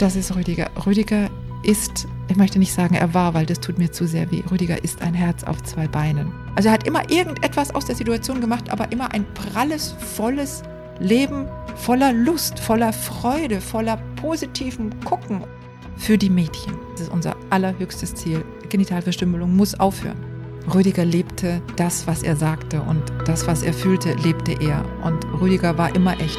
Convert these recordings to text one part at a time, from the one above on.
Das ist Rüdiger. Rüdiger ist, ich möchte nicht sagen, er war, weil das tut mir zu sehr weh. Rüdiger ist ein Herz auf zwei Beinen. Also er hat immer irgendetwas aus der Situation gemacht, aber immer ein pralles, volles Leben voller Lust, voller Freude, voller positivem Gucken für die Mädchen. Das ist unser allerhöchstes Ziel. Genitalverstümmelung muss aufhören. Rüdiger lebte das, was er sagte und das, was er fühlte, lebte er. Und Rüdiger war immer echt.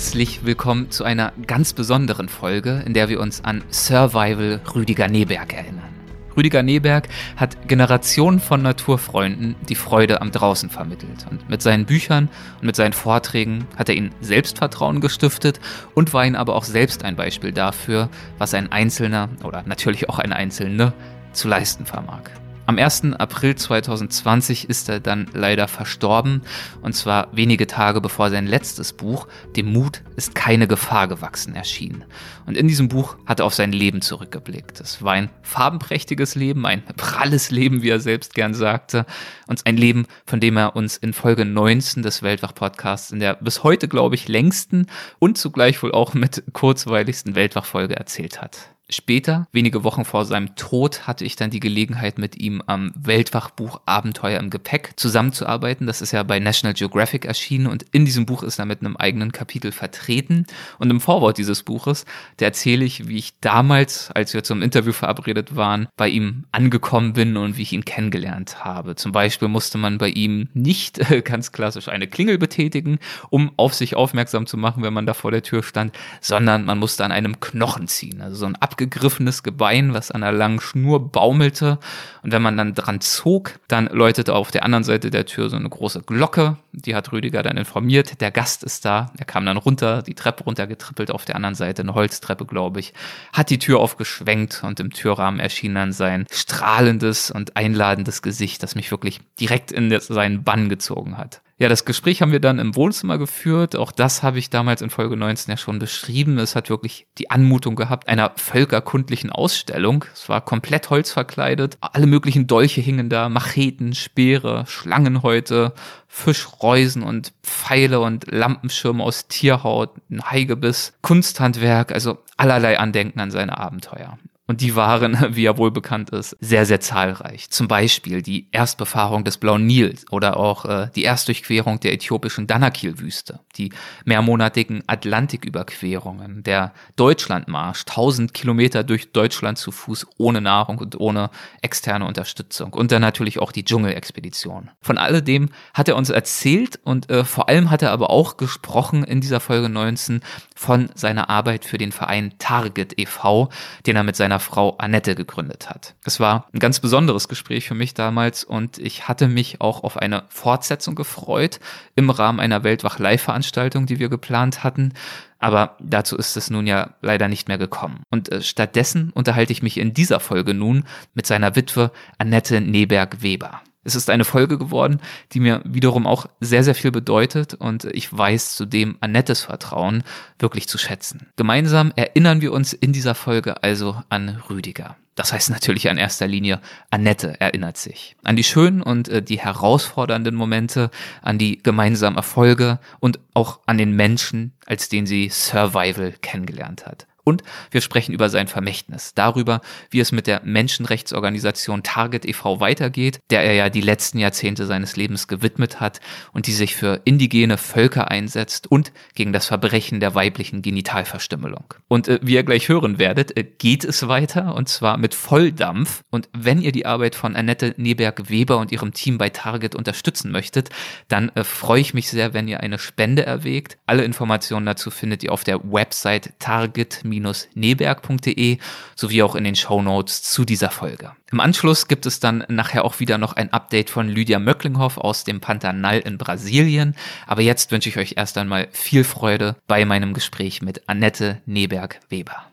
Herzlich willkommen zu einer ganz besonderen Folge, in der wir uns an Survival Rüdiger Neberg erinnern. Rüdiger Neberg hat Generationen von Naturfreunden die Freude am Draußen vermittelt. Und mit seinen Büchern und mit seinen Vorträgen hat er ihnen Selbstvertrauen gestiftet und war ihnen aber auch selbst ein Beispiel dafür, was ein Einzelner oder natürlich auch eine Einzelne zu leisten vermag. Am 1. April 2020 ist er dann leider verstorben, und zwar wenige Tage bevor sein letztes Buch, Dem Mut ist keine Gefahr gewachsen, erschien. Und in diesem Buch hat er auf sein Leben zurückgeblickt. Es war ein farbenprächtiges Leben, ein pralles Leben, wie er selbst gern sagte, und ein Leben, von dem er uns in Folge 19 des Weltwach-Podcasts in der bis heute, glaube ich, längsten und zugleich wohl auch mit kurzweiligsten Weltwach-Folge erzählt hat. Später, wenige Wochen vor seinem Tod, hatte ich dann die Gelegenheit, mit ihm am Weltwachbuch Abenteuer im Gepäck zusammenzuarbeiten. Das ist ja bei National Geographic erschienen und in diesem Buch ist er mit einem eigenen Kapitel vertreten. Und im Vorwort dieses Buches, da erzähle ich, wie ich damals, als wir zum Interview verabredet waren, bei ihm angekommen bin und wie ich ihn kennengelernt habe. Zum Beispiel musste man bei ihm nicht äh, ganz klassisch eine Klingel betätigen, um auf sich aufmerksam zu machen, wenn man da vor der Tür stand, sondern man musste an einem Knochen ziehen, also so ein abgegriffenes Gebein, was an einer langen Schnur baumelte. Und wenn man dann dran zog, dann läutete auf der anderen Seite der Tür so eine große Glocke. Die hat Rüdiger dann informiert. Der Gast ist da. Er kam dann runter, die Treppe runtergetrippelt, auf der anderen Seite eine Holztreppe, glaube ich. Hat die Tür aufgeschwenkt und im Türrahmen erschien dann sein strahlendes und einladendes Gesicht, das mich wirklich direkt in seinen Bann gezogen hat. Ja, das Gespräch haben wir dann im Wohnzimmer geführt. Auch das habe ich damals in Folge 19 ja schon beschrieben. Es hat wirklich die Anmutung gehabt einer völkerkundlichen Ausstellung. Es war komplett holzverkleidet. Alle möglichen Dolche hingen da, Macheten, Speere, Schlangenhäute, Fischreusen und Pfeile und Lampenschirme aus Tierhaut, ein Haigebiss, Kunsthandwerk, also allerlei Andenken an seine Abenteuer. Und die waren, wie ja wohl bekannt ist, sehr, sehr zahlreich. Zum Beispiel die Erstbefahrung des Blauen Nil oder auch äh, die Erstdurchquerung der äthiopischen Danakil-Wüste, die mehrmonatigen Atlantiküberquerungen, der Deutschlandmarsch, 1000 Kilometer durch Deutschland zu Fuß ohne Nahrung und ohne externe Unterstützung und dann natürlich auch die Dschungelexpedition. Von alledem hat er uns erzählt und äh, vor allem hat er aber auch gesprochen in dieser Folge 19 von seiner Arbeit für den Verein Target e.V., den er mit seiner Frau Annette gegründet hat. Es war ein ganz besonderes Gespräch für mich damals und ich hatte mich auch auf eine Fortsetzung gefreut im Rahmen einer Weltwach-Live-Veranstaltung, die wir geplant hatten. Aber dazu ist es nun ja leider nicht mehr gekommen. Und äh, stattdessen unterhalte ich mich in dieser Folge nun mit seiner Witwe Annette Neberg-Weber. Es ist eine Folge geworden, die mir wiederum auch sehr, sehr viel bedeutet und ich weiß zudem Annettes Vertrauen wirklich zu schätzen. Gemeinsam erinnern wir uns in dieser Folge also an Rüdiger. Das heißt natürlich in erster Linie, Annette erinnert sich. An die schönen und äh, die herausfordernden Momente, an die gemeinsamen Erfolge und auch an den Menschen, als den sie Survival kennengelernt hat. Und wir sprechen über sein Vermächtnis, darüber, wie es mit der Menschenrechtsorganisation Target e.V. weitergeht, der er ja die letzten Jahrzehnte seines Lebens gewidmet hat und die sich für indigene Völker einsetzt und gegen das Verbrechen der weiblichen Genitalverstümmelung. Und äh, wie ihr gleich hören werdet, äh, geht es weiter und zwar mit Volldampf. Und wenn ihr die Arbeit von Annette Neberg-Weber und ihrem Team bei Target unterstützen möchtet, dann äh, freue ich mich sehr, wenn ihr eine Spende erwägt. Alle Informationen dazu findet ihr auf der Website target neberg.de sowie auch in den Show Notes zu dieser Folge. Im Anschluss gibt es dann nachher auch wieder noch ein Update von Lydia Möcklinghoff aus dem Pantanal in Brasilien. Aber jetzt wünsche ich euch erst einmal viel Freude bei meinem Gespräch mit Annette Neberg-Weber.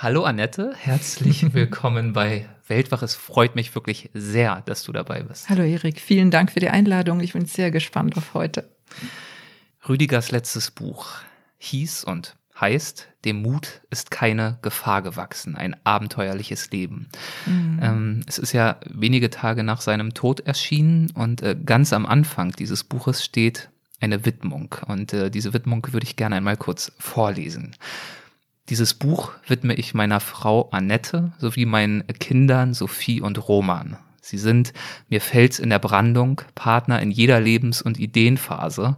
Hallo Annette, herzlich willkommen bei Weltwach. Es freut mich wirklich sehr, dass du dabei bist. Hallo Erik, vielen Dank für die Einladung. Ich bin sehr gespannt auf heute. Rüdigers letztes Buch hieß und heißt, dem Mut ist keine Gefahr gewachsen, ein abenteuerliches Leben. Mhm. Ähm, es ist ja wenige Tage nach seinem Tod erschienen und äh, ganz am Anfang dieses Buches steht eine Widmung. Und äh, diese Widmung würde ich gerne einmal kurz vorlesen. Dieses Buch widme ich meiner Frau Annette sowie meinen Kindern Sophie und Roman. Sie sind, mir fällt's in der Brandung, Partner in jeder Lebens- und Ideenphase,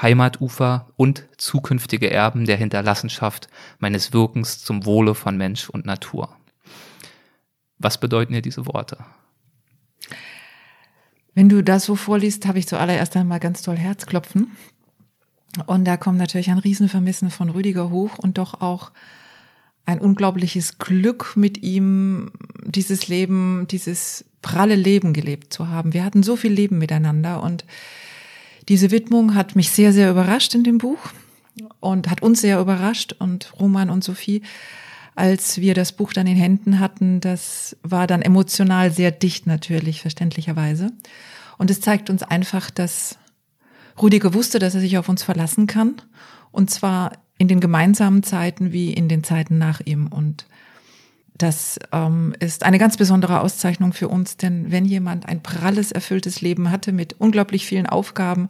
Heimatufer und zukünftige Erben der Hinterlassenschaft meines Wirkens zum Wohle von Mensch und Natur. Was bedeuten dir diese Worte? Wenn du das so vorliest, habe ich zuallererst einmal ganz toll Herzklopfen. Und da kommt natürlich ein Riesenvermissen von Rüdiger hoch und doch auch ein unglaubliches Glück mit ihm, dieses Leben, dieses pralle Leben gelebt zu haben. Wir hatten so viel Leben miteinander und diese Widmung hat mich sehr, sehr überrascht in dem Buch und hat uns sehr überrascht und Roman und Sophie, als wir das Buch dann in Händen hatten, das war dann emotional sehr dicht natürlich, verständlicherweise. Und es zeigt uns einfach, dass Rüdiger wusste, dass er sich auf uns verlassen kann. Und zwar in den gemeinsamen Zeiten wie in den Zeiten nach ihm. Und das ähm, ist eine ganz besondere Auszeichnung für uns, denn wenn jemand ein pralles, erfülltes Leben hatte mit unglaublich vielen Aufgaben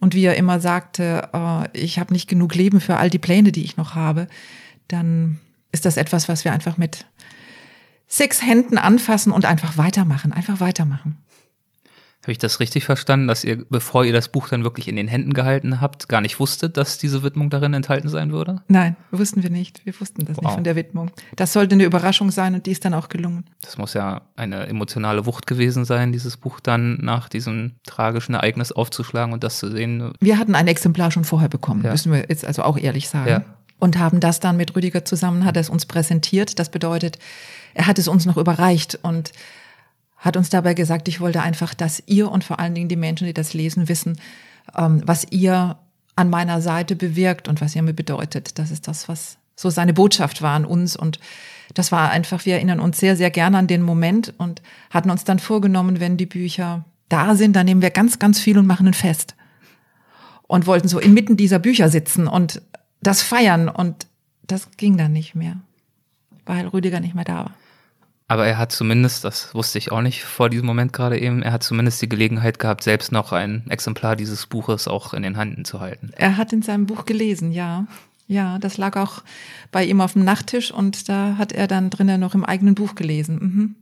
und wie er immer sagte, äh, ich habe nicht genug Leben für all die Pläne, die ich noch habe, dann ist das etwas, was wir einfach mit sechs Händen anfassen und einfach weitermachen, einfach weitermachen. Habe ich das richtig verstanden, dass ihr, bevor ihr das Buch dann wirklich in den Händen gehalten habt, gar nicht wusstet, dass diese Widmung darin enthalten sein würde? Nein, wussten wir nicht. Wir wussten das wow. nicht von der Widmung. Das sollte eine Überraschung sein und die ist dann auch gelungen. Das muss ja eine emotionale Wucht gewesen sein, dieses Buch dann nach diesem tragischen Ereignis aufzuschlagen und das zu sehen. Wir hatten ein Exemplar schon vorher bekommen, ja. müssen wir jetzt also auch ehrlich sagen. Ja. Und haben das dann mit Rüdiger zusammen, hat er es uns präsentiert. Das bedeutet, er hat es uns noch überreicht und hat uns dabei gesagt, ich wollte einfach, dass ihr und vor allen Dingen die Menschen, die das lesen, wissen, ähm, was ihr an meiner Seite bewirkt und was ihr mir bedeutet. Das ist das, was so seine Botschaft war an uns. Und das war einfach, wir erinnern uns sehr, sehr gerne an den Moment und hatten uns dann vorgenommen, wenn die Bücher da sind, dann nehmen wir ganz, ganz viel und machen ein Fest. Und wollten so inmitten dieser Bücher sitzen und das feiern. Und das ging dann nicht mehr, weil Rüdiger nicht mehr da war. Aber er hat zumindest, das wusste ich auch nicht vor diesem Moment gerade eben, er hat zumindest die Gelegenheit gehabt, selbst noch ein Exemplar dieses Buches auch in den Händen zu halten. Er hat in seinem Buch gelesen, ja. Ja, das lag auch bei ihm auf dem Nachttisch und da hat er dann drinnen noch im eigenen Buch gelesen. Mhm.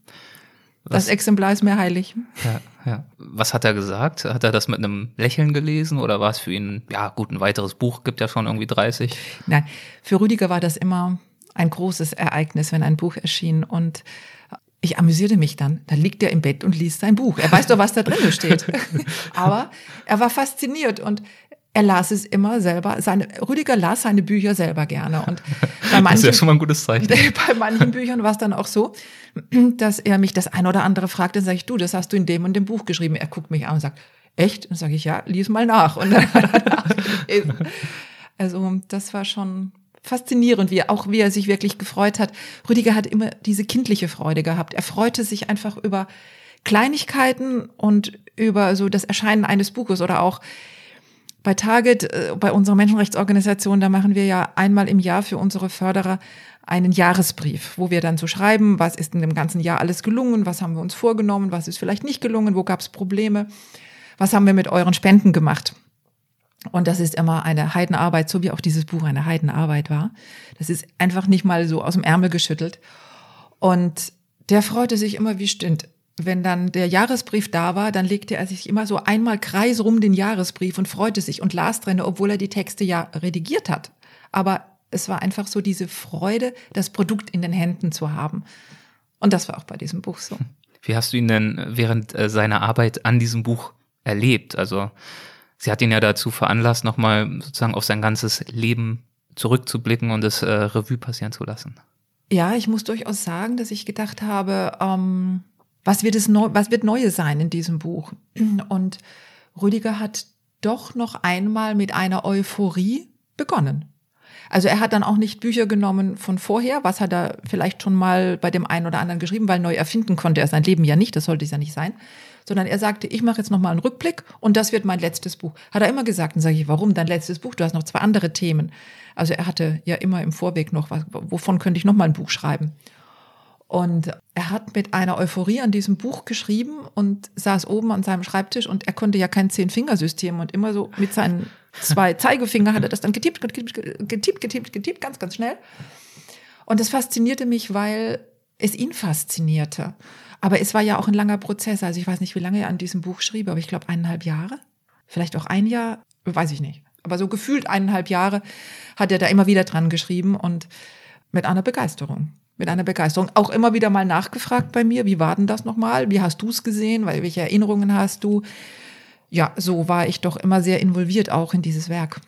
Das Exemplar ist mir heilig. Ja, ja. Was hat er gesagt? Hat er das mit einem Lächeln gelesen oder war es für ihn, ja gut, ein weiteres Buch, gibt ja schon irgendwie 30? Nein, für Rüdiger war das immer ein großes Ereignis, wenn ein Buch erschien und ich amüsierte mich dann. Da liegt er im Bett und liest sein Buch. Er weiß doch, was da drin steht. Aber er war fasziniert und er las es immer selber. Seine, Rüdiger las seine Bücher selber gerne. Und bei manchen, das ist ja schon mal ein gutes Zeichen. Bei manchen Büchern war es dann auch so, dass er mich das ein oder andere fragte. Dann sage ich, du, das hast du in dem und dem Buch geschrieben. Er guckt mich an und sagt, echt? Dann sage ich, ja, lies mal nach. Und dann hat er nachgelesen. Also das war schon faszinierend, wie er, auch wie er sich wirklich gefreut hat. Rüdiger hat immer diese kindliche Freude gehabt. Er freute sich einfach über Kleinigkeiten und über so das Erscheinen eines Buches oder auch bei Target, äh, bei unserer Menschenrechtsorganisation, da machen wir ja einmal im Jahr für unsere Förderer einen Jahresbrief, wo wir dann so schreiben, was ist in dem ganzen Jahr alles gelungen, was haben wir uns vorgenommen, was ist vielleicht nicht gelungen, wo gab es Probleme, was haben wir mit euren Spenden gemacht. Und das ist immer eine Heidenarbeit, so wie auch dieses Buch eine Heidenarbeit war. Das ist einfach nicht mal so aus dem Ärmel geschüttelt. Und der freute sich immer wie Stünd. Wenn dann der Jahresbrief da war, dann legte er sich immer so einmal kreisrum den Jahresbrief und freute sich und las drin, obwohl er die Texte ja redigiert hat. Aber es war einfach so diese Freude, das Produkt in den Händen zu haben. Und das war auch bei diesem Buch so. Wie hast du ihn denn während äh, seiner Arbeit an diesem Buch erlebt? Also sie hat ihn ja dazu veranlasst, nochmal sozusagen auf sein ganzes Leben zurückzublicken und es äh, Revue passieren zu lassen. Ja, ich muss durchaus sagen, dass ich gedacht habe, ähm, was wird es neu, was wird Neues sein in diesem Buch? Und Rüdiger hat doch noch einmal mit einer Euphorie begonnen. Also er hat dann auch nicht Bücher genommen von vorher, was hat er vielleicht schon mal bei dem einen oder anderen geschrieben, weil neu erfinden konnte er sein Leben ja nicht, das sollte es ja nicht sein. Sondern er sagte, ich mache jetzt nochmal einen Rückblick und das wird mein letztes Buch. Hat er immer gesagt. Dann sage ich, warum dein letztes Buch? Du hast noch zwei andere Themen. Also er hatte ja immer im Vorweg noch was, wovon könnte ich nochmal ein Buch schreiben? Und er hat mit einer Euphorie an diesem Buch geschrieben und saß oben an seinem Schreibtisch und er konnte ja kein Zehn-Fingersystem und immer so mit seinen zwei Zeigefinger hat er das dann getippt, getippt, getippt, getippt, getippt, ganz, ganz schnell. Und das faszinierte mich, weil es ihn faszinierte. Aber es war ja auch ein langer Prozess. Also ich weiß nicht, wie lange er an diesem Buch schrieb, aber ich glaube eineinhalb Jahre. Vielleicht auch ein Jahr, weiß ich nicht. Aber so gefühlt eineinhalb Jahre hat er da immer wieder dran geschrieben und mit einer Begeisterung mit einer Begeisterung. Auch immer wieder mal nachgefragt bei mir, wie war denn das nochmal? Wie hast du es gesehen? Welche Erinnerungen hast du? Ja, so war ich doch immer sehr involviert auch in dieses Werk.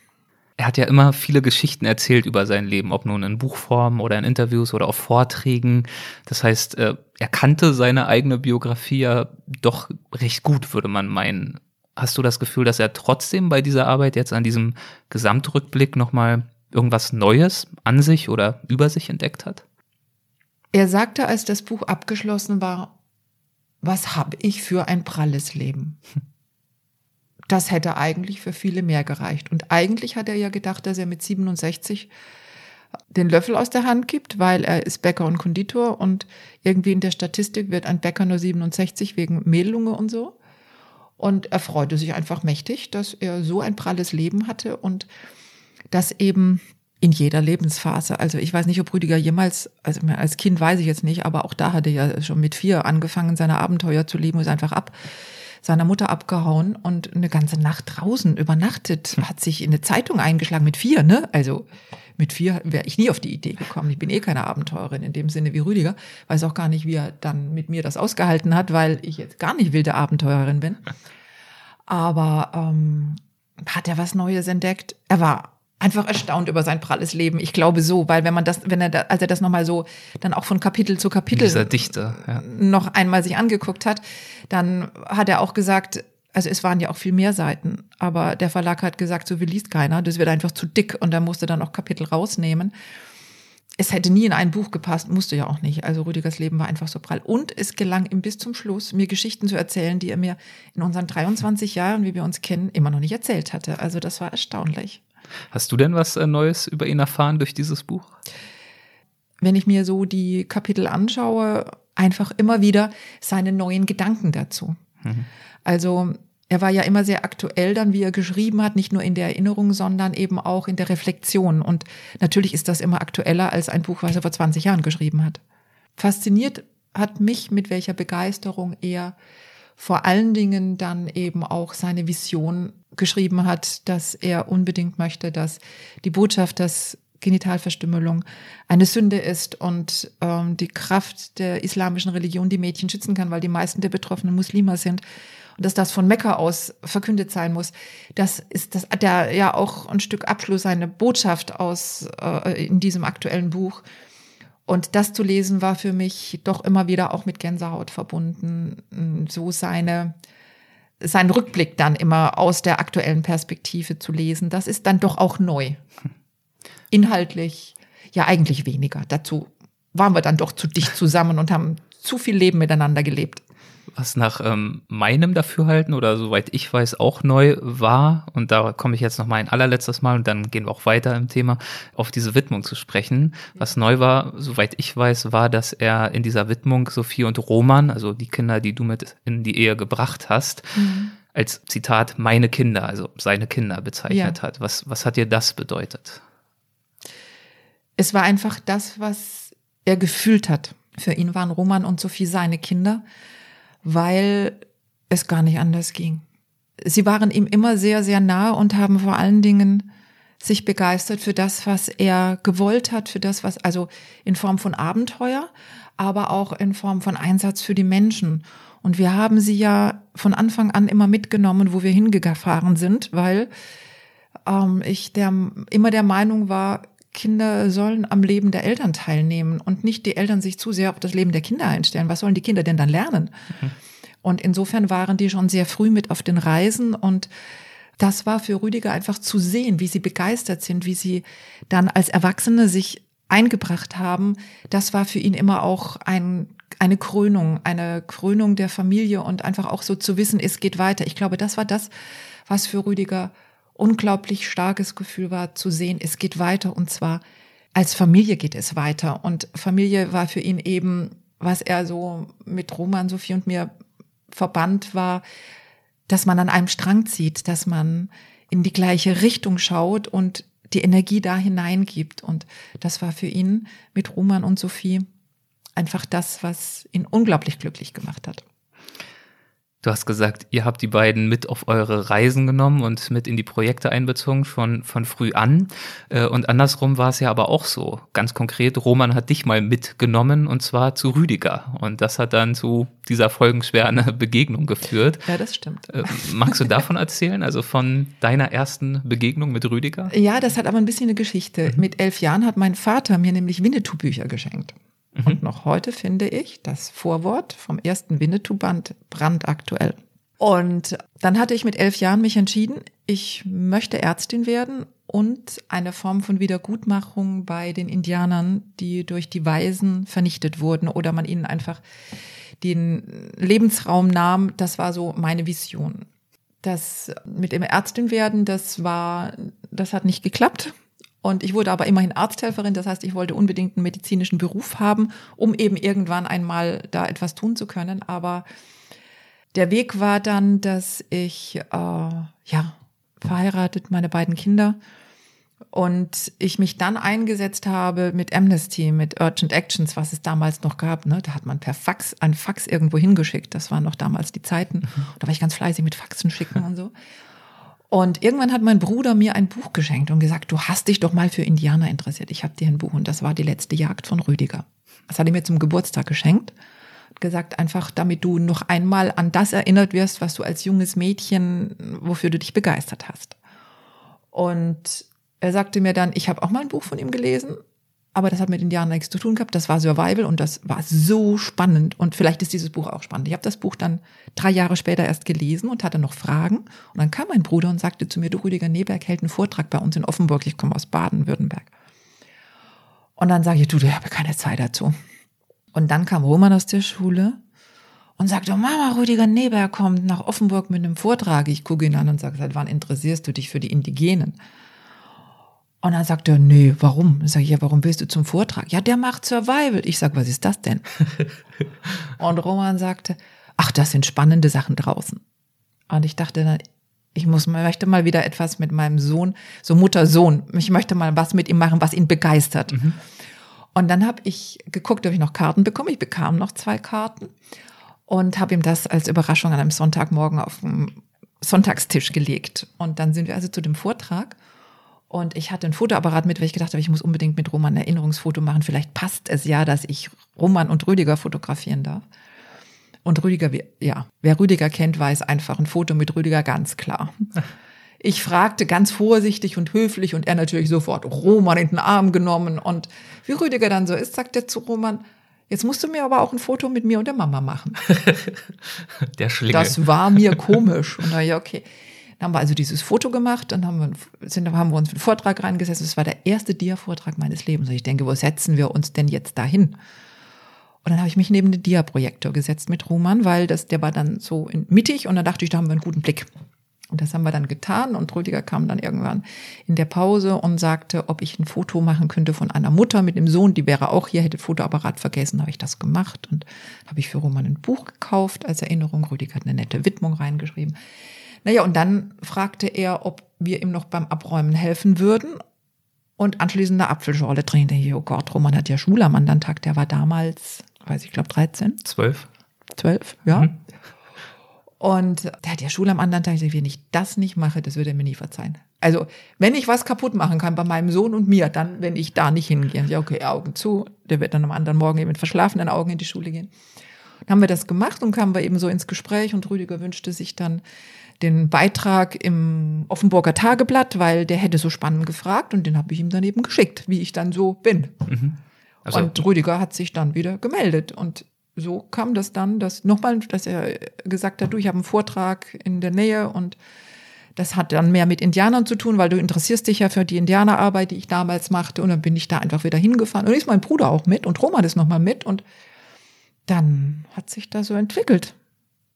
Er hat ja immer viele Geschichten erzählt über sein Leben, ob nun in Buchform oder in Interviews oder auf Vorträgen. Das heißt, äh, er kannte seine eigene Biografie ja doch recht gut, würde man meinen. Hast du das Gefühl, dass er trotzdem bei dieser Arbeit jetzt an diesem Gesamtrückblick nochmal irgendwas Neues an sich oder über sich entdeckt hat? Er sagte, als das Buch abgeschlossen war, was habe ich für ein pralles Leben? Das hätte eigentlich für viele mehr gereicht. Und eigentlich hat er ja gedacht, dass er mit 67 den Löffel aus der Hand gibt, weil er ist Bäcker und Konditor und irgendwie in der Statistik wird ein Bäcker nur 67 wegen Mehlunge und so. Und er freute sich einfach mächtig, dass er so ein pralles Leben hatte und dass eben in jeder Lebensphase. Also ich weiß nicht, ob Rüdiger jemals, also als Kind weiß ich jetzt nicht, aber auch da hatte er ja schon mit vier angefangen, seine Abenteuer zu leben und ist einfach ab seiner Mutter abgehauen und eine ganze Nacht draußen übernachtet, hat sich in eine Zeitung eingeschlagen mit vier, ne? Also mit vier wäre ich nie auf die Idee gekommen. Ich bin eh keine Abenteurerin in dem Sinne wie Rüdiger. Weiß auch gar nicht, wie er dann mit mir das ausgehalten hat, weil ich jetzt gar nicht wilde Abenteurerin bin. Aber ähm, hat er was Neues entdeckt? Er war einfach erstaunt über sein pralles Leben. Ich glaube so, weil wenn man das, wenn er da, als er das nochmal so dann auch von Kapitel zu Kapitel Dieser Dichter, ja. noch einmal sich angeguckt hat, dann hat er auch gesagt, also es waren ja auch viel mehr Seiten, aber der Verlag hat gesagt, so viel liest keiner, das wird einfach zu dick und er musste dann auch Kapitel rausnehmen. Es hätte nie in ein Buch gepasst, musste ja auch nicht. Also Rüdigers Leben war einfach so prall. Und es gelang ihm bis zum Schluss, mir Geschichten zu erzählen, die er mir in unseren 23 Jahren, wie wir uns kennen, immer noch nicht erzählt hatte. Also das war erstaunlich. Hast du denn was äh, Neues über ihn erfahren durch dieses Buch? Wenn ich mir so die Kapitel anschaue, einfach immer wieder seine neuen Gedanken dazu. Mhm. Also er war ja immer sehr aktuell dann, wie er geschrieben hat, nicht nur in der Erinnerung, sondern eben auch in der Reflexion. Und natürlich ist das immer aktueller als ein Buch, was er vor 20 Jahren geschrieben hat. Fasziniert hat mich, mit welcher Begeisterung er vor allen Dingen dann eben auch seine Vision geschrieben hat, dass er unbedingt möchte, dass die Botschaft, dass Genitalverstümmelung eine Sünde ist und ähm, die Kraft der islamischen Religion die Mädchen schützen kann, weil die meisten der Betroffenen Muslime sind und dass das von Mekka aus verkündet sein muss. Das ist das der ja auch ein Stück Abschluss seine Botschaft aus äh, in diesem aktuellen Buch. Und das zu lesen war für mich doch immer wieder auch mit Gänsehaut verbunden, so seine seinen Rückblick dann immer aus der aktuellen Perspektive zu lesen. Das ist dann doch auch neu. Inhaltlich ja eigentlich weniger. Dazu waren wir dann doch zu dicht zusammen und haben zu viel Leben miteinander gelebt was nach ähm, meinem Dafürhalten oder soweit ich weiß auch neu war, und da komme ich jetzt noch mal ein allerletztes Mal und dann gehen wir auch weiter im Thema, auf diese Widmung zu sprechen. Was neu war, soweit ich weiß, war, dass er in dieser Widmung Sophie und Roman, also die Kinder, die du mit in die Ehe gebracht hast, mhm. als Zitat meine Kinder, also seine Kinder bezeichnet ja. hat. Was, was hat dir das bedeutet? Es war einfach das, was er gefühlt hat. Für ihn waren Roman und Sophie seine Kinder weil es gar nicht anders ging. Sie waren ihm immer sehr, sehr nah und haben vor allen Dingen sich begeistert für das, was er gewollt hat, für das, was, also in Form von Abenteuer, aber auch in Form von Einsatz für die Menschen. Und wir haben sie ja von Anfang an immer mitgenommen, wo wir hingefahren sind, weil ähm, ich der, immer der Meinung war, Kinder sollen am Leben der Eltern teilnehmen und nicht die Eltern sich zu sehr auf das Leben der Kinder einstellen. Was sollen die Kinder denn dann lernen? Mhm. Und insofern waren die schon sehr früh mit auf den Reisen und das war für Rüdiger einfach zu sehen, wie sie begeistert sind, wie sie dann als Erwachsene sich eingebracht haben. Das war für ihn immer auch ein, eine Krönung, eine Krönung der Familie und einfach auch so zu wissen, es geht weiter. Ich glaube, das war das, was für Rüdiger unglaublich starkes Gefühl war, zu sehen, es geht weiter und zwar als Familie geht es weiter. Und Familie war für ihn eben, was er so mit Roman, Sophie und mir verband, war, dass man an einem Strang zieht, dass man in die gleiche Richtung schaut und die Energie da hineingibt. Und das war für ihn mit Roman und Sophie einfach das, was ihn unglaublich glücklich gemacht hat. Du hast gesagt, ihr habt die beiden mit auf eure Reisen genommen und mit in die Projekte einbezogen von, von früh an. Äh, und andersrum war es ja aber auch so. Ganz konkret, Roman hat dich mal mitgenommen und zwar zu Rüdiger. Und das hat dann zu dieser folgenschweren Begegnung geführt. Ja, das stimmt. Äh, magst du davon erzählen, also von deiner ersten Begegnung mit Rüdiger? Ja, das hat aber ein bisschen eine Geschichte. Mhm. Mit elf Jahren hat mein Vater mir nämlich Winnetou-Bücher geschenkt. Mhm. Und noch heute finde ich das Vorwort vom ersten Winnetou-Band brandaktuell. Und dann hatte ich mit elf Jahren mich entschieden, ich möchte Ärztin werden und eine Form von Wiedergutmachung bei den Indianern, die durch die Weisen vernichtet wurden oder man ihnen einfach den Lebensraum nahm. Das war so meine Vision. Das mit dem Ärztin werden, das war, das hat nicht geklappt. Und ich wurde aber immerhin Arzthelferin, das heißt, ich wollte unbedingt einen medizinischen Beruf haben, um eben irgendwann einmal da etwas tun zu können. Aber der Weg war dann, dass ich, äh, ja, verheiratet, meine beiden Kinder, und ich mich dann eingesetzt habe mit Amnesty, mit Urgent Actions, was es damals noch gab. Ne? Da hat man per Fax ein Fax irgendwo hingeschickt. Das waren noch damals die Zeiten. Mhm. Da war ich ganz fleißig mit Faxen schicken und so. Und irgendwann hat mein Bruder mir ein Buch geschenkt und gesagt, du hast dich doch mal für Indianer interessiert. Ich habe dir ein Buch und das war die letzte Jagd von Rüdiger. Das hat er mir zum Geburtstag geschenkt. Hat gesagt, einfach damit du noch einmal an das erinnert wirst, was du als junges Mädchen, wofür du dich begeistert hast. Und er sagte mir dann, ich habe auch mal ein Buch von ihm gelesen aber das hat mit Indianern nichts zu tun gehabt. Das war Survival und das war so spannend. Und vielleicht ist dieses Buch auch spannend. Ich habe das Buch dann drei Jahre später erst gelesen und hatte noch Fragen. Und dann kam mein Bruder und sagte zu mir, du Rüdiger Neberg hält einen Vortrag bei uns in Offenburg. Ich komme aus Baden-Württemberg. Und dann sage ich, du, ich habe keine Zeit dazu. Und dann kam Roman aus der Schule und sagte, Mama, Rüdiger Neberg kommt nach Offenburg mit einem Vortrag. Ich gucke ihn an und sage, seit wann interessierst du dich für die Indigenen? Und dann sagt er, nee, warum? Dann sage ich, ja, warum willst du zum Vortrag? Ja, der macht Survival. Ich sage, was ist das denn? und Roman sagte, ach, das sind spannende Sachen draußen. Und ich dachte dann, ich muss, möchte mal wieder etwas mit meinem Sohn, so Mutter-Sohn, ich möchte mal was mit ihm machen, was ihn begeistert. Mhm. Und dann habe ich geguckt, ob ich noch Karten bekomme. Ich bekam noch zwei Karten und habe ihm das als Überraschung an einem Sonntagmorgen auf den Sonntagstisch gelegt. Und dann sind wir also zu dem Vortrag und ich hatte ein Fotoapparat mit, weil ich gedacht habe, ich muss unbedingt mit Roman ein Erinnerungsfoto machen. Vielleicht passt es ja, dass ich Roman und Rüdiger fotografieren darf. Und Rüdiger, ja, wer Rüdiger kennt, weiß einfach ein Foto mit Rüdiger ganz klar. Ich fragte ganz vorsichtig und höflich und er natürlich sofort Roman in den Arm genommen. Und wie Rüdiger dann so ist, sagt er zu Roman, jetzt musst du mir aber auch ein Foto mit mir und der Mama machen. der Schlingel. Das war mir komisch. Und da, ja, okay. Dann haben wir also dieses Foto gemacht, dann haben wir, sind, haben wir uns einen Vortrag reingesetzt. Das war der erste Dia-Vortrag meines Lebens. Und ich denke, wo setzen wir uns denn jetzt dahin? Und dann habe ich mich neben den Dia-Projektor gesetzt mit Roman, weil das, der war dann so mittig und dann dachte ich, da haben wir einen guten Blick. Und das haben wir dann getan und Rüdiger kam dann irgendwann in der Pause und sagte, ob ich ein Foto machen könnte von einer Mutter mit dem Sohn, die wäre auch hier, hätte Fotoapparat vergessen, habe ich das gemacht und habe ich für Roman ein Buch gekauft als Erinnerung. Rüdiger hat eine nette Widmung reingeschrieben. Naja, und dann fragte er, ob wir ihm noch beim Abräumen helfen würden. Und anschließend eine Apfelschorle trinken. Oh Gott, Roman hat ja Schule am anderen Tag. Der war damals, weiß ich, glaube 13. 12. 12, ja. Mhm. Und der hat ja Schule am anderen Tag. Ich sage, wenn ich das nicht mache, das würde er mir nie verzeihen. Also, wenn ich was kaputt machen kann bei meinem Sohn und mir, dann, wenn ich da nicht hingehe. Ja, okay, Augen zu. Der wird dann am anderen Morgen eben mit verschlafenen Augen in die Schule gehen. Dann haben wir das gemacht und kamen wir eben so ins Gespräch und Rüdiger wünschte sich dann den Beitrag im Offenburger Tageblatt, weil der hätte so spannend gefragt und den habe ich ihm dann eben geschickt, wie ich dann so bin. Mhm. Also, und Rüdiger hat sich dann wieder gemeldet und so kam das dann, dass nochmal, dass er gesagt hat, du, ich habe einen Vortrag in der Nähe und Das hat dann mehr mit Indianern zu tun, weil du interessierst dich ja für die Indianerarbeit, die ich damals machte. Und dann bin ich da einfach wieder hingefahren. Und ist mein Bruder auch mit und Roman ist nochmal mit. Und dann hat sich da so entwickelt.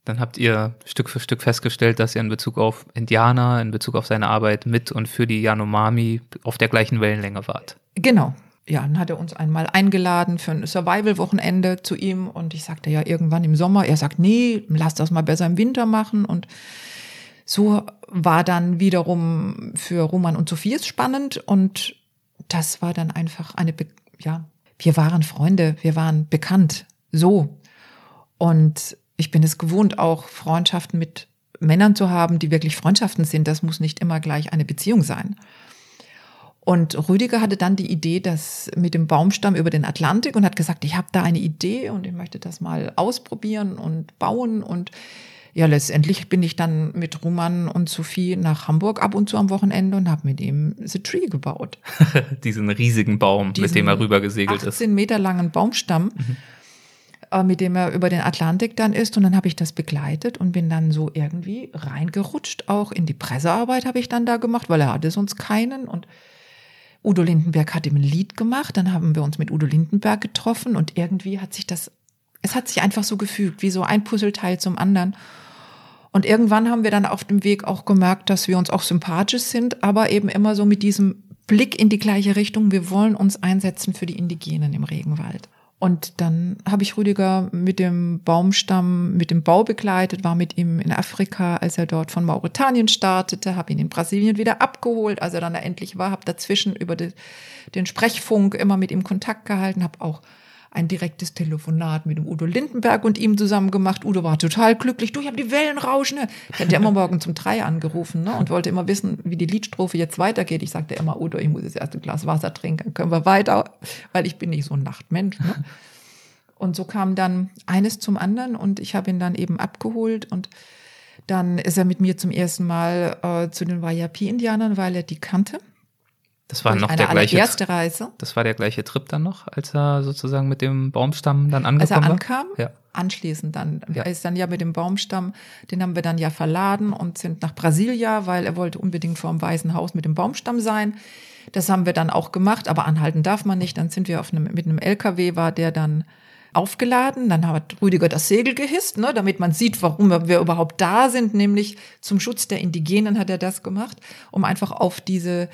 Dann habt ihr Stück für Stück festgestellt, dass ihr in Bezug auf Indianer, in Bezug auf seine Arbeit mit und für die Yanomami auf der gleichen Wellenlänge wart. Genau. Ja, dann hat er uns einmal eingeladen für ein Survival-Wochenende zu ihm und ich sagte ja irgendwann im Sommer, er sagt, nee, lass das mal besser im Winter machen und so war dann wiederum für Roman und Sophie spannend und das war dann einfach eine, Be ja, wir waren Freunde, wir waren bekannt, so. Und ich bin es gewohnt, auch Freundschaften mit Männern zu haben, die wirklich Freundschaften sind. Das muss nicht immer gleich eine Beziehung sein. Und Rüdiger hatte dann die Idee, dass mit dem Baumstamm über den Atlantik und hat gesagt, ich habe da eine Idee und ich möchte das mal ausprobieren und bauen. Und ja, letztendlich bin ich dann mit Roman und Sophie nach Hamburg ab und zu am Wochenende und habe mit ihm The Tree gebaut. Diesen riesigen Baum, Diesen mit dem er rübergesegelt 18 ist. 18 Meter langen Baumstamm. Mhm mit dem er über den Atlantik dann ist. Und dann habe ich das begleitet und bin dann so irgendwie reingerutscht. Auch in die Pressearbeit habe ich dann da gemacht, weil er hatte sonst keinen. Und Udo Lindenberg hat ihm ein Lied gemacht. Dann haben wir uns mit Udo Lindenberg getroffen und irgendwie hat sich das, es hat sich einfach so gefügt, wie so ein Puzzleteil zum anderen. Und irgendwann haben wir dann auf dem Weg auch gemerkt, dass wir uns auch sympathisch sind, aber eben immer so mit diesem Blick in die gleiche Richtung. Wir wollen uns einsetzen für die Indigenen im Regenwald. Und dann habe ich Rüdiger mit dem Baumstamm, mit dem Bau begleitet, war mit ihm in Afrika, als er dort von Mauretanien startete, habe ihn in Brasilien wieder abgeholt, als er dann da endlich war, habe dazwischen über den Sprechfunk immer mit ihm Kontakt gehalten, habe auch ein direktes Telefonat mit dem Udo Lindenberg und ihm zusammen gemacht. Udo war total glücklich. Du, ich habe die Wellen rauschen. Ich hatte immer morgen zum Drei angerufen ne? und wollte immer wissen, wie die Liedstrophe jetzt weitergeht. Ich sagte immer, Udo, ich muss jetzt erst ein Glas Wasser trinken, können wir weiter, weil ich bin nicht so ein Nachtmensch. Ne? Und so kam dann eines zum anderen und ich habe ihn dann eben abgeholt und dann ist er mit mir zum ersten Mal äh, zu den Wayapi-Indianern, weil er die kannte. Das war noch der gleiche erste Reise. Das war der gleiche Trip dann noch, als er sozusagen mit dem Baumstamm dann angekommen war. Als er ankam, war? Ja. anschließend dann. Ja. Er ist dann ja mit dem Baumstamm, den haben wir dann ja verladen und sind nach Brasilia, weil er wollte unbedingt vor dem Weißen Haus mit dem Baumstamm sein. Das haben wir dann auch gemacht, aber anhalten darf man nicht. Dann sind wir auf einem, mit einem LKW war der dann aufgeladen. Dann hat Rüdiger das Segel gehisst, ne, damit man sieht, warum wir überhaupt da sind. Nämlich zum Schutz der Indigenen hat er das gemacht, um einfach auf diese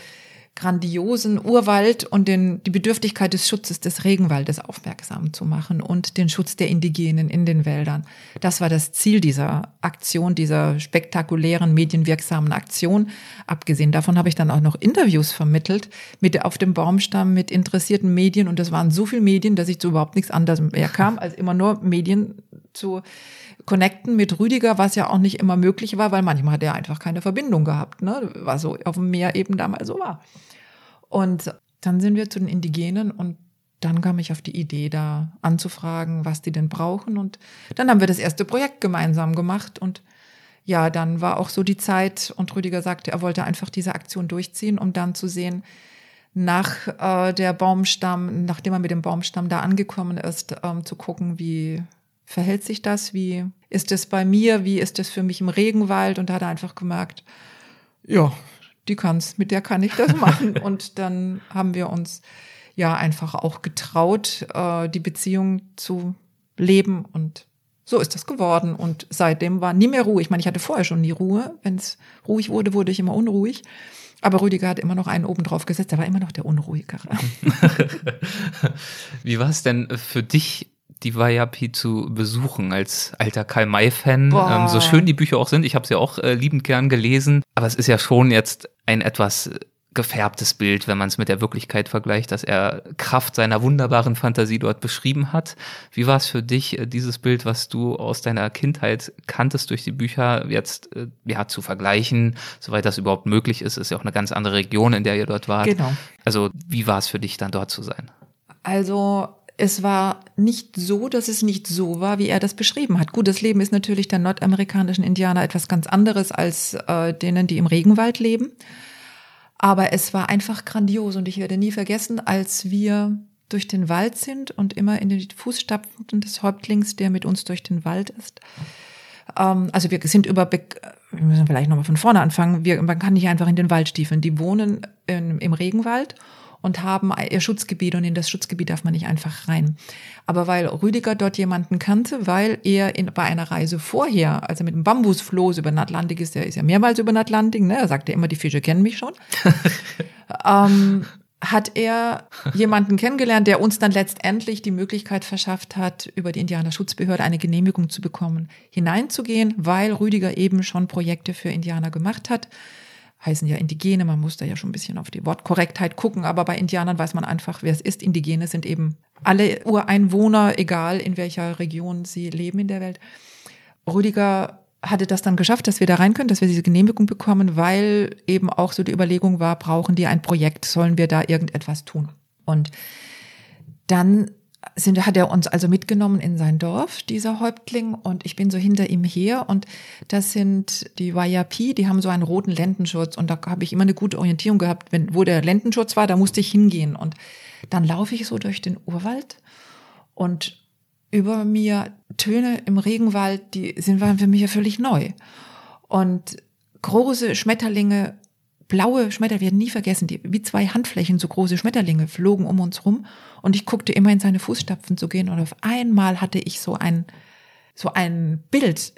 grandiosen Urwald und den, die Bedürftigkeit des Schutzes des Regenwaldes aufmerksam zu machen und den Schutz der Indigenen in den Wäldern. Das war das Ziel dieser Aktion, dieser spektakulären, medienwirksamen Aktion. Abgesehen davon habe ich dann auch noch Interviews vermittelt mit auf dem Baumstamm mit interessierten Medien und das waren so viele Medien, dass ich zu überhaupt nichts anderes mehr kam, als immer nur Medien zu connecten mit Rüdiger, was ja auch nicht immer möglich war, weil manchmal hat er einfach keine Verbindung gehabt, ne? was so auf dem Meer eben damals so war. Und dann sind wir zu den Indigenen und dann kam ich auf die Idee, da anzufragen, was die denn brauchen. Und dann haben wir das erste Projekt gemeinsam gemacht. Und ja, dann war auch so die Zeit und Rüdiger sagte, er wollte einfach diese Aktion durchziehen, um dann zu sehen, nach äh, der Baumstamm, nachdem er mit dem Baumstamm da angekommen ist, ähm, zu gucken, wie verhält sich das, wie ist es bei mir, wie ist es für mich im Regenwald. Und da hat er einfach gemerkt, ja, die kann's, mit der kann ich das machen. und dann haben wir uns ja einfach auch getraut, äh, die Beziehung zu leben und so ist das geworden. Und seitdem war nie mehr Ruhe. Ich meine, ich hatte vorher schon nie Ruhe. Wenn es ruhig wurde, wurde ich immer unruhig. Aber Rüdiger hat immer noch einen oben drauf gesetzt. Er war immer noch der Unruhigere. Wie war es denn für dich die Wayapi zu besuchen als alter Karl-May-Fan. Ähm, so schön die Bücher auch sind, ich habe sie auch äh, liebend gern gelesen, aber es ist ja schon jetzt ein etwas gefärbtes Bild, wenn man es mit der Wirklichkeit vergleicht, dass er Kraft seiner wunderbaren Fantasie dort beschrieben hat. Wie war es für dich, äh, dieses Bild, was du aus deiner Kindheit kanntest durch die Bücher, jetzt äh, ja zu vergleichen, soweit das überhaupt möglich ist, ist ja auch eine ganz andere Region, in der ihr dort wart. Genau. Also wie war es für dich dann dort zu sein? Also es war nicht so, dass es nicht so war, wie er das beschrieben hat. Gut, das Leben ist natürlich der nordamerikanischen Indianer etwas ganz anderes als äh, denen, die im Regenwald leben. Aber es war einfach grandios und ich werde nie vergessen, als wir durch den Wald sind und immer in den Fußstapfen des Häuptlings, der mit uns durch den Wald ist. Ähm, also wir sind über, wir müssen vielleicht nochmal von vorne anfangen. Wir, man kann nicht einfach in den Wald stiefeln. Die wohnen in, im Regenwald und haben ihr Schutzgebiet und in das Schutzgebiet darf man nicht einfach rein. Aber weil Rüdiger dort jemanden kannte, weil er in, bei einer Reise vorher, also mit dem Bambusfloß über den Atlantik ist, er ist ja mehrmals über den Atlantik, ne? er sagte immer, die Fische kennen mich schon, ähm, hat er jemanden kennengelernt, der uns dann letztendlich die Möglichkeit verschafft hat, über die Indianerschutzbehörde eine Genehmigung zu bekommen, hineinzugehen, weil Rüdiger eben schon Projekte für Indianer gemacht hat heißen ja Indigene, man muss da ja schon ein bisschen auf die Wortkorrektheit gucken, aber bei Indianern weiß man einfach, wer es ist. Indigene sind eben alle Ureinwohner, egal in welcher Region sie leben in der Welt. Rüdiger hatte das dann geschafft, dass wir da rein können, dass wir diese Genehmigung bekommen, weil eben auch so die Überlegung war, brauchen die ein Projekt, sollen wir da irgendetwas tun? Und dann sind, hat er uns also mitgenommen in sein Dorf, dieser Häuptling, und ich bin so hinter ihm her. Und das sind die Wayapi, die haben so einen roten Lendenschutz. Und da habe ich immer eine gute Orientierung gehabt, wenn, wo der Lendenschutz war, da musste ich hingehen. Und dann laufe ich so durch den Urwald. Und über mir Töne im Regenwald, die sind waren für mich ja völlig neu. Und große Schmetterlinge blaue Schmetterlinge, werden nie vergessen, die, wie zwei Handflächen so große Schmetterlinge flogen um uns rum und ich guckte immer in seine Fußstapfen zu gehen und auf einmal hatte ich so ein, so ein Bild.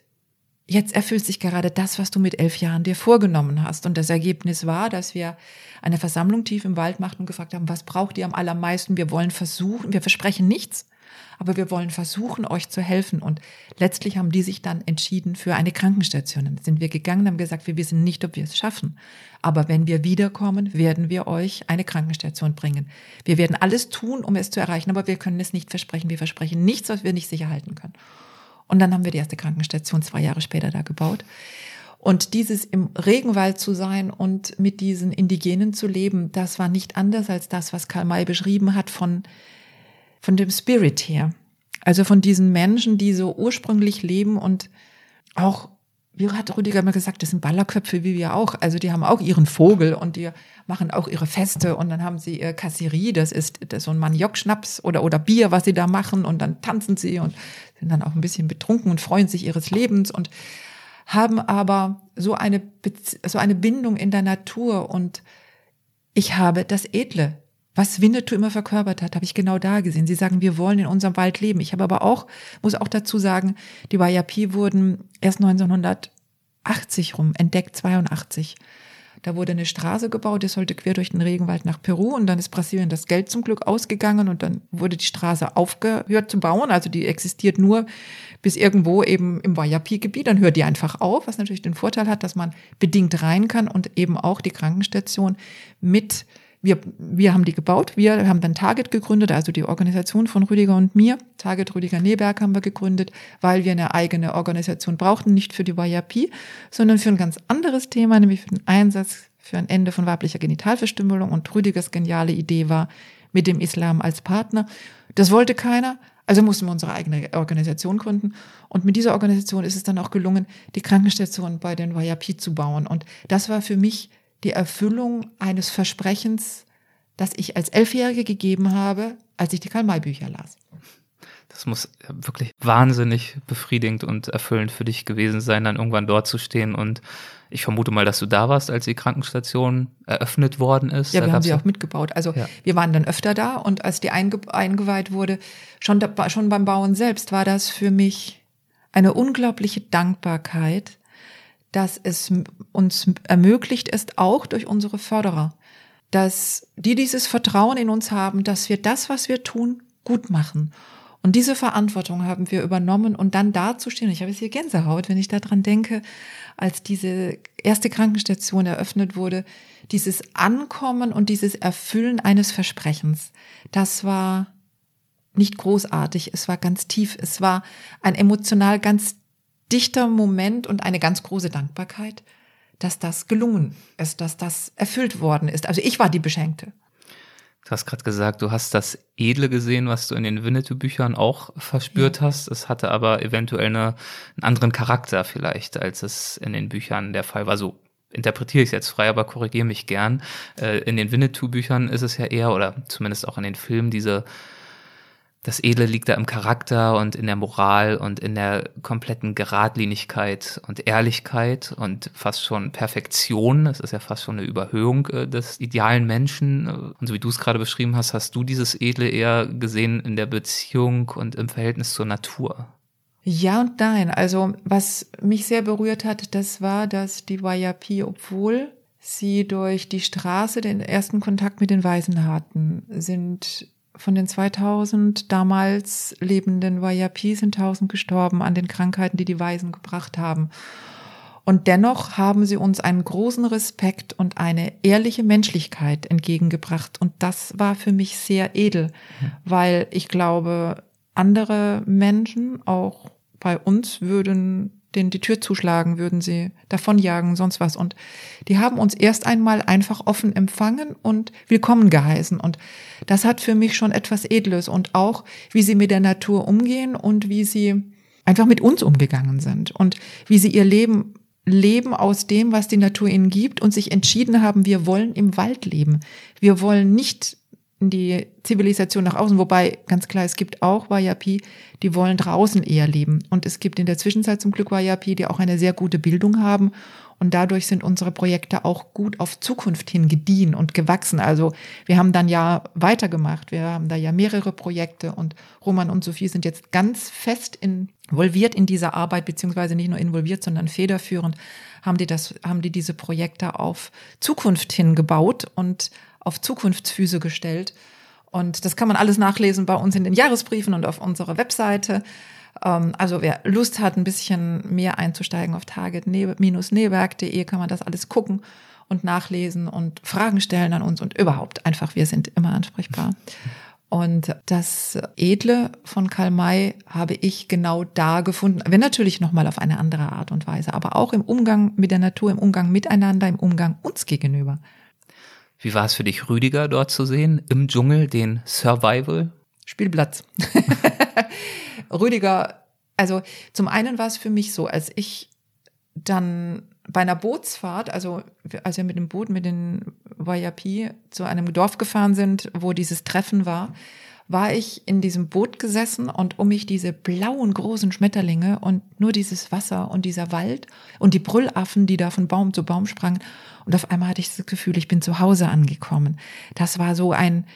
Jetzt erfüllt sich gerade das, was du mit elf Jahren dir vorgenommen hast. Und das Ergebnis war, dass wir eine Versammlung tief im Wald machten und gefragt haben, was braucht ihr am allermeisten? Wir wollen versuchen, wir versprechen nichts, aber wir wollen versuchen, euch zu helfen. Und letztlich haben die sich dann entschieden für eine Krankenstation. Dann sind wir gegangen, haben gesagt, wir wissen nicht, ob wir es schaffen. Aber wenn wir wiederkommen, werden wir euch eine Krankenstation bringen. Wir werden alles tun, um es zu erreichen, aber wir können es nicht versprechen. Wir versprechen nichts, was wir nicht sicher halten können. Und dann haben wir die erste Krankenstation zwei Jahre später da gebaut. Und dieses im Regenwald zu sein und mit diesen Indigenen zu leben, das war nicht anders als das, was Karl May beschrieben hat von von dem Spirit her. Also von diesen Menschen, die so ursprünglich leben und auch, wie hat Rüdiger mal gesagt, das sind Ballerköpfe wie wir auch. Also die haben auch ihren Vogel und die machen auch ihre Feste und dann haben sie ihr Kasserie, das ist, das ist so ein Maniok-Schnaps oder, oder Bier, was sie da machen und dann tanzen sie und sind dann auch ein bisschen betrunken und freuen sich ihres Lebens und haben aber so eine, so eine Bindung in der Natur und ich habe das Edle was Winnetou immer verkörpert hat, habe ich genau da gesehen. Sie sagen, wir wollen in unserem Wald leben. Ich habe aber auch, muss auch dazu sagen, die Wayapi wurden erst 1980 rum entdeckt, 82. Da wurde eine Straße gebaut, die sollte quer durch den Regenwald nach Peru und dann ist Brasilien das Geld zum Glück ausgegangen und dann wurde die Straße aufgehört zu bauen. Also die existiert nur bis irgendwo eben im Wayapi-Gebiet. Dann hört die einfach auf, was natürlich den Vorteil hat, dass man bedingt rein kann und eben auch die Krankenstation mit wir, wir haben die gebaut. Wir haben dann Target gegründet, also die Organisation von Rüdiger und mir. Target Rüdiger Neberg haben wir gegründet, weil wir eine eigene Organisation brauchten, nicht für die YRP, sondern für ein ganz anderes Thema, nämlich für den Einsatz für ein Ende von weiblicher Genitalverstümmelung. Und Rüdigers geniale Idee war, mit dem Islam als Partner. Das wollte keiner. Also mussten wir unsere eigene Organisation gründen. Und mit dieser Organisation ist es dann auch gelungen, die Krankenstation bei den YRP zu bauen. Und das war für mich die Erfüllung eines Versprechens, das ich als Elfjährige gegeben habe, als ich die Karl-May-Bücher las. Das muss wirklich wahnsinnig befriedigend und erfüllend für dich gewesen sein, dann irgendwann dort zu stehen und ich vermute mal, dass du da warst, als die Krankenstation eröffnet worden ist. Ja, wir haben sie auch mitgebaut. Also ja. wir waren dann öfter da und als die einge eingeweiht wurde, schon, da, schon beim Bauen selbst war das für mich eine unglaubliche Dankbarkeit, dass es uns ermöglicht ist, auch durch unsere Förderer, dass die dieses Vertrauen in uns haben, dass wir das, was wir tun, gut machen. Und diese Verantwortung haben wir übernommen und dann dazustehen. Ich habe jetzt hier Gänsehaut, wenn ich daran denke, als diese erste Krankenstation eröffnet wurde, dieses Ankommen und dieses Erfüllen eines Versprechens. Das war nicht großartig, es war ganz tief, es war ein emotional ganz dichter Moment und eine ganz große Dankbarkeit, dass das gelungen ist, dass das erfüllt worden ist. Also ich war die Beschenkte. Du hast gerade gesagt, du hast das Edle gesehen, was du in den Winnetou-Büchern auch verspürt ja. hast. Es hatte aber eventuell eine, einen anderen Charakter vielleicht, als es in den Büchern der Fall war. So interpretiere ich es jetzt frei, aber korrigiere mich gern. Äh, in den Winnetou-Büchern ist es ja eher, oder zumindest auch in den Filmen, diese das Edle liegt da im Charakter und in der Moral und in der kompletten Geradlinigkeit und Ehrlichkeit und fast schon Perfektion. Das ist ja fast schon eine Überhöhung äh, des idealen Menschen. Und so wie du es gerade beschrieben hast, hast du dieses Edle eher gesehen in der Beziehung und im Verhältnis zur Natur. Ja und nein. Also was mich sehr berührt hat, das war, dass die YAP, obwohl sie durch die Straße den ersten Kontakt mit den Weisen hatten, sind von den 2000 damals lebenden YAP sind 1000 gestorben an den Krankheiten, die die Weisen gebracht haben. Und dennoch haben sie uns einen großen Respekt und eine ehrliche Menschlichkeit entgegengebracht. Und das war für mich sehr edel, weil ich glaube, andere Menschen, auch bei uns, würden denen die Tür zuschlagen, würden sie davonjagen, sonst was. Und die haben uns erst einmal einfach offen empfangen und willkommen geheißen. Und das hat für mich schon etwas Edles und auch, wie sie mit der Natur umgehen und wie sie einfach mit uns umgegangen sind und wie sie ihr Leben leben aus dem, was die Natur ihnen gibt und sich entschieden haben, wir wollen im Wald leben. Wir wollen nicht in die Zivilisation nach außen, wobei ganz klar, es gibt auch Wayapi, die wollen draußen eher leben. Und es gibt in der Zwischenzeit zum Glück Wayapi, die auch eine sehr gute Bildung haben. Und dadurch sind unsere Projekte auch gut auf Zukunft hin gediehen und gewachsen. Also wir haben dann ja weitergemacht. Wir haben da ja mehrere Projekte und Roman und Sophie sind jetzt ganz fest involviert in dieser Arbeit, beziehungsweise nicht nur involviert, sondern federführend haben die das, haben die diese Projekte auf Zukunft hin gebaut und auf Zukunftsfüße gestellt. Und das kann man alles nachlesen bei uns in den Jahresbriefen und auf unserer Webseite. Ähm, also wer Lust hat, ein bisschen mehr einzusteigen auf target-neberg.de, kann man das alles gucken und nachlesen und Fragen stellen an uns und überhaupt einfach, wir sind immer ansprechbar. Und das Edle von Karl May habe ich genau da gefunden, wenn natürlich nochmal auf eine andere Art und Weise, aber auch im Umgang mit der Natur, im Umgang miteinander, im Umgang uns gegenüber. Wie war es für dich, Rüdiger dort zu sehen, im Dschungel, den Survival? Spielplatz. Rüdiger, also zum einen war es für mich so, als ich dann bei einer Bootsfahrt, also als wir mit dem Boot mit den Wayapi zu einem Dorf gefahren sind, wo dieses Treffen war, war ich in diesem Boot gesessen und um mich diese blauen großen Schmetterlinge und nur dieses Wasser und dieser Wald und die Brüllaffen, die da von Baum zu Baum sprangen. Und auf einmal hatte ich das Gefühl, ich bin zu Hause angekommen. Das war so ein,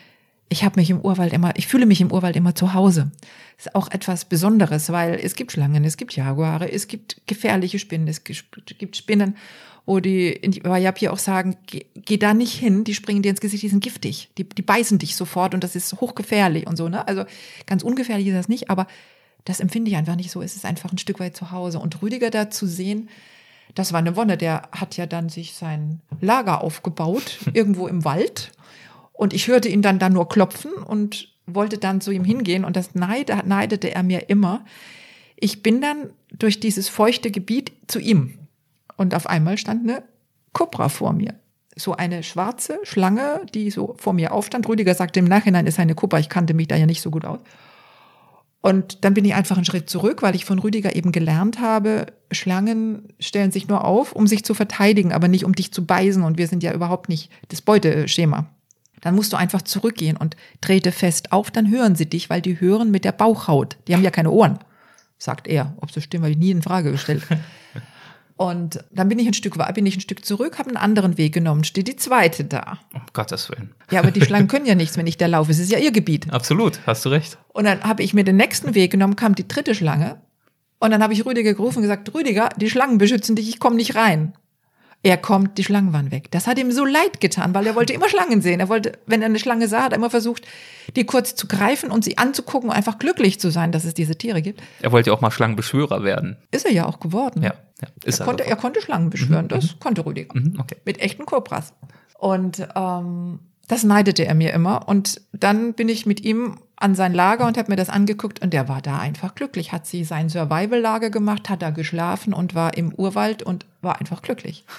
ich habe mich im Urwald immer, ich fühle mich im Urwald immer zu Hause. Das ist auch etwas Besonderes, weil es gibt Schlangen, es gibt Jaguare, es gibt gefährliche Spinnen, es gibt Spinnen wo die in die Wayapi auch sagen, geh, geh da nicht hin, die springen dir ins Gesicht, die sind giftig, die, die beißen dich sofort und das ist hochgefährlich und so, ne? Also ganz ungefährlich ist das nicht, aber das empfinde ich einfach nicht so. Es ist einfach ein Stück weit zu Hause. Und Rüdiger da zu sehen, das war eine Wonne. Der hat ja dann sich sein Lager aufgebaut, irgendwo im Wald. Und ich hörte ihn dann da nur klopfen und wollte dann zu ihm hingehen. Und das neidete er mir immer. Ich bin dann durch dieses feuchte Gebiet zu ihm und auf einmal stand eine Kobra vor mir. So eine schwarze Schlange, die so vor mir aufstand. Rüdiger sagte im Nachhinein, ist eine Kobra. Ich kannte mich da ja nicht so gut aus. Und dann bin ich einfach einen Schritt zurück, weil ich von Rüdiger eben gelernt habe, Schlangen stellen sich nur auf, um sich zu verteidigen, aber nicht um dich zu beißen. Und wir sind ja überhaupt nicht das Beuteschema. Dann musst du einfach zurückgehen und trete fest auf, dann hören sie dich, weil die hören mit der Bauchhaut. Die haben ja keine Ohren, sagt er. Ob so stimmt, habe ich nie in Frage gestellt. Und dann bin ich ein Stück bin ich ein Stück zurück, habe einen anderen Weg genommen, steht die zweite da. Um Gottes Willen. Ja, aber die Schlangen können ja nichts, wenn ich da laufe. Es ist ja ihr Gebiet. Absolut, hast du recht. Und dann habe ich mir den nächsten Weg genommen, kam die dritte Schlange. Und dann habe ich Rüdiger gerufen und gesagt, Rüdiger, die Schlangen beschützen dich, ich komme nicht rein. Er kommt, die Schlangen waren weg. Das hat ihm so leid getan, weil er wollte immer Schlangen sehen. Er wollte, wenn er eine Schlange sah, hat er immer versucht, die kurz zu greifen und sie anzugucken und einfach glücklich zu sein, dass es diese Tiere gibt. Er wollte ja auch mal Schlangenbeschwörer werden. Ist er ja auch geworden. Ja, ja er, er konnte, er konnte Schlangen beschwören, mhm. das mhm. konnte Rüdiger. Mhm, okay. Mit echten Kobras. Und ähm, das neidete er mir immer. Und dann bin ich mit ihm an sein Lager und habe mir das angeguckt und der war da einfach glücklich. Hat sie sein Survival-Lager gemacht, hat da geschlafen und war im Urwald und war einfach glücklich.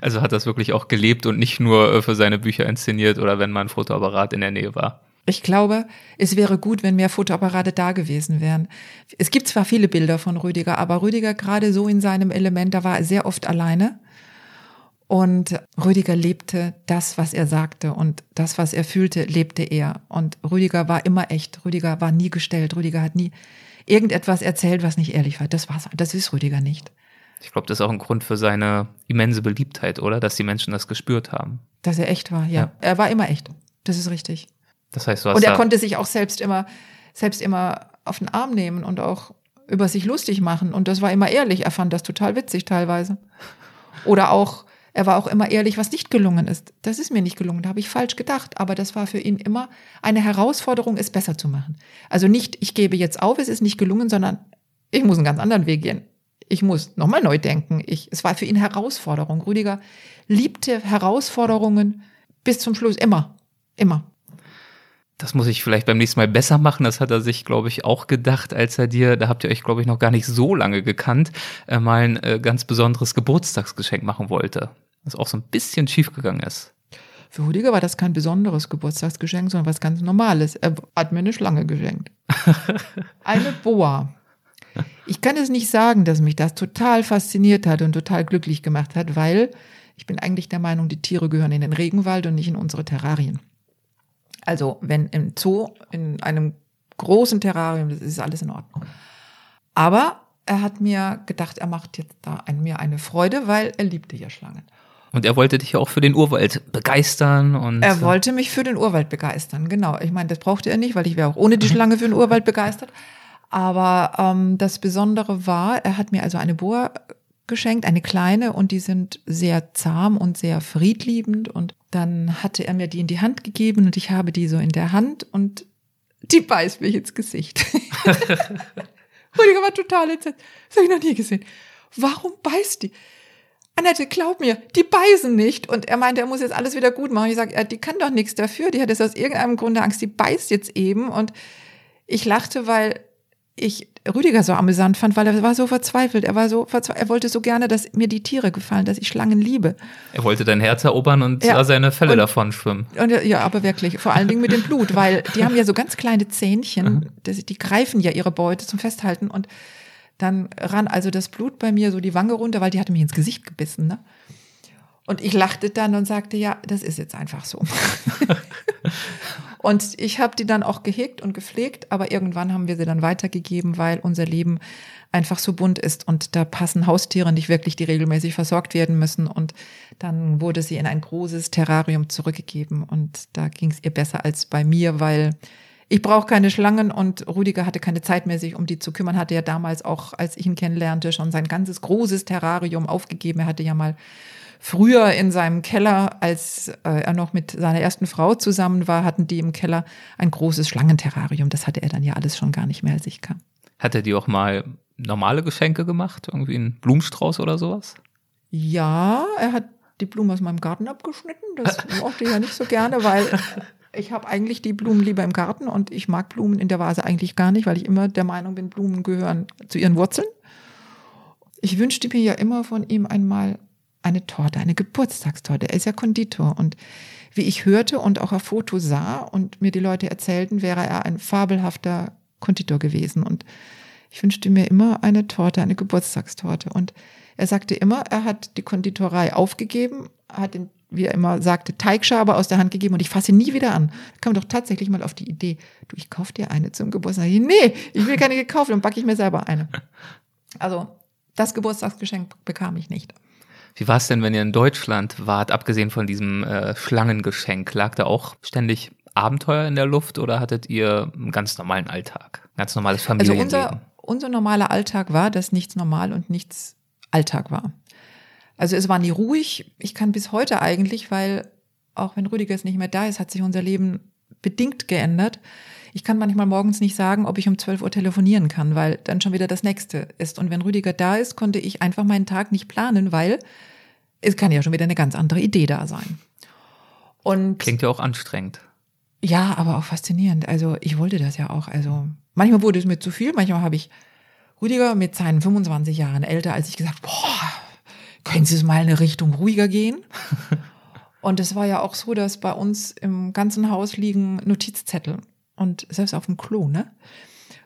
Also hat das wirklich auch gelebt und nicht nur äh, für seine Bücher inszeniert oder wenn mal ein Fotoapparat in der Nähe war. Ich glaube, es wäre gut, wenn mehr Fotoapparate da gewesen wären. Es gibt zwar viele Bilder von Rüdiger, aber Rüdiger gerade so in seinem Element, da war er sehr oft alleine Und Rüdiger lebte das, was er sagte und das, was er fühlte, lebte er. Und Rüdiger war immer echt. Rüdiger war nie gestellt. Rüdiger hat nie irgendetwas erzählt, was nicht ehrlich war. Das war's. Das ist Rüdiger nicht. Ich glaube, das ist auch ein Grund für seine immense Beliebtheit, oder? Dass die Menschen das gespürt haben. Dass er echt war, ja. ja. Er war immer echt. Das ist richtig. Das heißt, du hast Und er konnte sich auch selbst immer, selbst immer auf den Arm nehmen und auch über sich lustig machen. Und das war immer ehrlich. Er fand das total witzig teilweise. Oder auch, er war auch immer ehrlich, was nicht gelungen ist. Das ist mir nicht gelungen, da habe ich falsch gedacht. Aber das war für ihn immer eine Herausforderung, es besser zu machen. Also nicht, ich gebe jetzt auf, es ist nicht gelungen, sondern ich muss einen ganz anderen Weg gehen. Ich muss nochmal neu denken. Ich, es war für ihn Herausforderung. Rüdiger liebte Herausforderungen bis zum Schluss. Immer. Immer. Das muss ich vielleicht beim nächsten Mal besser machen. Das hat er sich, glaube ich, auch gedacht, als er dir, da habt ihr euch, glaube ich, noch gar nicht so lange gekannt, äh, mal ein äh, ganz besonderes Geburtstagsgeschenk machen wollte was auch so ein bisschen schiefgegangen ist. Für Rüdiger war das kein besonderes Geburtstagsgeschenk, sondern was ganz Normales. Er hat mir eine Schlange geschenkt. eine Boa. Ich kann es nicht sagen, dass mich das total fasziniert hat und total glücklich gemacht hat, weil ich bin eigentlich der Meinung, die Tiere gehören in den Regenwald und nicht in unsere Terrarien. Also wenn im Zoo, in einem großen Terrarium, das ist alles in Ordnung. Aber er hat mir gedacht, er macht jetzt da ein, mir eine Freude, weil er liebte ja Schlangen. Und er wollte dich auch für den Urwald begeistern und. Er wollte mich für den Urwald begeistern, genau. Ich meine, das brauchte er nicht, weil ich wäre auch ohne die Schlange für den Urwald begeistert. Aber ähm, das Besondere war, er hat mir also eine Boa geschenkt, eine kleine, und die sind sehr zahm und sehr friedliebend. Und dann hatte er mir die in die Hand gegeben und ich habe die so in der Hand und die beißt mich ins Gesicht. Rüdiger war total entsetzt. Das habe ich noch nie gesehen. Warum beißt die? Annette, glaub mir, die beißen nicht. Und er meinte, er muss jetzt alles wieder gut machen. Ich sage, ja, die kann doch nichts dafür. Die hat jetzt aus irgendeinem Grunde Angst, die beißt jetzt eben. Und ich lachte, weil ich Rüdiger so amüsant fand, weil er war so verzweifelt. Er war so verzweifelt. Er wollte so gerne, dass mir die Tiere gefallen, dass ich Schlangen liebe. Er wollte dein Herz erobern und ja. seine Fälle und, davon schwimmen. Und, ja, aber wirklich. Vor allen Dingen mit dem Blut, weil die haben ja so ganz kleine Zähnchen. Die, die greifen ja ihre Beute zum Festhalten und dann ran also das Blut bei mir so die Wange runter, weil die hatte mich ins Gesicht gebissen. Ne? Und ich lachte dann und sagte, ja, das ist jetzt einfach so. und ich habe die dann auch gehegt und gepflegt, aber irgendwann haben wir sie dann weitergegeben, weil unser Leben einfach so bunt ist und da passen Haustiere nicht wirklich, die regelmäßig versorgt werden müssen. Und dann wurde sie in ein großes Terrarium zurückgegeben und da ging es ihr besser als bei mir, weil ich brauche keine Schlangen und Rüdiger hatte keine Zeit mehr, sich um die zu kümmern. Hatte ja damals auch, als ich ihn kennenlernte, schon sein ganzes großes Terrarium aufgegeben. Er hatte ja mal früher in seinem Keller, als äh, er noch mit seiner ersten Frau zusammen war, hatten die im Keller ein großes Schlangenterrarium. Das hatte er dann ja alles schon gar nicht mehr, als ich kam. Hat er dir auch mal normale Geschenke gemacht? Irgendwie einen Blumenstrauß oder sowas? Ja, er hat die Blumen aus meinem Garten abgeschnitten. Das mochte ich ja nicht so gerne, weil ich habe eigentlich die Blumen lieber im Garten und ich mag Blumen in der Vase eigentlich gar nicht, weil ich immer der Meinung bin, Blumen gehören zu ihren Wurzeln. Ich wünschte mir ja immer von ihm einmal eine Torte, eine Geburtstagstorte. Er ist ja Konditor und wie ich hörte und auch auf Foto sah und mir die Leute erzählten, wäre er ein fabelhafter Konditor gewesen und ich wünschte mir immer eine Torte, eine Geburtstagstorte und er sagte immer, er hat die Konditorei aufgegeben, hat den wie er immer sagte, Teigschabe aus der Hand gegeben und ich fasse ihn nie wieder an. Da kam doch tatsächlich mal auf die Idee, du, ich kauf dir eine zum Geburtstag. Nee, ich will keine gekauft, dann backe ich mir selber eine. Also, das Geburtstagsgeschenk bekam ich nicht. Wie war es denn, wenn ihr in Deutschland wart, abgesehen von diesem äh, Schlangengeschenk? Lag da auch ständig Abenteuer in der Luft oder hattet ihr einen ganz normalen Alltag? Ganz normales Familienleben? Also unser, unser normaler Alltag war, dass nichts normal und nichts Alltag war. Also es war nie ruhig. Ich kann bis heute eigentlich, weil auch wenn Rüdiger jetzt nicht mehr da ist, hat sich unser Leben bedingt geändert. Ich kann manchmal morgens nicht sagen, ob ich um 12 Uhr telefonieren kann, weil dann schon wieder das nächste ist. Und wenn Rüdiger da ist, konnte ich einfach meinen Tag nicht planen, weil es kann ja schon wieder eine ganz andere Idee da sein. Und Klingt ja auch anstrengend. Ja, aber auch faszinierend. Also ich wollte das ja auch. Also manchmal wurde es mir zu viel, manchmal habe ich Rüdiger mit seinen 25 Jahren älter als ich gesagt, boah, können Sie es mal in eine Richtung ruhiger gehen? Und es war ja auch so, dass bei uns im ganzen Haus liegen Notizzettel und selbst auf dem Klo, ne?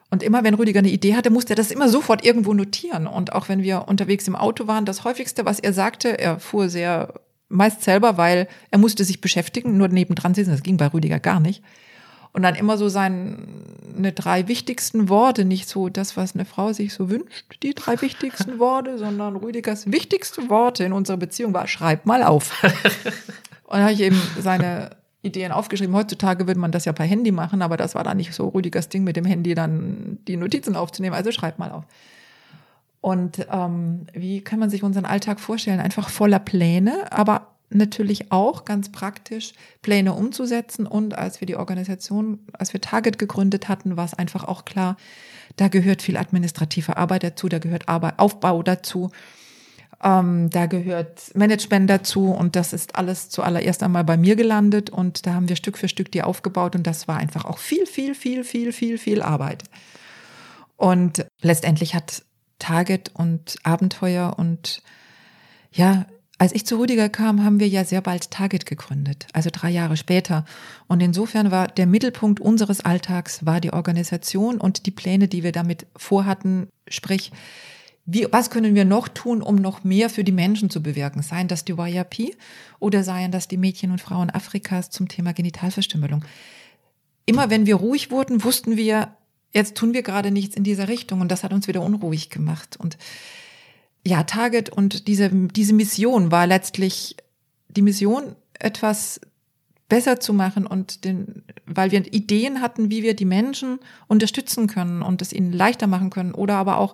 Und immer wenn Rüdiger eine Idee hatte, musste er das immer sofort irgendwo notieren. Und auch wenn wir unterwegs im Auto waren, das häufigste, was er sagte, er fuhr sehr meist selber, weil er musste sich beschäftigen, nur nebendran sitzen. Das ging bei Rüdiger gar nicht. Und dann immer so seine drei wichtigsten Worte, nicht so das, was eine Frau sich so wünscht, die drei wichtigsten Worte, sondern Rüdigers wichtigste Worte in unserer Beziehung war, schreib mal auf. Und da habe ich eben seine Ideen aufgeschrieben. Heutzutage würde man das ja per Handy machen, aber das war dann nicht so Rüdigers Ding mit dem Handy dann die Notizen aufzunehmen. Also schreib mal auf. Und ähm, wie kann man sich unseren Alltag vorstellen? Einfach voller Pläne, aber natürlich auch ganz praktisch Pläne umzusetzen. Und als wir die Organisation, als wir Target gegründet hatten, war es einfach auch klar, da gehört viel administrative Arbeit dazu, da gehört Arbeit, Aufbau dazu, ähm, da gehört Management dazu und das ist alles zuallererst einmal bei mir gelandet und da haben wir Stück für Stück die aufgebaut und das war einfach auch viel, viel, viel, viel, viel, viel Arbeit. Und letztendlich hat Target und Abenteuer und ja, als ich zu Rudiger kam, haben wir ja sehr bald Target gegründet, also drei Jahre später. Und insofern war der Mittelpunkt unseres Alltags war die Organisation und die Pläne, die wir damit vorhatten, sprich, wie, was können wir noch tun, um noch mehr für die Menschen zu bewirken? Seien das die YRP oder seien das die Mädchen und Frauen Afrikas zum Thema Genitalverstümmelung? Immer wenn wir ruhig wurden, wussten wir, jetzt tun wir gerade nichts in dieser Richtung und das hat uns wieder unruhig gemacht. Und ja, Target und diese, diese Mission war letztlich die Mission, etwas besser zu machen und den, weil wir Ideen hatten, wie wir die Menschen unterstützen können und es ihnen leichter machen können oder aber auch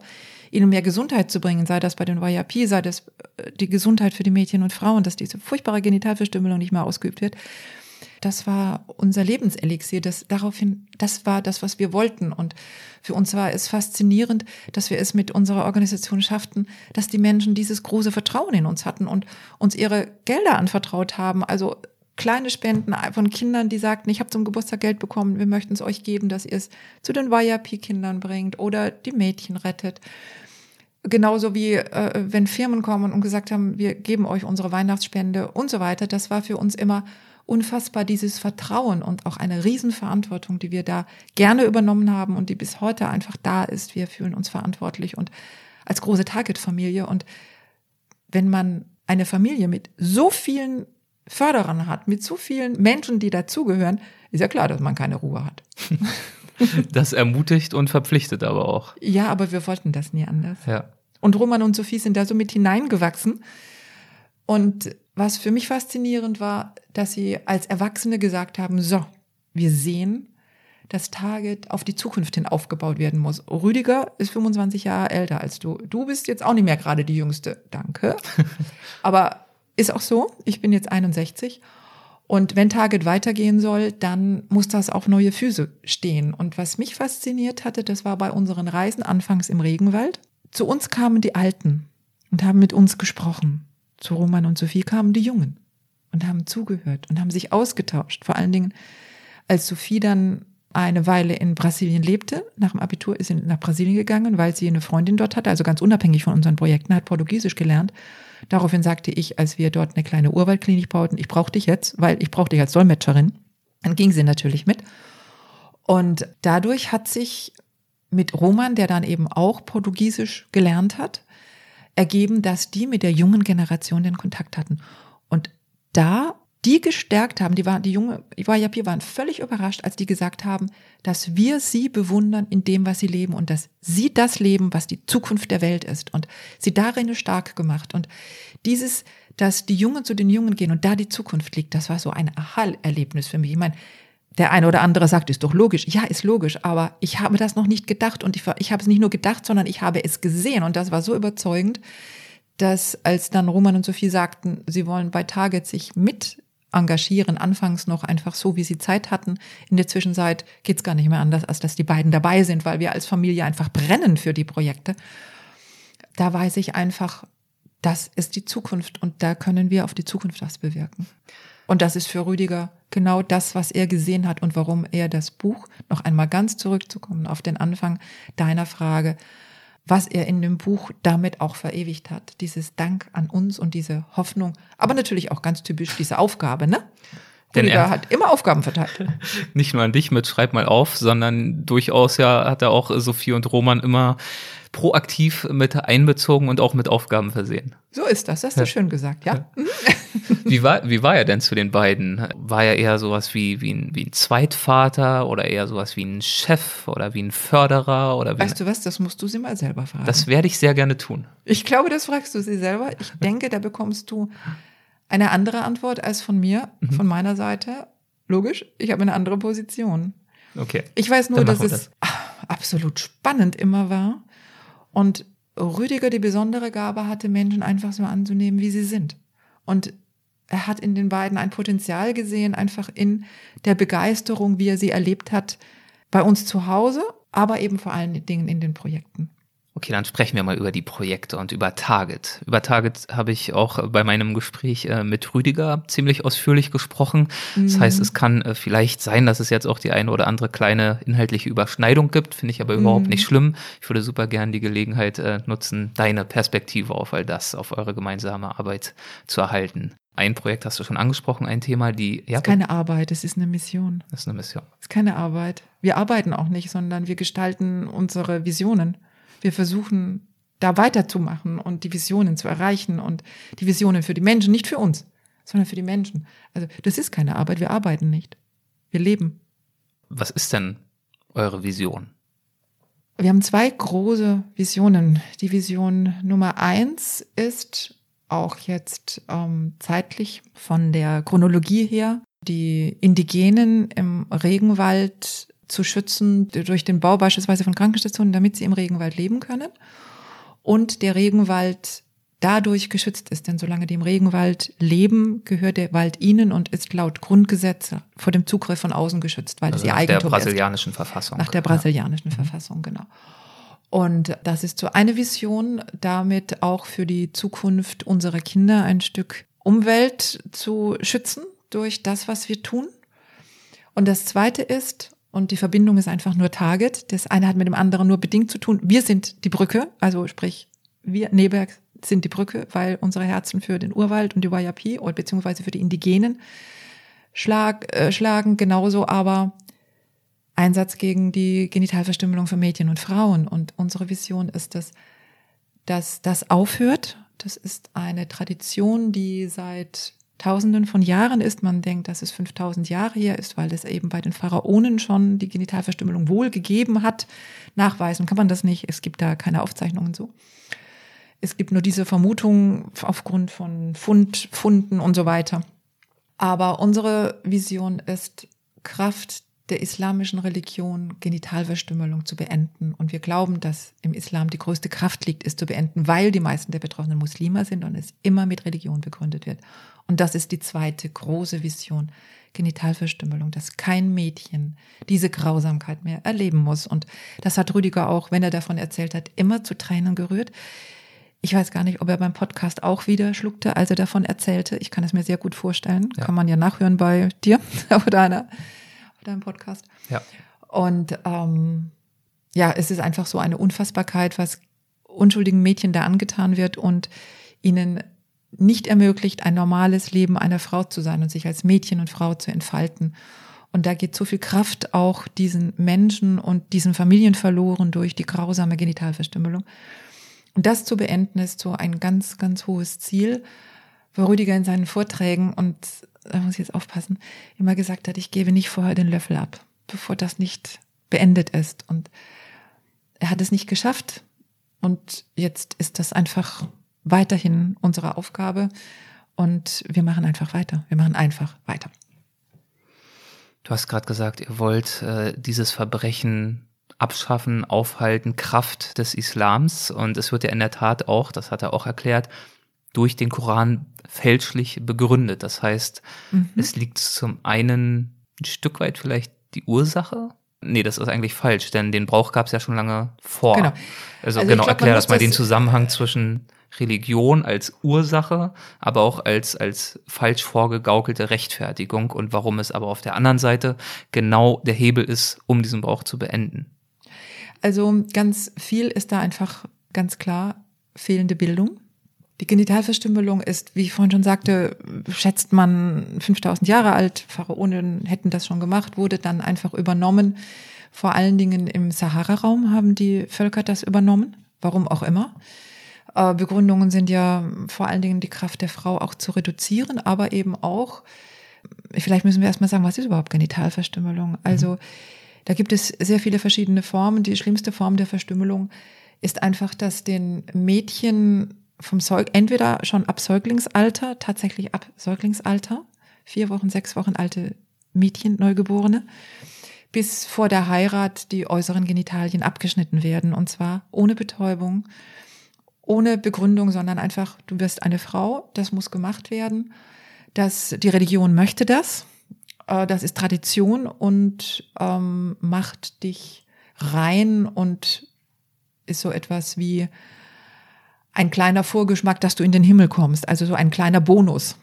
ihnen mehr Gesundheit zu bringen, sei das bei den YAP, sei das äh, die Gesundheit für die Mädchen und Frauen, dass diese furchtbare Genitalverstümmelung nicht mehr ausgeübt wird. Das war unser Lebenselixier. Das, daraufhin, das war das, was wir wollten. Und für uns war es faszinierend, dass wir es mit unserer Organisation schafften, dass die Menschen dieses große Vertrauen in uns hatten und uns ihre Gelder anvertraut haben. Also kleine Spenden von Kindern, die sagten, ich habe zum Geburtstag Geld bekommen, wir möchten es euch geben, dass ihr es zu den YAP-Kindern bringt oder die Mädchen rettet. Genauso wie äh, wenn Firmen kommen und gesagt haben, wir geben euch unsere Weihnachtsspende und so weiter. Das war für uns immer unfassbar dieses Vertrauen und auch eine Riesenverantwortung, die wir da gerne übernommen haben und die bis heute einfach da ist. Wir fühlen uns verantwortlich und als große Target-Familie. Und wenn man eine Familie mit so vielen Förderern hat, mit so vielen Menschen, die dazugehören, ist ja klar, dass man keine Ruhe hat. Das ermutigt und verpflichtet aber auch. Ja, aber wir wollten das nie anders. Ja. Und Roman und Sophie sind da so mit hineingewachsen. Und was für mich faszinierend war, dass sie als Erwachsene gesagt haben, so, wir sehen, dass Target auf die Zukunft hin aufgebaut werden muss. Rüdiger ist 25 Jahre älter als du. Du bist jetzt auch nicht mehr gerade die Jüngste. Danke. Aber ist auch so. Ich bin jetzt 61. Und wenn Target weitergehen soll, dann muss das auf neue Füße stehen. Und was mich fasziniert hatte, das war bei unseren Reisen anfangs im Regenwald. Zu uns kamen die Alten und haben mit uns gesprochen. Zu Roman und Sophie kamen die Jungen und haben zugehört und haben sich ausgetauscht. Vor allen Dingen, als Sophie dann eine Weile in Brasilien lebte, nach dem Abitur ist sie nach Brasilien gegangen, weil sie eine Freundin dort hatte, also ganz unabhängig von unseren Projekten, hat Portugiesisch gelernt. Daraufhin sagte ich, als wir dort eine kleine Urwaldklinik bauten, ich brauche dich jetzt, weil ich brauche dich als Dolmetscherin. Dann ging sie natürlich mit. Und dadurch hat sich mit Roman, der dann eben auch Portugiesisch gelernt hat, ergeben, dass die mit der jungen Generation den Kontakt hatten. Und da die gestärkt haben, die waren, die junge YAP waren völlig überrascht, als die gesagt haben, dass wir sie bewundern in dem, was sie leben und dass sie das leben, was die Zukunft der Welt ist und sie darin stark gemacht. Und dieses, dass die Jungen zu den Jungen gehen und da die Zukunft liegt, das war so ein Aha-Erlebnis für mich. Ich meine, der eine oder andere sagt, ist doch logisch. Ja, ist logisch, aber ich habe das noch nicht gedacht und ich, ich habe es nicht nur gedacht, sondern ich habe es gesehen und das war so überzeugend, dass als dann Roman und Sophie sagten, sie wollen bei Target sich mit engagieren, anfangs noch einfach so, wie sie Zeit hatten. In der Zwischenzeit geht's gar nicht mehr anders, als dass die beiden dabei sind, weil wir als Familie einfach brennen für die Projekte. Da weiß ich einfach, das ist die Zukunft und da können wir auf die Zukunft was bewirken. Und das ist für Rüdiger genau das, was er gesehen hat und warum er das Buch, noch einmal ganz zurückzukommen auf den Anfang deiner Frage, was er in dem Buch damit auch verewigt hat. Dieses Dank an uns und diese Hoffnung, aber natürlich auch ganz typisch diese Aufgabe, ne? Denn Rüdiger er hat immer Aufgaben verteilt. Nicht nur an dich mit Schreib mal auf, sondern durchaus ja hat er auch Sophie und Roman immer proaktiv mit einbezogen und auch mit Aufgaben versehen. So ist das, das hast du ja. schön gesagt, ja. ja. Wie war, wie war er denn zu den beiden? War er eher sowas wie, wie, ein, wie ein Zweitvater oder eher sowas wie ein Chef oder wie ein Förderer oder wie Weißt du was, das musst du sie mal selber fragen. Das werde ich sehr gerne tun. ich glaube, das fragst du sie selber. Ich denke, da bekommst du eine andere Antwort als von mir, Mhm. von meiner Seite. Logisch, ich habe eine andere Position. Okay. Ich weiß nur, dass wir es absolut spannend immer war und Rüdiger die besondere Gabe hatte, Menschen einfach so anzunehmen, wie sie sind. Und er hat in den beiden ein Potenzial gesehen, einfach in der Begeisterung, wie er sie erlebt hat, bei uns zu Hause, aber eben vor allen Dingen in den Projekten. Okay, dann sprechen wir mal über die Projekte und über Target. Über Target habe ich auch bei meinem Gespräch äh, mit Rüdiger ziemlich ausführlich gesprochen. Das heißt, es kann äh, vielleicht sein, dass es jetzt auch die eine oder andere kleine inhaltliche Überschneidung gibt, finde ich aber überhaupt nicht schlimm. Ich würde super gern die Gelegenheit äh, nutzen, deine Perspektive auf all das, auf eure gemeinsame Arbeit zu erhalten. Ein Projekt hast du schon angesprochen, ein Thema, die ja, Es ist keine Arbeit, es ist eine Mission. das ist eine Mission. Es ist keine Arbeit. Wir arbeiten auch nicht, sondern wir gestalten unsere Visionen. Wir versuchen, da weiterzumachen und die Visionen zu erreichen und die Visionen für die Menschen, nicht für uns, sondern für die Menschen. Also das ist keine Arbeit, wir arbeiten nicht. Wir leben. Was ist denn eure Vision? Wir haben zwei große Visionen. Die Vision Nummer eins ist auch jetzt ähm, zeitlich von der Chronologie her, die Indigenen im Regenwald zu schützen durch den Bau beispielsweise von Krankenstationen, damit sie im Regenwald leben können. Und der Regenwald dadurch geschützt ist, denn solange die im Regenwald leben, gehört der Wald ihnen und ist laut Grundgesetz vor dem Zugriff von außen geschützt, weil Also es ihr nach der Eigentum ist. brasilianischen Verfassung. Nach der brasilianischen Verfassung, genau. Und das ist so eine Vision, damit auch für die Zukunft unserer Kinder ein Stück Umwelt zu schützen durch das, was wir tun. Und das zweite ist, und die Verbindung ist einfach nur Target, das eine hat mit dem anderen nur bedingt zu tun. Wir sind die Brücke, also sprich, wir, Neberg, sind die Brücke, weil unsere Herzen für den Urwald und die Wayapi oder beziehungsweise für die Indigenen schlag, äh, schlagen, genauso aber Einsatz gegen die Genitalverstümmelung von Mädchen und Frauen. Und unsere Vision ist, dass, dass das aufhört. Das ist eine Tradition, die seit Tausenden von Jahren ist. Man denkt, dass es 5000 Jahre her ist, weil es eben bei den Pharaonen schon die Genitalverstümmelung wohl gegeben hat. Nachweisen kann man das nicht. Es gibt da keine Aufzeichnungen so. Es gibt nur diese Vermutung aufgrund von Fund, Funden und so weiter. Aber unsere Vision ist, Kraft der islamischen Religion Genitalverstümmelung zu beenden. Und wir glauben, dass im Islam die größte Kraft liegt, es zu beenden, weil die meisten der Betroffenen Muslime sind und es immer mit Religion begründet wird. Und das ist die zweite große Vision. Genitalverstümmelung, dass kein Mädchen diese Grausamkeit mehr erleben muss. Und das hat Rüdiger auch, wenn er davon erzählt hat, immer zu Tränen gerührt. Ich weiß gar nicht, ob er beim Podcast auch wieder schluckte, als er davon erzählte. Ich kann es mir sehr gut vorstellen. Ja. Kann man ja nachhören bei dir oder einer, oder einem Podcast. Ja. Und ähm, ja, es ist einfach so eine Unfassbarkeit, was unschuldigen Mädchen da angetan wird und ihnen nicht ermöglicht, ein normales Leben einer Frau zu sein und sich als Mädchen und Frau zu entfalten. Und da geht so viel Kraft auch diesen Menschen und diesen Familien verloren durch die grausame Genitalverstümmelung. Und das zu beenden ist so ein ganz, ganz hohes Ziel, wo Rüdiger in seinen Vorträgen, und da muss ich jetzt aufpassen, immer gesagt hat, ich gebe nicht vorher den Löffel ab, bevor das nicht beendet ist. Und er hat es nicht geschafft. Und jetzt ist das einfach weiterhin unsere Aufgabe. Und wir machen einfach weiter. Wir machen einfach weiter. Du hast gerade gesagt, ihr wollt äh, dieses Verbrechen abschaffen, aufhalten, Kraft des Islams. Und es wird ja in der Tat auch, das hat er auch erklärt, durch den Koran fälschlich begründet. Das heißt, Mhm. es liegt zum einen ein Stück weit vielleicht die Ursache. Nee, das ist eigentlich falsch, denn den Brauch gab es ja schon lange vor. Genau. Also, Also genau, glaub, erklär das mal, den Zusammenhang zwischen Religion als Ursache, aber auch als, als falsch vorgegaukelte Rechtfertigung und warum es aber auf der anderen Seite genau der Hebel ist, um diesen Brauch zu beenden. Also ganz viel ist da einfach ganz klar fehlende Bildung. Die Genitalverstümmelung ist, wie ich vorhin schon sagte, schätzt man 5000 Jahre alt. Pharaonen hätten das schon gemacht, wurde dann einfach übernommen. Vor allen Dingen im Sahara-Raum haben die Völker das übernommen, warum auch immer. Äh, Begründungen sind ja vor allen Dingen die Kraft der Frau auch zu reduzieren, aber eben auch, vielleicht müssen wir erstmal sagen, was ist überhaupt Genitalverstümmelung? Also da gibt es sehr viele verschiedene Formen. Die schlimmste Form der Verstümmelung ist einfach, dass den Mädchen vom Säug entweder schon ab Säuglingsalter, tatsächlich ab Säuglingsalter, vier Wochen, sechs Wochen alte Mädchen, Neugeborene, bis vor der Heirat die äußeren Genitalien abgeschnitten werden. Und zwar ohne Betäubung, ohne Begründung, sondern einfach, du wirst eine Frau, das muss gemacht werden. Das, die Religion möchte das. Äh, das ist Tradition und ähm, macht dich rein und ist so etwas wie ein kleiner Vorgeschmack, dass du in den Himmel kommst, also so ein kleiner Bonus.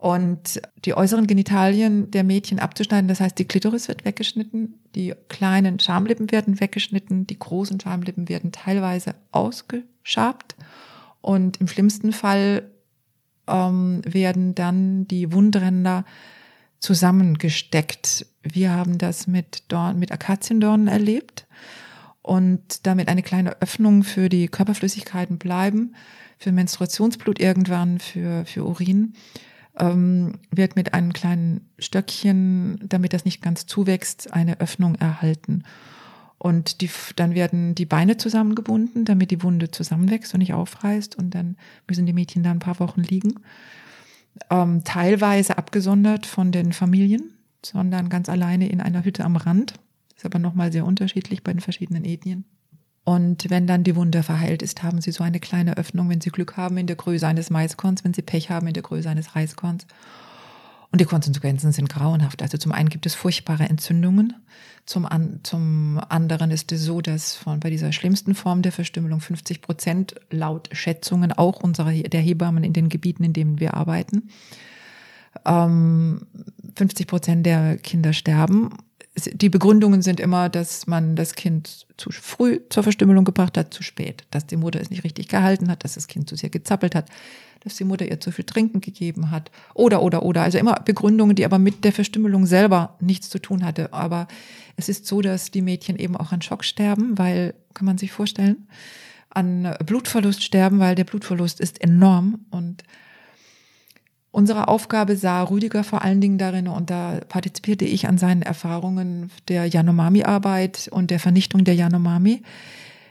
Und die äußeren Genitalien der Mädchen abzuschneiden, das heißt, die Klitoris wird weggeschnitten, die kleinen Schamlippen werden weggeschnitten, die großen Schamlippen werden teilweise ausgeschabt. Und im schlimmsten Fall ähm, werden dann die Wundränder zusammengesteckt. Wir haben das mit, Dorn, mit Akaziendornen erlebt. Und damit eine kleine Öffnung für die Körperflüssigkeiten bleiben, für Menstruationsblut irgendwann, für, für Urin ähm, wird mit einem kleinen Stöckchen, damit das nicht ganz zuwächst, eine Öffnung erhalten. Und die, dann werden die Beine zusammengebunden, damit die Wunde zusammenwächst und nicht aufreißt. Und dann müssen die Mädchen da ein paar Wochen liegen. Ähm, teilweise abgesondert von den Familien, sondern ganz alleine in einer Hütte am Rand. Ist aber nochmal sehr unterschiedlich bei den verschiedenen Ethnien. Und wenn dann die Wunde verheilt ist, haben sie so eine kleine Öffnung, wenn sie Glück haben in der Größe eines Maiskorns, wenn sie Pech haben in der Größe eines Reiskorns. Und die Konsequenzen sind grauenhaft. Also zum einen gibt es furchtbare Entzündungen, zum, an, zum anderen ist es so, dass von bei dieser schlimmsten Form der Verstümmelung 50 Prozent laut Schätzungen auch unserer der Hebammen in den Gebieten, in denen wir arbeiten, ähm, 50 Prozent der Kinder sterben die Begründungen sind immer, dass man das Kind zu früh zur Verstümmelung gebracht hat, zu spät, dass die Mutter es nicht richtig gehalten hat, dass das Kind zu sehr gezappelt hat, dass die Mutter ihr zu viel Trinken gegeben hat oder oder oder. Also immer Begründungen, die aber mit der Verstümmelung selber nichts zu tun hatte. Aber es ist so, dass die Mädchen eben auch an Schock sterben, weil, kann man sich vorstellen, an Blutverlust sterben, weil der Blutverlust ist enorm und Unsere Aufgabe sah Rüdiger vor allen Dingen darin, und da partizipierte ich an seinen Erfahrungen der Yanomami-Arbeit und der Vernichtung der Yanomami.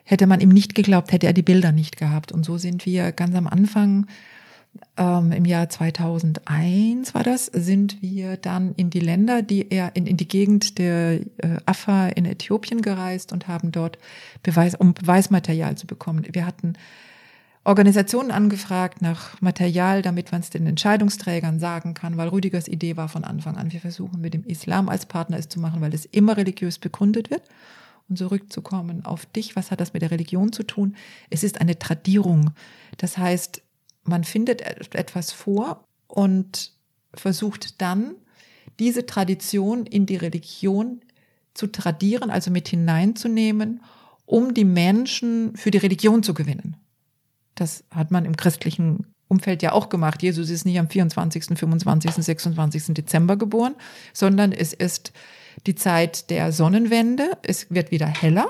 Hätte man ihm nicht geglaubt, hätte er die Bilder nicht gehabt. Und so sind wir ganz am Anfang, ähm, im Jahr 2001 war das, sind wir dann in die Länder, die er in, in die Gegend der äh, Affa in Äthiopien gereist und haben dort Beweis, um Beweismaterial zu bekommen. Wir hatten Organisationen angefragt nach Material, damit man es den Entscheidungsträgern sagen kann, weil Rüdigers Idee war von Anfang an, wir versuchen mit dem Islam als Partner es zu machen, weil es immer religiös begründet wird. Und zurückzukommen auf dich, was hat das mit der Religion zu tun? Es ist eine Tradierung. Das heißt, man findet etwas vor und versucht dann, diese Tradition in die Religion zu tradieren, also mit hineinzunehmen, um die Menschen für die Religion zu gewinnen. Das hat man im christlichen Umfeld ja auch gemacht. Jesus ist nicht am 24., 25., 26. Dezember geboren, sondern es ist die Zeit der Sonnenwende. Es wird wieder heller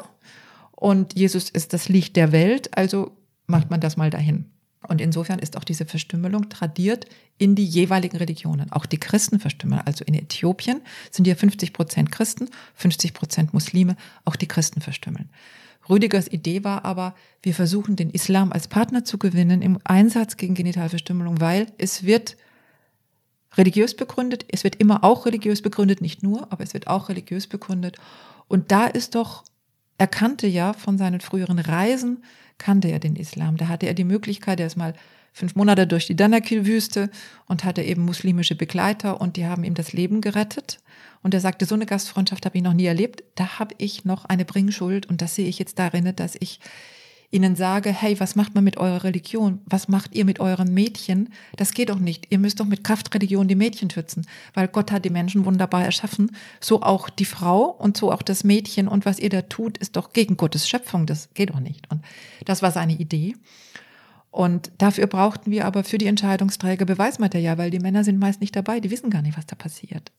und Jesus ist das Licht der Welt. Also macht man das mal dahin. Und insofern ist auch diese Verstümmelung tradiert in die jeweiligen Religionen. Auch die Christen verstümmeln. Also in Äthiopien sind ja 50 Prozent Christen, 50 Prozent Muslime. Auch die Christen verstümmeln. Rüdigers Idee war aber, wir versuchen den Islam als Partner zu gewinnen im Einsatz gegen Genitalverstümmelung, weil es wird religiös begründet, es wird immer auch religiös begründet, nicht nur, aber es wird auch religiös begründet. Und da ist doch, er kannte ja von seinen früheren Reisen, kannte er den Islam. Da hatte er die Möglichkeit, er ist mal fünf Monate durch die Danakil-Wüste und hatte eben muslimische Begleiter und die haben ihm das Leben gerettet. Und er sagte, so eine Gastfreundschaft habe ich noch nie erlebt. Da habe ich noch eine Bringschuld und das sehe ich jetzt darin, dass ich ihnen sage, hey, was macht man mit eurer Religion? Was macht ihr mit euren Mädchen? Das geht doch nicht. Ihr müsst doch mit Kraftreligion die Mädchen schützen, weil Gott hat die Menschen wunderbar erschaffen. So auch die Frau und so auch das Mädchen. Und was ihr da tut, ist doch gegen Gottes Schöpfung. Das geht doch nicht. Und das war seine Idee. Und dafür brauchten wir aber für die Entscheidungsträger Beweismaterial, weil die Männer sind meist nicht dabei, die wissen gar nicht, was da passiert.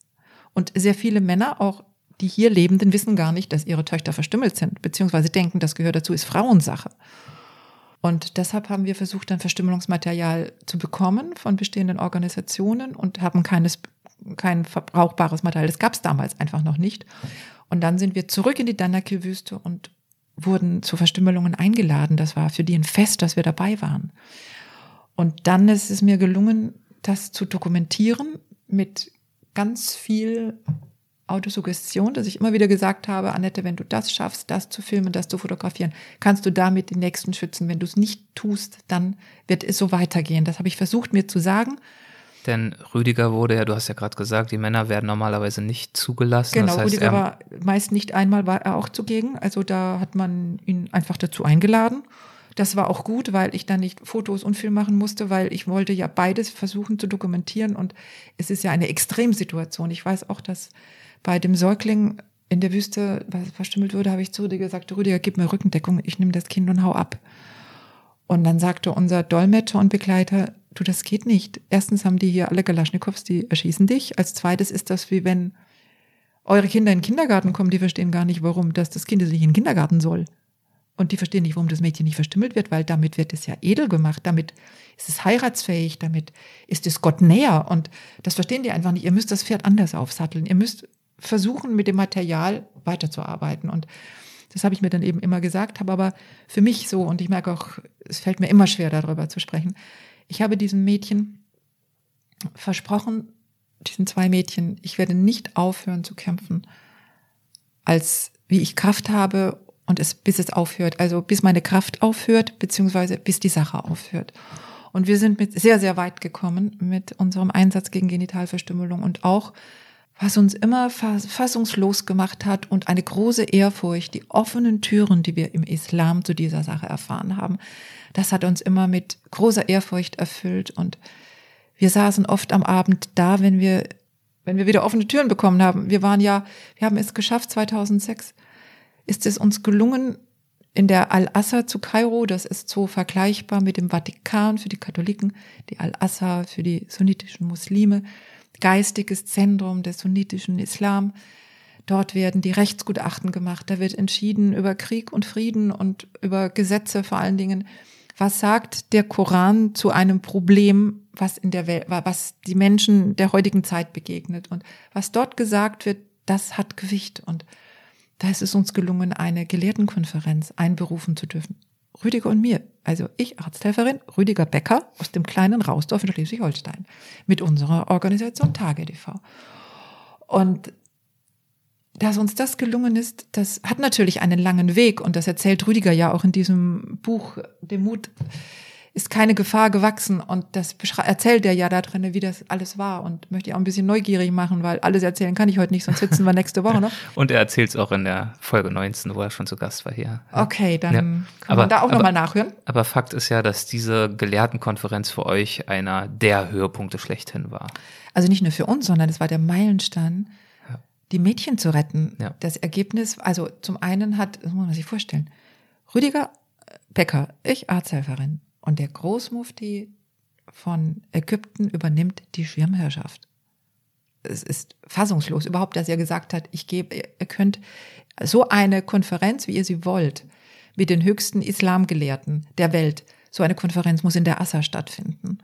Und sehr viele Männer, auch die hier Lebenden, wissen gar nicht, dass ihre Töchter verstümmelt sind, beziehungsweise denken, das gehört dazu, ist Frauensache. Und deshalb haben wir versucht, dann Verstümmelungsmaterial zu bekommen von bestehenden Organisationen und haben keines, kein verbrauchbares Material. Das gab es damals einfach noch nicht. Und dann sind wir zurück in die Danakil-Wüste und wurden zu Verstümmelungen eingeladen. Das war für die ein Fest, dass wir dabei waren. Und dann ist es mir gelungen, das zu dokumentieren mit ganz viel Autosuggestion, dass ich immer wieder gesagt habe, Annette, wenn du das schaffst, das zu filmen, das zu fotografieren, kannst du damit den nächsten schützen. Wenn du es nicht tust, dann wird es so weitergehen. Das habe ich versucht mir zu sagen. Denn Rüdiger wurde ja, du hast ja gerade gesagt, die Männer werden normalerweise nicht zugelassen. Genau, das heißt, Rüdiger war meist nicht einmal war er auch zugegen. Also da hat man ihn einfach dazu eingeladen. Das war auch gut, weil ich dann nicht Fotos und Film machen musste, weil ich wollte ja beides versuchen zu dokumentieren und es ist ja eine Extremsituation. Ich weiß auch, dass bei dem Säugling in der Wüste was verstümmelt wurde, habe ich zu Rüdiger gesagt, Rüdiger, gib mir Rückendeckung, ich nehme das Kind und hau ab. Und dann sagte unser Dolmetscher und Begleiter, du, das geht nicht. Erstens haben die hier alle Galaschnikows, die erschießen dich. Als zweites ist das wie wenn eure Kinder in den Kindergarten kommen, die verstehen gar nicht, warum dass das Kind nicht in den Kindergarten soll. Und die verstehen nicht, warum das Mädchen nicht verstümmelt wird, weil damit wird es ja edel gemacht, damit ist es heiratsfähig, damit ist es Gott näher. Und das verstehen die einfach nicht. Ihr müsst das Pferd anders aufsatteln. Ihr müsst versuchen, mit dem Material weiterzuarbeiten. Und das habe ich mir dann eben immer gesagt, habe aber für mich so, und ich merke auch, es fällt mir immer schwer, darüber zu sprechen. Ich habe diesem Mädchen versprochen, diesen zwei Mädchen, ich werde nicht aufhören zu kämpfen, als wie ich Kraft habe und es, bis es aufhört, also bis meine Kraft aufhört, beziehungsweise bis die Sache aufhört. Und wir sind mit sehr, sehr weit gekommen mit unserem Einsatz gegen Genitalverstümmelung und auch, was uns immer fassungslos gemacht hat und eine große Ehrfurcht, die offenen Türen, die wir im Islam zu dieser Sache erfahren haben, das hat uns immer mit großer Ehrfurcht erfüllt und wir saßen oft am Abend da, wenn wir, wenn wir wieder offene Türen bekommen haben. Wir waren ja, wir haben es geschafft 2006 ist es uns gelungen, in der Al-Assa zu Kairo, das ist so vergleichbar mit dem Vatikan für die Katholiken, die Al-Assa für die sunnitischen Muslime, geistiges Zentrum des sunnitischen Islam. Dort werden die Rechtsgutachten gemacht, da wird entschieden über Krieg und Frieden und über Gesetze vor allen Dingen. Was sagt der Koran zu einem Problem, was in der Welt, was die Menschen der heutigen Zeit begegnet? Und was dort gesagt wird, das hat Gewicht und da ist es uns gelungen, eine Gelehrtenkonferenz einberufen zu dürfen. Rüdiger und mir, also ich Arzthelferin, Rüdiger Becker aus dem kleinen Rausdorf in Schleswig-Holstein mit unserer Organisation Tage TV. Und dass uns das gelungen ist, das hat natürlich einen langen Weg und das erzählt Rüdiger ja auch in diesem Buch, dem Mut ist keine Gefahr gewachsen und das erzählt er ja da drin, wie das alles war und möchte ich auch ein bisschen neugierig machen, weil alles erzählen kann ich heute nicht, sonst sitzen wir nächste Woche noch. und er erzählt es auch in der Folge 19, wo er schon zu Gast war hier. Okay, dann ja. kann aber, man da auch nochmal nachhören. Aber Fakt ist ja, dass diese Gelehrtenkonferenz für euch einer der Höhepunkte schlechthin war. Also nicht nur für uns, sondern es war der Meilenstein, die Mädchen zu retten. Ja. Das Ergebnis, also zum einen hat, das muss man sich vorstellen, Rüdiger Becker, ich Arzthelferin, und der Großmufti von Ägypten übernimmt die Schirmherrschaft. Es ist fassungslos überhaupt, dass er gesagt hat, ich gebe, ihr könnt so eine Konferenz, wie ihr sie wollt, mit den höchsten Islamgelehrten der Welt, so eine Konferenz muss in der Assa stattfinden.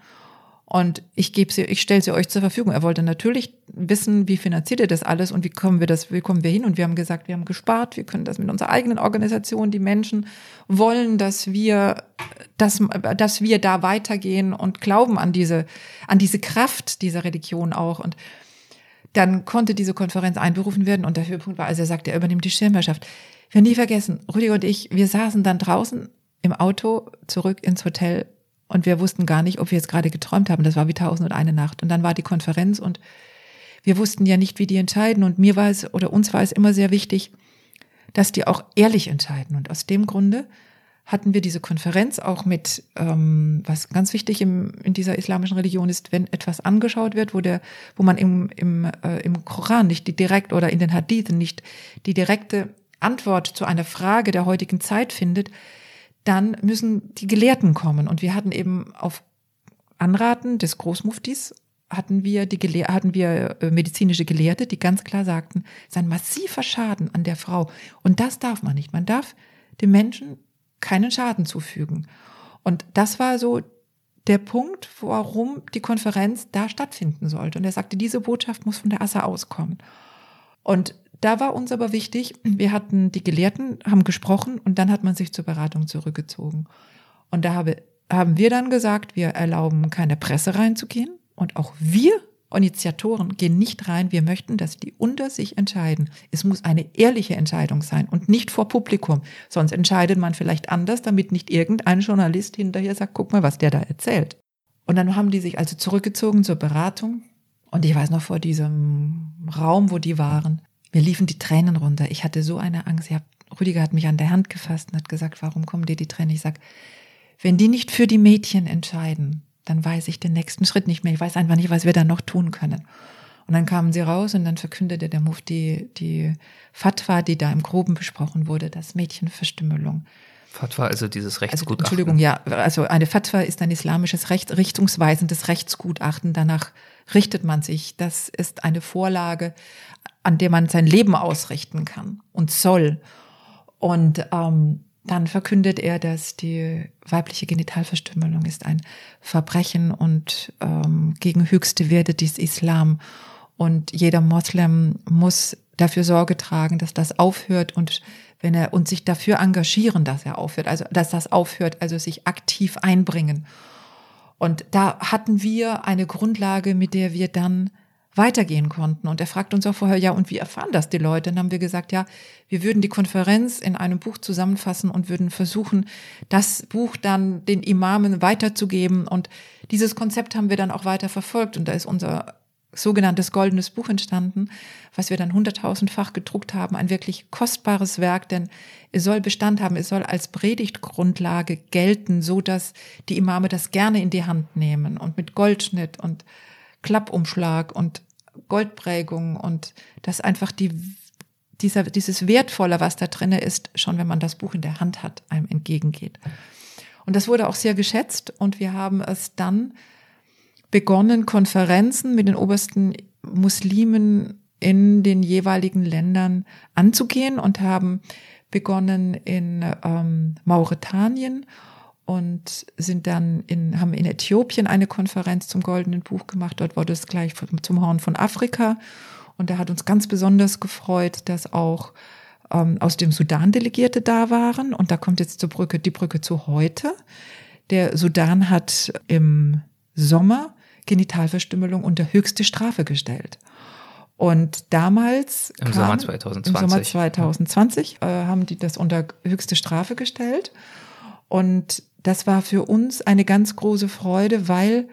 Und ich gebe sie, ich stelle sie euch zur Verfügung. Er wollte natürlich wissen, wie finanziert ihr das alles und wie kommen wir das, wie kommen wir hin? Und wir haben gesagt, wir haben gespart, wir können das mit unserer eigenen Organisation. Die Menschen wollen, dass wir, dass, dass wir da weitergehen und glauben an diese, an diese Kraft dieser Religion auch. Und dann konnte diese Konferenz einberufen werden und der Höhepunkt war, als er sagte, er übernimmt die Schirmherrschaft. Wir nie vergessen, Rüdiger und ich, wir saßen dann draußen im Auto zurück ins Hotel und wir wussten gar nicht, ob wir jetzt gerade geträumt haben. Das war wie tausend und eine Nacht. Und dann war die Konferenz und wir wussten ja nicht, wie die entscheiden. Und mir war es oder uns war es immer sehr wichtig, dass die auch ehrlich entscheiden. Und aus dem Grunde hatten wir diese Konferenz auch mit, ähm, was ganz wichtig im, in dieser islamischen Religion ist, wenn etwas angeschaut wird, wo der, wo man im, im, äh, im Koran nicht die direkt oder in den Hadithen nicht die direkte Antwort zu einer Frage der heutigen Zeit findet, dann müssen die Gelehrten kommen. Und wir hatten eben auf Anraten des Großmuftis hatten wir die Gelehr hatten wir äh, medizinische Gelehrte, die ganz klar sagten, es ist ein massiver Schaden an der Frau. Und das darf man nicht. Man darf dem Menschen keinen Schaden zufügen. Und das war so der Punkt, warum die Konferenz da stattfinden sollte. Und er sagte, diese Botschaft muss von der Asse auskommen. Und da war uns aber wichtig, wir hatten die Gelehrten, haben gesprochen und dann hat man sich zur Beratung zurückgezogen. Und da habe, haben wir dann gesagt, wir erlauben keine Presse reinzugehen und auch wir Initiatoren gehen nicht rein. Wir möchten, dass die unter sich entscheiden. Es muss eine ehrliche Entscheidung sein und nicht vor Publikum. Sonst entscheidet man vielleicht anders, damit nicht irgendein Journalist hinterher sagt, guck mal, was der da erzählt. Und dann haben die sich also zurückgezogen zur Beratung. Und ich weiß noch vor diesem Raum, wo die waren, mir liefen die Tränen runter. Ich hatte so eine Angst. Hab, Rüdiger hat mich an der Hand gefasst und hat gesagt, warum kommen dir die Tränen? Ich sag, wenn die nicht für die Mädchen entscheiden, dann weiß ich den nächsten Schritt nicht mehr. Ich weiß einfach nicht, was wir da noch tun können. Und dann kamen sie raus und dann verkündete der Mufti die Fatwa, die da im Groben besprochen wurde, das Mädchenverstümmelung. Fatwa, also dieses Also, Rechtsgutachten. Entschuldigung, ja, also eine Fatwa ist ein islamisches Recht, richtungsweisendes Rechtsgutachten. Danach richtet man sich. Das ist eine Vorlage, an der man sein Leben ausrichten kann und soll. Und ähm, dann verkündet er, dass die weibliche Genitalverstümmelung ist ein Verbrechen und ähm, gegen höchste Werte des Islam. Und jeder Moslem muss dafür Sorge tragen, dass das aufhört und wenn er und sich dafür engagieren, dass er aufhört, also dass das aufhört, also sich aktiv einbringen. Und da hatten wir eine Grundlage, mit der wir dann weitergehen konnten. Und er fragt uns auch vorher, ja, und wie erfahren das die Leute? Dann haben wir gesagt, ja, wir würden die Konferenz in einem Buch zusammenfassen und würden versuchen, das Buch dann den Imamen weiterzugeben. Und dieses Konzept haben wir dann auch weiter verfolgt. Und da ist unser sogenanntes goldenes Buch entstanden, was wir dann hunderttausendfach gedruckt haben. Ein wirklich kostbares Werk, denn es soll Bestand haben, es soll als Predigtgrundlage gelten, so dass die Imame das gerne in die Hand nehmen und mit Goldschnitt und Klappumschlag und Goldprägung und das einfach die, dieser, dieses Wertvolle, was da drinne ist, schon wenn man das Buch in der Hand hat, einem entgegengeht. Und das wurde auch sehr geschätzt und wir haben es dann begonnen, Konferenzen mit den obersten Muslimen in den jeweiligen Ländern anzugehen und haben begonnen in ähm, Mauretanien und sind dann in, haben in Äthiopien eine Konferenz zum Goldenen Buch gemacht. Dort wurde es gleich zum Horn von Afrika. Und da hat uns ganz besonders gefreut, dass auch ähm, aus dem Sudan Delegierte da waren. Und da kommt jetzt zur Brücke, die Brücke zu heute. Der Sudan hat im Sommer Genitalverstümmelung unter höchste Strafe gestellt. Und damals Im Sommer 2020. Im Sommer 2020 äh, haben die das unter höchste Strafe gestellt. Und das war für uns eine ganz große Freude, weil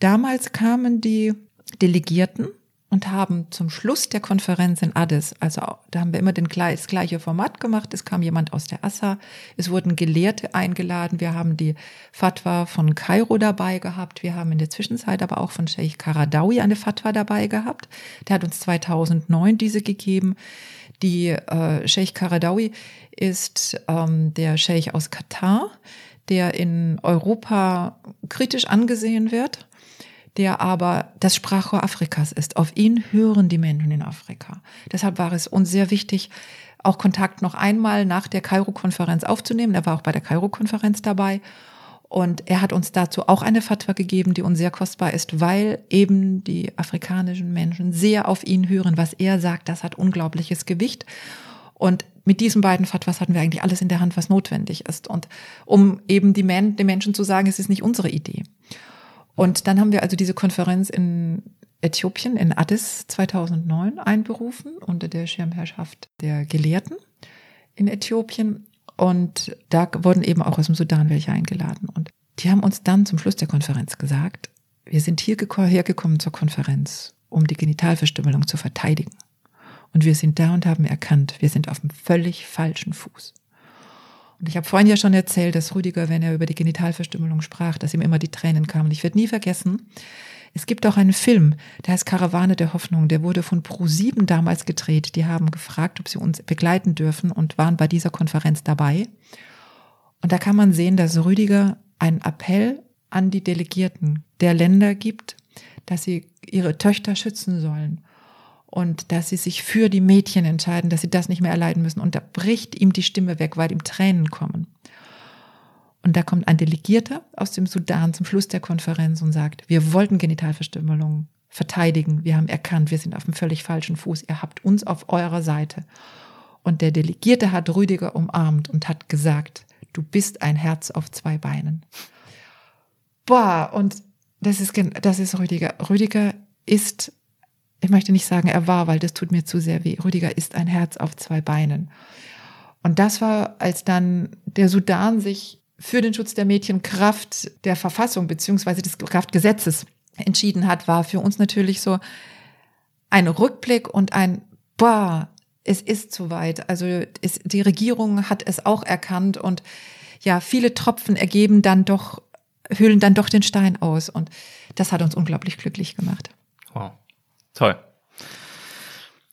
damals kamen die Delegierten und haben zum Schluss der Konferenz in Addis, also da haben wir immer den, das gleiche Format gemacht. Es kam jemand aus der Assa, es wurden Gelehrte eingeladen, wir haben die Fatwa von Kairo dabei gehabt, wir haben in der Zwischenzeit aber auch von Sheikh Karadawi eine Fatwa dabei gehabt. Der hat uns 2009 diese gegeben. Die äh, Sheikh Karadawi ist ähm, der Sheikh aus Katar, der in Europa kritisch angesehen wird der aber das Sprachrohr Afrikas ist. Auf ihn hören die Menschen in Afrika. Deshalb war es uns sehr wichtig, auch Kontakt noch einmal nach der Kairo-Konferenz aufzunehmen. Er war auch bei der Kairo-Konferenz dabei. Und er hat uns dazu auch eine Fatwa gegeben, die uns sehr kostbar ist, weil eben die afrikanischen Menschen sehr auf ihn hören. Was er sagt, das hat unglaubliches Gewicht. Und mit diesen beiden Fatwas hatten wir eigentlich alles in der Hand, was notwendig ist. Und um eben die Men den Menschen zu sagen, es ist nicht unsere Idee. Und dann haben wir also diese Konferenz in Äthiopien, in Addis 2009 einberufen unter der Schirmherrschaft der Gelehrten in Äthiopien. Und da wurden eben auch aus dem Sudan welche eingeladen. Und die haben uns dann zum Schluss der Konferenz gesagt, wir sind hier hergekommen zur Konferenz, um die Genitalverstümmelung zu verteidigen. Und wir sind da und haben erkannt, wir sind auf einem völlig falschen Fuß. Und ich habe vorhin ja schon erzählt, dass Rüdiger, wenn er über die Genitalverstümmelung sprach, dass ihm immer die Tränen kamen. Ich werde nie vergessen, es gibt auch einen Film, der heißt Karawane der Hoffnung. Der wurde von Pro7 damals gedreht. Die haben gefragt, ob sie uns begleiten dürfen und waren bei dieser Konferenz dabei. Und da kann man sehen, dass Rüdiger einen Appell an die Delegierten der Länder gibt, dass sie ihre Töchter schützen sollen und dass sie sich für die Mädchen entscheiden, dass sie das nicht mehr erleiden müssen. Und da bricht ihm die Stimme weg, weil ihm Tränen kommen. Und da kommt ein Delegierter aus dem Sudan zum Schluss der Konferenz und sagt, wir wollten Genitalverstümmelung verteidigen. Wir haben erkannt, wir sind auf dem völlig falschen Fuß. Ihr habt uns auf eurer Seite. Und der Delegierte hat Rüdiger umarmt und hat gesagt, du bist ein Herz auf zwei Beinen. Boah, und das ist, das ist Rüdiger. Rüdiger ist, ich möchte nicht sagen, er war, weil das tut mir zu sehr weh. Rüdiger ist ein Herz auf zwei Beinen. Und das war, als dann der Sudan sich für den Schutz der Mädchen Kraft der Verfassung beziehungsweise des Kraftgesetzes entschieden hat, war für uns natürlich so ein Rückblick und ein, boah, es ist soweit. Also es, die Regierung hat es auch erkannt und ja, viele Tropfen ergeben dann doch, hüllen dann doch den Stein aus und das hat uns unglaublich glücklich gemacht. Toll.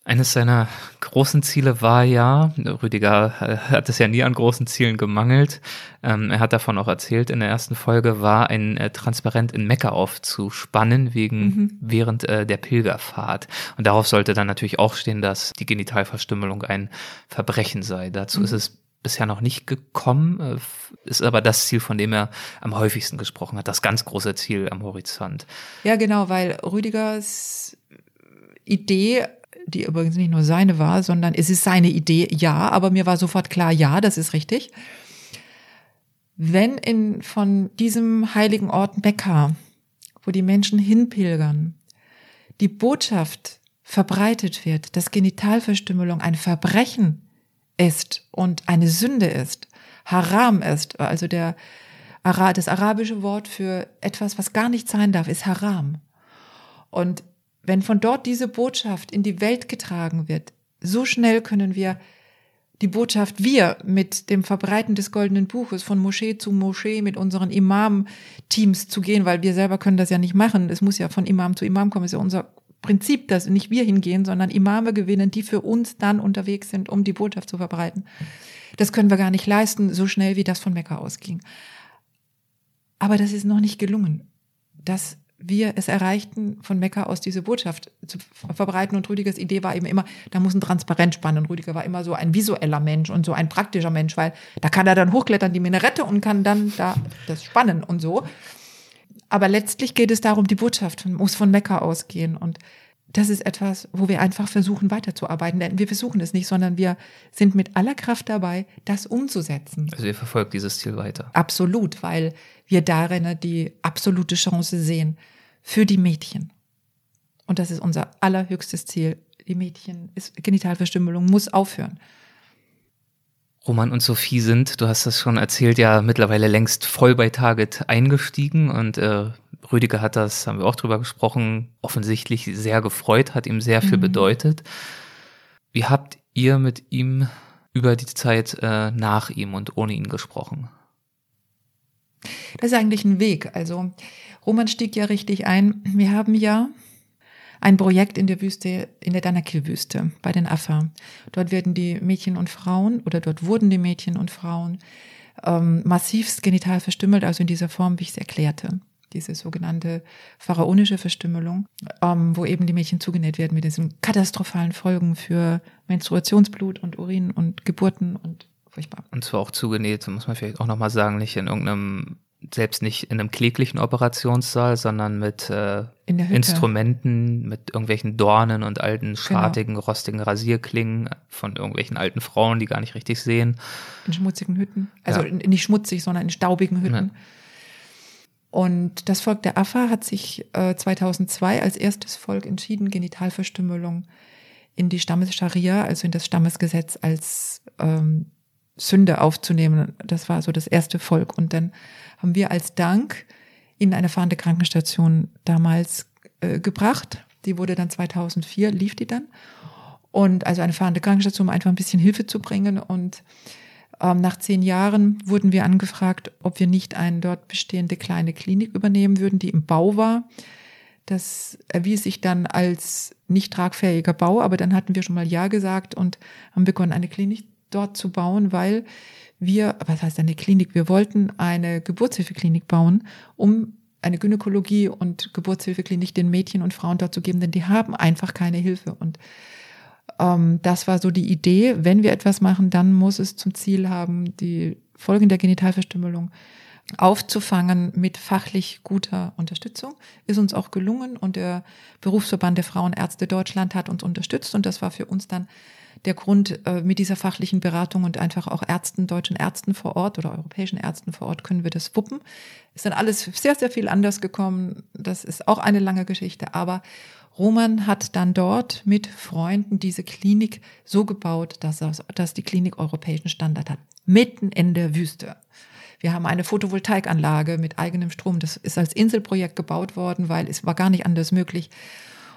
Eines seiner großen Ziele war ja, Rüdiger äh, hat es ja nie an großen Zielen gemangelt, ähm, er hat davon auch erzählt in der ersten Folge, war ein äh, Transparent in Mekka aufzuspannen wegen, mhm. während äh, der Pilgerfahrt. Und darauf sollte dann natürlich auch stehen, dass die Genitalverstümmelung ein Verbrechen sei. Dazu mhm. ist es bisher noch nicht gekommen, äh, ist aber das Ziel, von dem er am häufigsten gesprochen hat, das ganz große Ziel am Horizont. Ja, genau, weil Rüdigers Idee die übrigens nicht nur seine war, sondern es ist seine Idee, ja, aber mir war sofort klar, ja, das ist richtig. Wenn in, von diesem heiligen Ort Mekka, wo die Menschen hinpilgern, die Botschaft verbreitet wird, dass Genitalverstümmelung ein Verbrechen ist und eine Sünde ist, Haram ist, also der, das arabische Wort für etwas, was gar nicht sein darf, ist Haram. Und wenn von dort diese Botschaft in die Welt getragen wird, so schnell können wir die Botschaft, wir mit dem Verbreiten des goldenen Buches von Moschee zu Moschee mit unseren Imam-Teams zu gehen, weil wir selber können das ja nicht machen. Es muss ja von Imam zu Imam kommen. Ist ja unser Prinzip, dass nicht wir hingehen, sondern Imame gewinnen, die für uns dann unterwegs sind, um die Botschaft zu verbreiten. Das können wir gar nicht leisten, so schnell wie das von Mekka ausging. Aber das ist noch nicht gelungen. Das wir es erreichten, von Mekka aus diese Botschaft zu verbreiten. Und Rüdigers Idee war eben immer, da muss ein Transparent spannen. Und Rüdiger war immer so ein visueller Mensch und so ein praktischer Mensch, weil da kann er dann hochklettern, die Minarette, und kann dann da das spannen und so. Aber letztlich geht es darum, die Botschaft muss von Mekka ausgehen. Und das ist etwas, wo wir einfach versuchen weiterzuarbeiten. Denn wir versuchen es nicht, sondern wir sind mit aller Kraft dabei, das umzusetzen. Also ihr verfolgt dieses Ziel weiter. Absolut, weil wir darin die absolute Chance sehen für die Mädchen. Und das ist unser allerhöchstes Ziel. Die Mädchen, ist, Genitalverstümmelung muss aufhören. Roman und Sophie sind, du hast das schon erzählt, ja mittlerweile längst voll bei Target eingestiegen und äh, Rüdiger hat das, haben wir auch drüber gesprochen, offensichtlich sehr gefreut, hat ihm sehr viel mhm. bedeutet. Wie habt ihr mit ihm über die Zeit äh, nach ihm und ohne ihn gesprochen? Das ist eigentlich ein Weg. Also Roman stieg ja richtig ein. Wir haben ja ein Projekt in der Wüste, in der Danakil-Wüste bei den Afar. Dort werden die Mädchen und Frauen oder dort wurden die Mädchen und Frauen ähm, massivst genital verstümmelt, also in dieser Form, wie ich es erklärte. Diese sogenannte pharaonische Verstümmelung, ähm, wo eben die Mädchen zugenäht werden mit diesen katastrophalen Folgen für Menstruationsblut und Urin und Geburten und furchtbar. Und zwar auch zugenäht, muss man vielleicht auch nochmal sagen, nicht in irgendeinem selbst nicht in einem kläglichen Operationssaal, sondern mit äh, Instrumenten, mit irgendwelchen Dornen und alten, schartigen, genau. rostigen Rasierklingen von irgendwelchen alten Frauen, die gar nicht richtig sehen. In schmutzigen Hütten. Also ja. nicht schmutzig, sondern in staubigen Hütten. Ja. Und das Volk der Affa hat sich äh, 2002 als erstes Volk entschieden, Genitalverstümmelung in die Stammesscharia, also in das Stammesgesetz als ähm, Sünde aufzunehmen. Das war so das erste Volk. Und dann haben wir als Dank in eine fahrende Krankenstation damals äh, gebracht. Die wurde dann 2004, lief die dann. Und also eine fahrende Krankenstation, um einfach ein bisschen Hilfe zu bringen. Und ähm, nach zehn Jahren wurden wir angefragt, ob wir nicht eine dort bestehende kleine Klinik übernehmen würden, die im Bau war. Das erwies sich dann als nicht tragfähiger Bau, aber dann hatten wir schon mal Ja gesagt und haben begonnen, eine Klinik dort zu bauen, weil wir, was heißt eine Klinik, wir wollten eine Geburtshilfeklinik bauen, um eine Gynäkologie und Geburtshilfeklinik den Mädchen und Frauen dort zu geben, denn die haben einfach keine Hilfe. Und ähm, das war so die Idee, wenn wir etwas machen, dann muss es zum Ziel haben, die Folgen der Genitalverstümmelung aufzufangen mit fachlich guter Unterstützung. Ist uns auch gelungen und der Berufsverband der Frauenärzte Deutschland hat uns unterstützt und das war für uns dann der Grund äh, mit dieser fachlichen Beratung und einfach auch Ärzten, deutschen Ärzten vor Ort oder europäischen Ärzten vor Ort können wir das wuppen. Ist dann alles sehr, sehr viel anders gekommen. Das ist auch eine lange Geschichte, aber Roman hat dann dort mit Freunden diese Klinik so gebaut, dass, dass die Klinik europäischen Standard hat. Mitten in der Wüste. Wir haben eine Photovoltaikanlage mit eigenem Strom. Das ist als Inselprojekt gebaut worden, weil es war gar nicht anders möglich.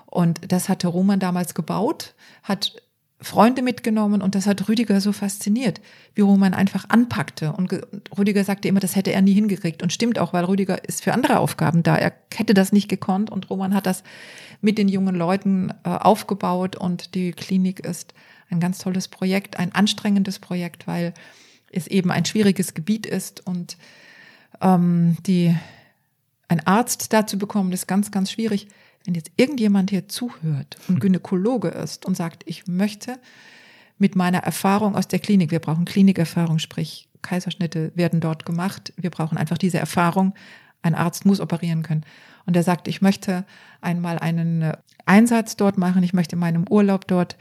Und das hatte Roman damals gebaut, hat Freunde mitgenommen und das hat Rüdiger so fasziniert, wie Roman einfach anpackte. Und Rüdiger sagte immer, das hätte er nie hingekriegt. Und stimmt auch, weil Rüdiger ist für andere Aufgaben da. Er hätte das nicht gekonnt und Roman hat das mit den jungen Leuten äh, aufgebaut und die Klinik ist ein ganz tolles Projekt, ein anstrengendes Projekt, weil es eben ein schwieriges Gebiet ist und ähm, die, ein Arzt dazu bekommen, ist ganz, ganz schwierig. Wenn jetzt irgendjemand hier zuhört und hm. Gynäkologe ist und sagt, ich möchte mit meiner Erfahrung aus der Klinik, wir brauchen Klinikerfahrung, sprich Kaiserschnitte werden dort gemacht, wir brauchen einfach diese Erfahrung, ein Arzt muss operieren können. Und er sagt, ich möchte einmal einen äh, Einsatz dort machen, ich möchte in meinem Urlaub dort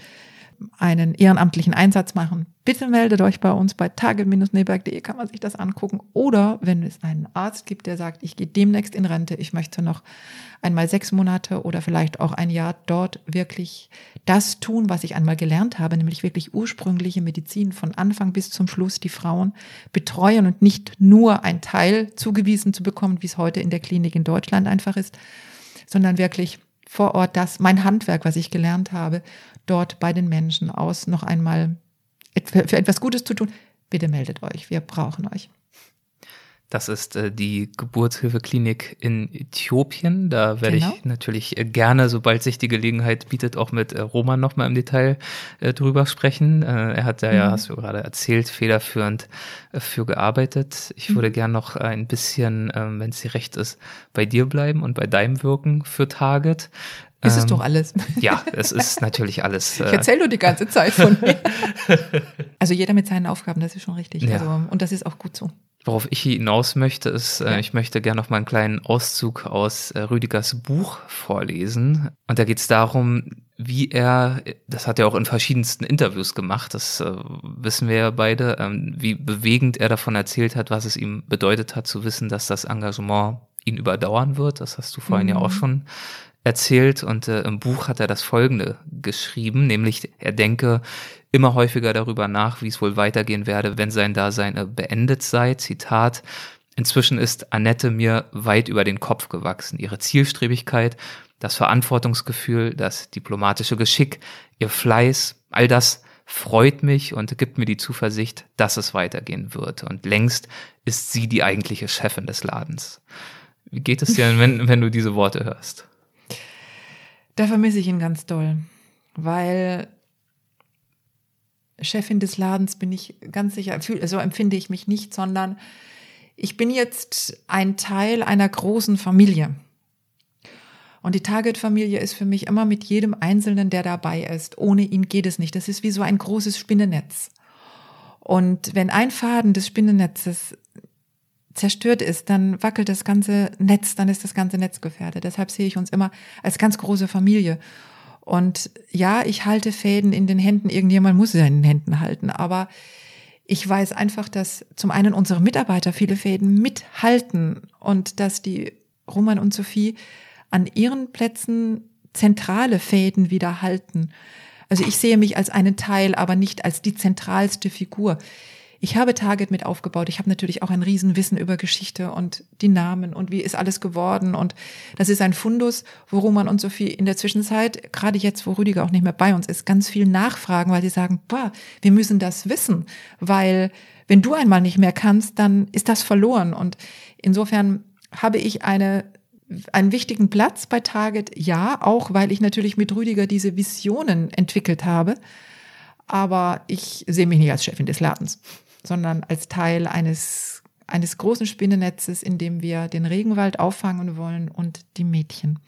einen ehrenamtlichen Einsatz machen, bitte meldet euch bei uns bei target-neberg.de kann man sich das angucken. Oder wenn es einen Arzt gibt, der sagt, ich gehe demnächst in Rente, ich möchte noch einmal sechs Monate oder vielleicht auch ein Jahr dort wirklich das tun, was ich einmal gelernt habe, nämlich wirklich ursprüngliche Medizin von Anfang bis zum Schluss die Frauen betreuen und nicht nur ein Teil zugewiesen zu bekommen, wie es heute in der Klinik in Deutschland einfach ist, sondern wirklich vor Ort das, mein Handwerk, was ich gelernt habe, dort bei den Menschen aus noch einmal für etwas Gutes zu tun, bitte meldet euch. Wir brauchen euch. Das ist äh, die Geburtshilfeklinik in Äthiopien. Da werde genau. ich natürlich äh, gerne, sobald sich die Gelegenheit bietet, auch mit äh, Roman nochmal im Detail äh, drüber sprechen. Äh, er hat da mhm. ja, hast du gerade erzählt, federführend äh, für gearbeitet. Ich mhm. würde gern noch ein bisschen, ähm, wenn es dir recht ist, bei dir bleiben und bei deinem Wirken für Target. Ist ähm, es doch alles. Ja, es ist natürlich alles. Äh, ich erzähle nur die ganze Zeit von mir. also jeder mit seinen Aufgaben, das ist schon richtig. Ja. Also, und das ist auch gut so. Worauf ich hinaus möchte, ist, äh, ja. ich möchte gerne noch mal einen kleinen Auszug aus äh, Rüdigers Buch vorlesen. Und da geht es darum, wie er, das hat er auch in verschiedensten Interviews gemacht, das äh, wissen wir ja beide, ähm, wie bewegend er davon erzählt hat, was es ihm bedeutet hat, zu wissen, dass das Engagement ihn überdauern wird. Das hast du vorhin mhm. ja auch schon erzählt und äh, im Buch hat er das Folgende geschrieben, nämlich er denke immer häufiger darüber nach, wie es wohl weitergehen werde, wenn sein Dasein äh, beendet sei. Zitat. Inzwischen ist Annette mir weit über den Kopf gewachsen. Ihre Zielstrebigkeit, das Verantwortungsgefühl, das diplomatische Geschick, ihr Fleiß, all das freut mich und gibt mir die Zuversicht, dass es weitergehen wird. Und längst ist sie die eigentliche Chefin des Ladens. Wie geht es dir, wenn, wenn du diese Worte hörst? Da vermisse ich ihn ganz doll, weil Chefin des Ladens bin ich ganz sicher, so empfinde ich mich nicht, sondern ich bin jetzt ein Teil einer großen Familie. Und die Target-Familie ist für mich immer mit jedem Einzelnen, der dabei ist. Ohne ihn geht es nicht. Das ist wie so ein großes Spinnennetz. Und wenn ein Faden des Spinnennetzes zerstört ist, dann wackelt das ganze Netz, dann ist das ganze Netz gefährdet. Deshalb sehe ich uns immer als ganz große Familie. Und ja, ich halte Fäden in den Händen, irgendjemand muss sie in den Händen halten, aber ich weiß einfach, dass zum einen unsere Mitarbeiter viele Fäden mithalten und dass die Roman und Sophie an ihren Plätzen zentrale Fäden wieder halten. Also ich sehe mich als einen Teil, aber nicht als die zentralste Figur. Ich habe Target mit aufgebaut. Ich habe natürlich auch ein Riesenwissen über Geschichte und die Namen und wie ist alles geworden. Und das ist ein Fundus, wo Roman und Sophie in der Zwischenzeit, gerade jetzt, wo Rüdiger auch nicht mehr bei uns ist, ganz viel nachfragen, weil sie sagen, boah, wir müssen das wissen, weil wenn du einmal nicht mehr kannst, dann ist das verloren. Und insofern habe ich eine einen wichtigen Platz bei Target, ja, auch weil ich natürlich mit Rüdiger diese Visionen entwickelt habe. Aber ich sehe mich nicht als Chefin des Ladens sondern als Teil eines, eines großen Spinnennetzes, in dem wir den Regenwald auffangen wollen und die Mädchen.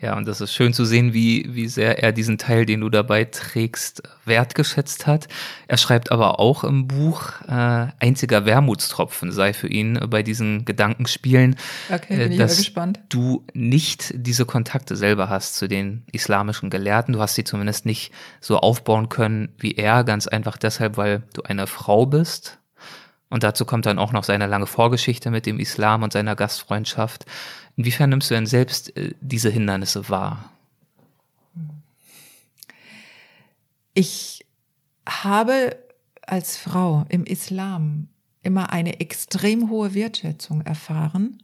Ja, und das ist schön zu sehen, wie, wie sehr er diesen Teil, den du dabei trägst, wertgeschätzt hat. Er schreibt aber auch im Buch, äh, einziger Wermutstropfen sei für ihn bei diesen Gedankenspielen, okay, bin äh, dass gespannt. du nicht diese Kontakte selber hast zu den islamischen Gelehrten. Du hast sie zumindest nicht so aufbauen können wie er, ganz einfach deshalb, weil du eine Frau bist. Und dazu kommt dann auch noch seine lange Vorgeschichte mit dem Islam und seiner Gastfreundschaft. Inwiefern nimmst du denn selbst äh, diese Hindernisse wahr? Ich habe als Frau im Islam immer eine extrem hohe Wertschätzung erfahren,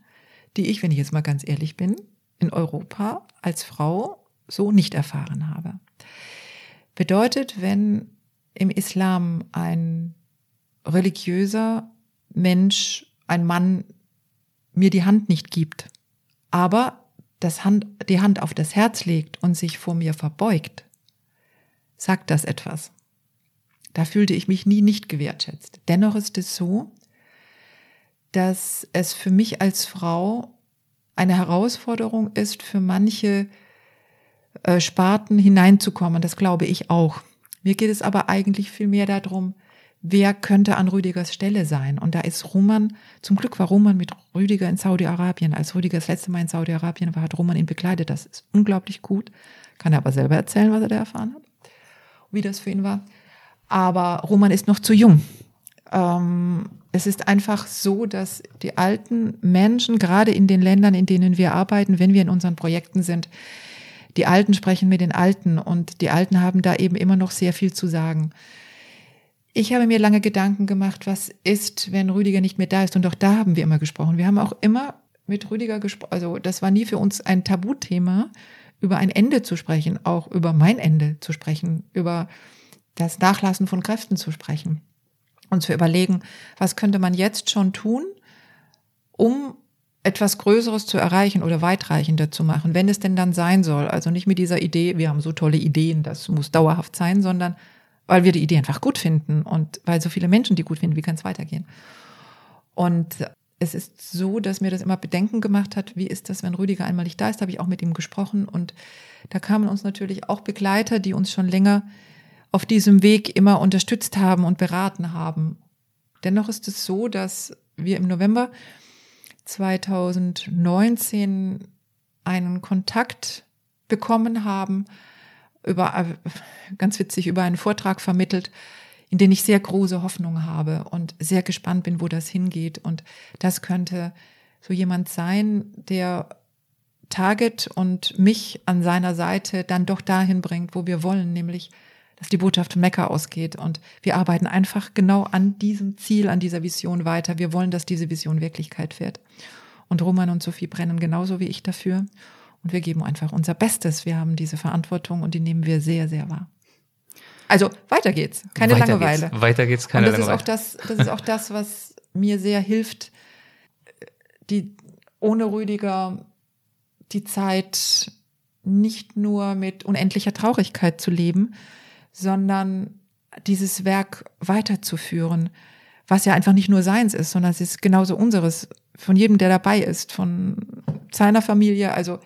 die ich, wenn ich jetzt mal ganz ehrlich bin, in Europa als Frau so nicht erfahren habe. Bedeutet, wenn im Islam ein religiöser Mensch, ein Mann mir die Hand nicht gibt, aber das Hand, die Hand auf das Herz legt und sich vor mir verbeugt, sagt das etwas. Da fühlte ich mich nie nicht gewertschätzt. Dennoch ist es so, dass es für mich als Frau eine Herausforderung ist, für manche äh, Sparten hineinzukommen. Das glaube ich auch. Mir geht es aber eigentlich viel mehr darum, wer könnte an Rüdigers Stelle sein? Und da ist Roman, zum Glück war Roman mit Rüdiger in Saudi-Arabien. Als Rüdiger das letzte Mal in Saudi-Arabien war, hat Roman ihn begleitet. Das ist unglaublich gut. Kann er aber selber erzählen, was er da erfahren hat, wie das für ihn war. Aber Roman ist noch zu jung. Ähm, es ist einfach so, dass die alten Menschen, gerade in den Ländern, in denen wir arbeiten, wenn wir in unseren Projekten sind, die Alten sprechen mit den Alten und die Alten haben da eben immer noch sehr viel zu sagen. Ich habe mir lange Gedanken gemacht, was ist, wenn Rüdiger nicht mehr da ist. Und auch da haben wir immer gesprochen. Wir haben auch immer mit Rüdiger gesprochen. Also das war nie für uns ein Tabuthema, über ein Ende zu sprechen, auch über mein Ende zu sprechen, über das Nachlassen von Kräften zu sprechen. Und zu überlegen, was könnte man jetzt schon tun, um etwas Größeres zu erreichen oder weitreichender zu machen, wenn es denn dann sein soll. Also nicht mit dieser Idee, wir haben so tolle Ideen, das muss dauerhaft sein, sondern weil wir die Idee einfach gut finden und weil so viele Menschen die gut finden, wie kann es weitergehen? Und es ist so, dass mir das immer Bedenken gemacht hat, wie ist das, wenn Rüdiger einmal nicht da ist, habe ich auch mit ihm gesprochen und da kamen uns natürlich auch Begleiter, die uns schon länger auf diesem Weg immer unterstützt haben und beraten haben. Dennoch ist es so, dass wir im November 2019 einen Kontakt bekommen haben über, äh, ganz witzig, über einen Vortrag vermittelt, in den ich sehr große Hoffnung habe und sehr gespannt bin, wo das hingeht. Und das könnte so jemand sein, der Target und mich an seiner Seite dann doch dahin bringt, wo wir wollen, nämlich, dass die Botschaft Mekka ausgeht. Und wir arbeiten einfach genau an diesem Ziel, an dieser Vision weiter. Wir wollen, dass diese Vision Wirklichkeit wird. Und Roman und Sophie brennen genauso wie ich dafür. Und wir geben einfach unser Bestes. Wir haben diese Verantwortung und die nehmen wir sehr, sehr wahr. Also weiter geht's, keine weiter Langeweile. Geht's. Weiter geht's, keine und das Langeweile. Ist auch das, das ist auch das, was mir sehr hilft, die ohne Rüdiger die Zeit nicht nur mit unendlicher Traurigkeit zu leben, sondern dieses Werk weiterzuführen, was ja einfach nicht nur seins ist, sondern es ist genauso unseres, von jedem, der dabei ist, von seiner Familie. Also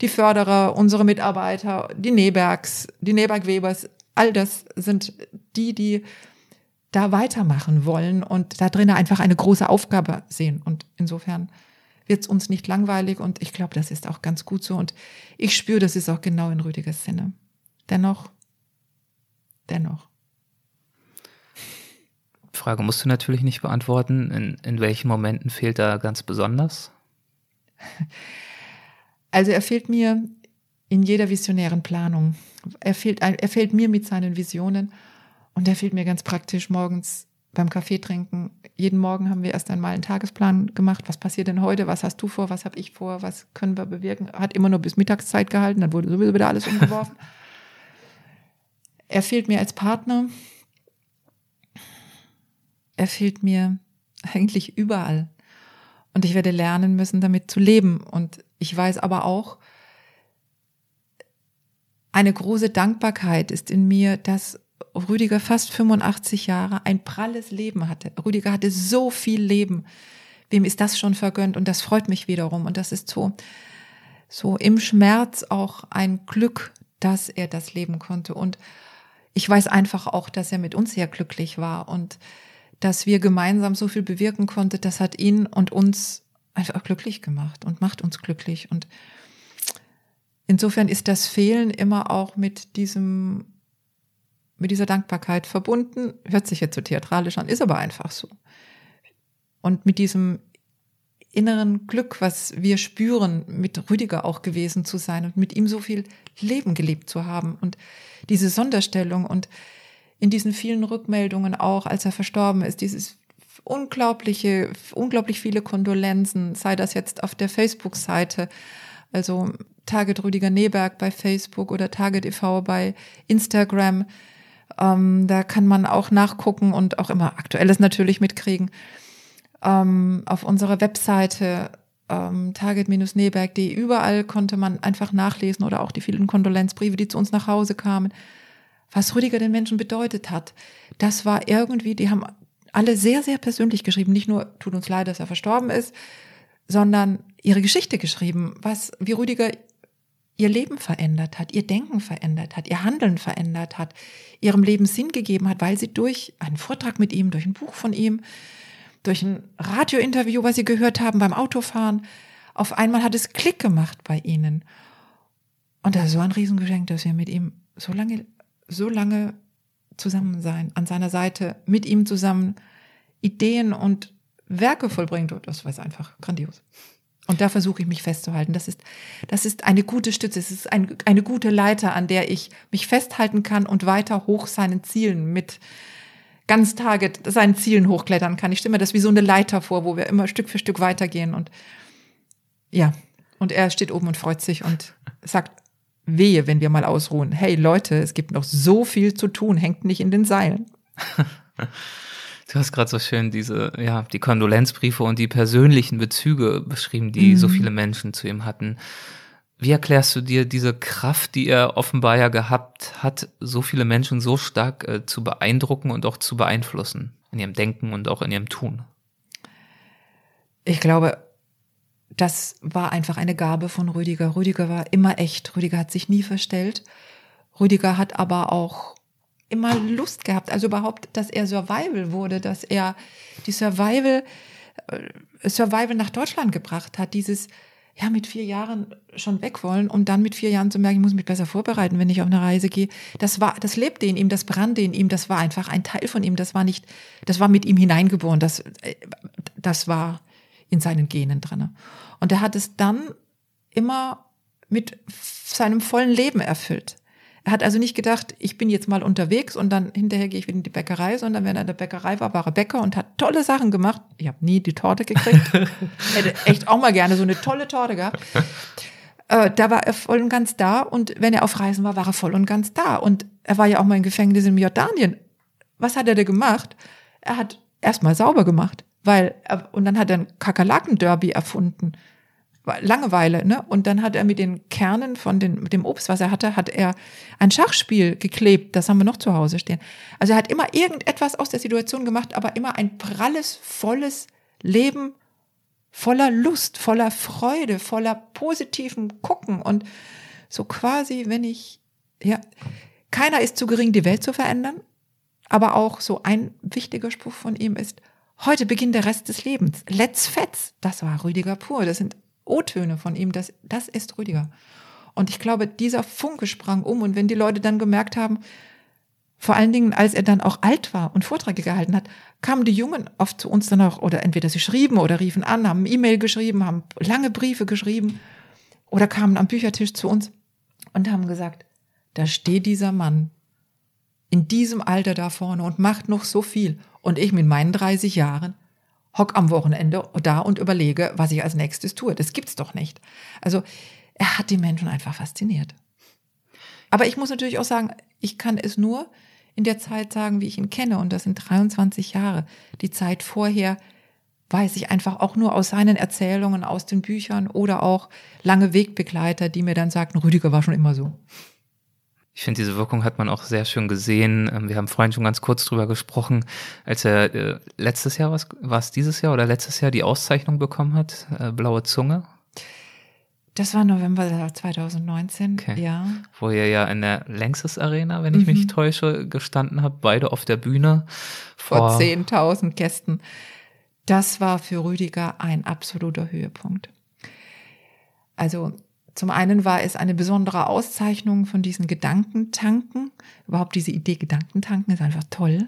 die Förderer, unsere Mitarbeiter, die Nebergs, die Neberg-Webers, all das sind die, die da weitermachen wollen und da drinnen einfach eine große Aufgabe sehen. Und insofern wird es uns nicht langweilig und ich glaube, das ist auch ganz gut so. Und ich spüre, das ist auch genau in Rüdigers Sinne. Dennoch, dennoch. Frage musst du natürlich nicht beantworten. In, in welchen Momenten fehlt da ganz besonders? Also er fehlt mir in jeder visionären Planung. Er fehlt, er fehlt mir mit seinen Visionen und er fehlt mir ganz praktisch morgens beim Kaffee trinken. Jeden Morgen haben wir erst einmal einen Tagesplan gemacht. Was passiert denn heute? Was hast du vor? Was habe ich vor? Was können wir bewirken? Hat immer nur bis Mittagszeit gehalten, dann wurde sowieso wieder alles umgeworfen. er fehlt mir als Partner. Er fehlt mir eigentlich überall. Und ich werde lernen müssen, damit zu leben. Und ich weiß aber auch, eine große Dankbarkeit ist in mir, dass Rüdiger fast 85 Jahre ein pralles Leben hatte. Rüdiger hatte so viel Leben. Wem ist das schon vergönnt? Und das freut mich wiederum. Und das ist so, so im Schmerz auch ein Glück, dass er das leben konnte. Und ich weiß einfach auch, dass er mit uns sehr glücklich war und dass wir gemeinsam so viel bewirken konnten. Das hat ihn und uns einfach glücklich gemacht und macht uns glücklich. Und insofern ist das Fehlen immer auch mit diesem, mit dieser Dankbarkeit verbunden. Hört sich jetzt so theatralisch an, ist aber einfach so. Und mit diesem inneren Glück, was wir spüren, mit Rüdiger auch gewesen zu sein und mit ihm so viel Leben gelebt zu haben und diese Sonderstellung und in diesen vielen Rückmeldungen auch, als er verstorben ist, dieses unglaubliche, unglaublich viele Kondolenzen, sei das jetzt auf der Facebook-Seite, also Target Rüdiger Neberg bei Facebook oder Target e.V. bei Instagram. Ähm, da kann man auch nachgucken und auch immer Aktuelles natürlich mitkriegen. Ähm, auf unserer Webseite ähm, target-neberg.de überall konnte man einfach nachlesen oder auch die vielen Kondolenzbriefe, die zu uns nach Hause kamen, was Rüdiger den Menschen bedeutet hat. Das war irgendwie, die haben alle sehr, sehr persönlich geschrieben. Nicht nur, tut uns leid, dass er verstorben ist, sondern ihre Geschichte geschrieben, was, wie Rüdiger ihr Leben verändert hat, ihr Denken verändert hat, ihr Handeln verändert hat, ihrem Leben Sinn gegeben hat, weil sie durch einen Vortrag mit ihm, durch ein Buch von ihm, durch ein Radiointerview, was sie gehört haben beim Autofahren, auf einmal hat es Klick gemacht bei ihnen. Und das ist so ein Riesengeschenk, dass wir mit ihm so lange, so lange zusammen sein, an seiner Seite, mit ihm zusammen Ideen und Werke vollbringen. Das war einfach grandios. Und da versuche ich mich festzuhalten. Das ist, das ist eine gute Stütze. Es ist ein, eine gute Leiter, an der ich mich festhalten kann und weiter hoch seinen Zielen mit ganz Target seinen Zielen hochklettern kann. Ich stelle mir das wie so eine Leiter vor, wo wir immer Stück für Stück weitergehen und ja. Und er steht oben und freut sich und sagt, wehe, wenn wir mal ausruhen. Hey Leute, es gibt noch so viel zu tun, hängt nicht in den Seilen. Du hast gerade so schön diese, ja, die Kondolenzbriefe und die persönlichen Bezüge beschrieben, die mhm. so viele Menschen zu ihm hatten. Wie erklärst du dir diese Kraft, die er offenbar ja gehabt hat, so viele Menschen so stark äh, zu beeindrucken und auch zu beeinflussen in ihrem Denken und auch in ihrem Tun? Ich glaube, das war einfach eine Gabe von Rüdiger. Rüdiger war immer echt. Rüdiger hat sich nie verstellt. Rüdiger hat aber auch immer Lust gehabt. Also überhaupt, dass er Survival wurde, dass er die Survival, äh, Survival nach Deutschland gebracht hat. Dieses, ja, mit vier Jahren schon weg wollen, um dann mit vier Jahren zu merken, ich muss mich besser vorbereiten, wenn ich auf eine Reise gehe. Das war, das lebte in ihm, das brannte in ihm, das war einfach ein Teil von ihm. Das war nicht, das war mit ihm hineingeboren. Das, äh, das war in seinen Genen drinne. Und er hat es dann immer mit seinem vollen Leben erfüllt. Er hat also nicht gedacht, ich bin jetzt mal unterwegs und dann hinterher gehe ich wieder in die Bäckerei, sondern wenn er in der Bäckerei war, war er Bäcker und hat tolle Sachen gemacht. Ich habe nie die Torte gekriegt. Hätte echt auch mal gerne so eine tolle Torte gehabt. Äh, da war er voll und ganz da und wenn er auf Reisen war, war er voll und ganz da. Und er war ja auch mal im Gefängnis in Jordanien. Was hat er da gemacht? Er hat erstmal sauber gemacht, weil, er, und dann hat er ein Kakerlaken-Derby erfunden. Langeweile, ne? Und dann hat er mit den Kernen von den, mit dem Obst, was er hatte, hat er ein Schachspiel geklebt. Das haben wir noch zu Hause stehen. Also er hat immer irgendetwas aus der Situation gemacht, aber immer ein pralles, volles Leben voller Lust, voller Freude, voller positivem Gucken und so quasi, wenn ich, ja, keiner ist zu gering, die Welt zu verändern, aber auch so ein wichtiger Spruch von ihm ist, heute beginnt der Rest des Lebens. Let's fetz. Das war Rüdiger pur. Das sind O-Töne von ihm, das, das ist Rüdiger. Und ich glaube, dieser Funke sprang um. Und wenn die Leute dann gemerkt haben, vor allen Dingen, als er dann auch alt war und Vorträge gehalten hat, kamen die Jungen oft zu uns dann auch, oder entweder sie schrieben oder riefen an, haben E-Mail geschrieben, haben lange Briefe geschrieben oder kamen am Büchertisch zu uns und haben gesagt, da steht dieser Mann in diesem Alter da vorne und macht noch so viel. Und ich mit meinen 30 Jahren hock am Wochenende da und überlege, was ich als nächstes tue. Das gibt's doch nicht. Also er hat die Menschen einfach fasziniert. Aber ich muss natürlich auch sagen, ich kann es nur in der Zeit sagen, wie ich ihn kenne, und das sind 23 Jahre. Die Zeit vorher weiß ich einfach auch nur aus seinen Erzählungen, aus den Büchern oder auch lange Wegbegleiter, die mir dann sagten, Rüdiger war schon immer so. Ich finde, diese Wirkung hat man auch sehr schön gesehen. Ähm, wir haben vorhin schon ganz kurz drüber gesprochen, als er äh, letztes Jahr, was war es dieses Jahr oder letztes Jahr die Auszeichnung bekommen hat, äh, Blaue Zunge. Das war November 2019, Okay. ja. Wo ihr ja in der Längstes Arena, wenn ich mich Mhm. täusche, gestanden habt, beide auf der Bühne. vor 10.000 Gästen. Das war für Rüdiger ein absoluter Höhepunkt. Also zum einen war es eine besondere Auszeichnung von diesen Gedankentanken. Überhaupt diese Idee Gedankentanken ist einfach toll.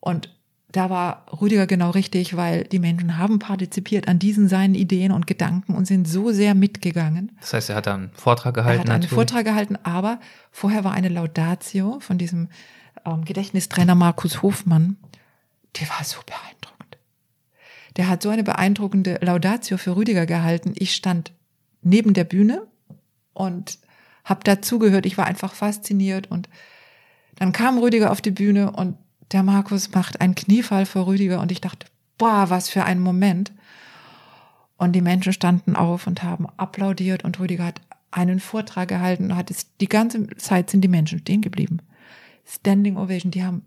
Und da war Rüdiger genau richtig, weil die Menschen haben partizipiert an diesen seinen Ideen und Gedanken und sind so sehr mitgegangen. Das heißt, er hat da einen Vortrag Er gehalten. hat einen natürlich. Vortrag gehalten, aber vorher war eine Laudatio von diesem ähm, Gedächtnistrainer Markus Hofmann. Die war so beeindruckend. Der hat so eine beeindruckende Laudatio für Rüdiger gehalten. Ich stand neben der Bühne und habe dazugehört. Ich war einfach fasziniert und dann kam Rüdiger auf die Bühne und der Markus macht einen Kniefall vor Rüdiger und ich dachte, boah, was für ein Moment. Und die Menschen standen auf und haben applaudiert und Rüdiger hat einen Vortrag gehalten und hat es, die ganze Zeit sind die Menschen stehen geblieben. Standing Ovation, die haben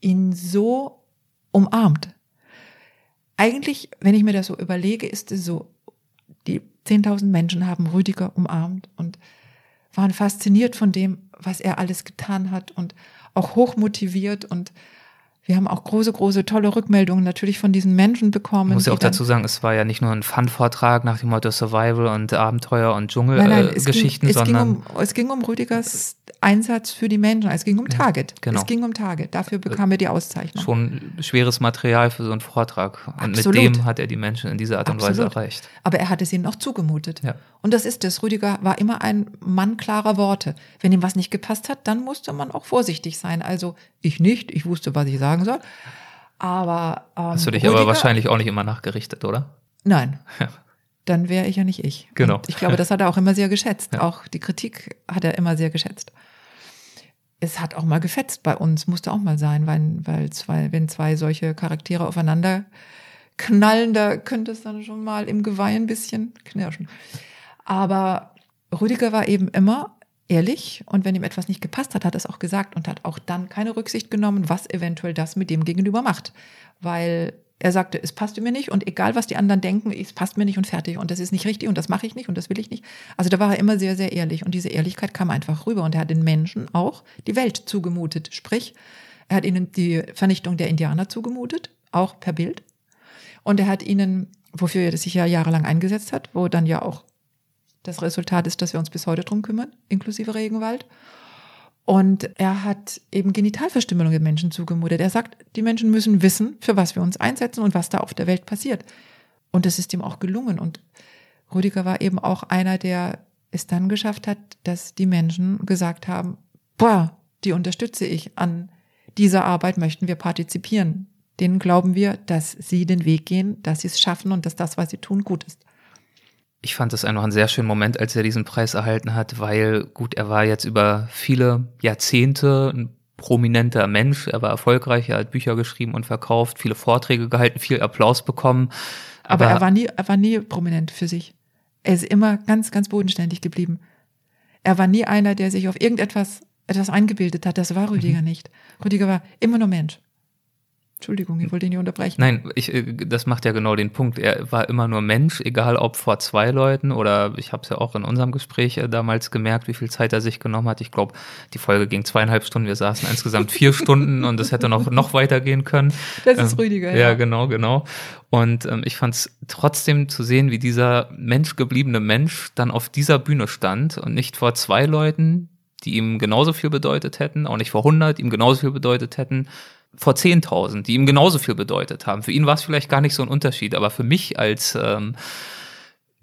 ihn so umarmt. Eigentlich, wenn ich mir das so überlege, ist es so, 10.000 Menschen haben Rüdiger umarmt und waren fasziniert von dem, was er alles getan hat und auch hoch motiviert und wir haben auch große, große, tolle Rückmeldungen natürlich von diesen Menschen bekommen. Ich muss ja auch dazu sagen, es war ja nicht nur ein Fun-Vortrag nach dem Motto Survival und Abenteuer und Dschungelgeschichten, ging, es, ging sondern um, es ging um Rüdigers Einsatz für die Menschen. Es ging um Target. genau. Es ging um Target. Dafür bekam er die Auszeichnung. schon schweres Material für so einen Vortrag. Und Absolut. mit dem hat er die Menschen in dieser Art und Weise Absolut. erreicht. Aber er hat es ihnen auch zugemutet. Ja. Und das ist es. Rüdiger war immer ein Mann klarer Worte. Wenn ihm was nicht gepasst hat, dann musste man auch vorsichtig sein. Also ich nicht. Ich wusste, was ich sagen soll. Aber ähm, Hast du dich Rüdiger, aber wahrscheinlich auch nicht immer nachgerichtet, oder? Nein. Ja. Dann wäre ich ja nicht ich. Genau. Und ich glaube, das hat er auch immer sehr geschätzt. Ja. Auch die Kritik hat er immer sehr geschätzt. Es hat auch mal gefetzt bei uns, musste auch mal sein, weil, weil zwei, wenn zwei solche Charaktere aufeinander knallen, da könnte es dann schon mal im Geweih ein bisschen knirschen. Aber Rüdiger war eben immer ehrlich und wenn ihm etwas nicht gepasst hat, hat er es auch gesagt und hat auch dann keine Rücksicht genommen, was eventuell das mit dem gegenüber macht. Weil er sagte, es passt mir nicht und egal was die anderen denken, es passt mir nicht und fertig und das ist nicht richtig und das mache ich nicht und das will ich nicht. Also da war er immer sehr, sehr ehrlich und diese Ehrlichkeit kam einfach rüber und er hat den Menschen auch die Welt zugemutet. Sprich, er hat ihnen die Vernichtung der Indianer zugemutet, auch per Bild. Und er hat ihnen, wofür er sich ja jahrelang eingesetzt hat, wo dann ja auch das Resultat ist, dass wir uns bis heute drum kümmern, inklusive Regenwald. Und er hat eben Genitalverstümmelung den Menschen zugemutet. Er sagt, die Menschen müssen wissen, für was wir uns einsetzen und was da auf der Welt passiert. Und das ist ihm auch gelungen. Und Rüdiger war eben auch einer, der es dann geschafft hat, dass die Menschen gesagt haben, boah, die unterstütze ich. An dieser Arbeit möchten wir partizipieren. Denen glauben wir, dass sie den Weg gehen, dass sie es schaffen und dass das, was sie tun, gut ist. Ich fand es einfach einen sehr schönen Moment, als er diesen Preis erhalten hat, weil, gut, er war jetzt über viele Jahrzehnte ein prominenter Mensch, er war erfolgreich, er hat Bücher geschrieben und verkauft, viele Vorträge gehalten, viel Applaus bekommen. Aber, er, war nie, er war nie prominent für sich. Er ist immer ganz, ganz bodenständig geblieben. Er war nie einer, der sich auf irgendetwas etwas eingebildet hat. Das war Rüdiger Mhm. nicht. Rüdiger war immer nur Mensch. Entschuldigung, ich wollte ihn nicht unterbrechen. Nein, ich, äh, das macht ja genau den Punkt. Er war immer nur Mensch, egal ob vor zwei Leuten oder ich habe es ja auch in unserem Gespräch äh, damals gemerkt, wie viel Zeit er sich genommen hat. Ich glaube, die Folge ging zweieinhalb Stunden, wir saßen insgesamt vier Stunden und es hätte noch, noch weitergehen können. Das ist Ähm, Rüdiger, Ja, ja. genau, genau. Und ähm, ich fand es trotzdem zu sehen, wie dieser menschgebliebene Mensch dann auf dieser Bühne stand und nicht vor zwei Leuten, die ihm genauso viel bedeutet hätten, auch nicht vor 100, die ihm genauso viel bedeutet hätten, vor 10.000, die ihm genauso viel bedeutet haben. Für ihn war es vielleicht gar nicht so ein Unterschied, aber für mich als ähm,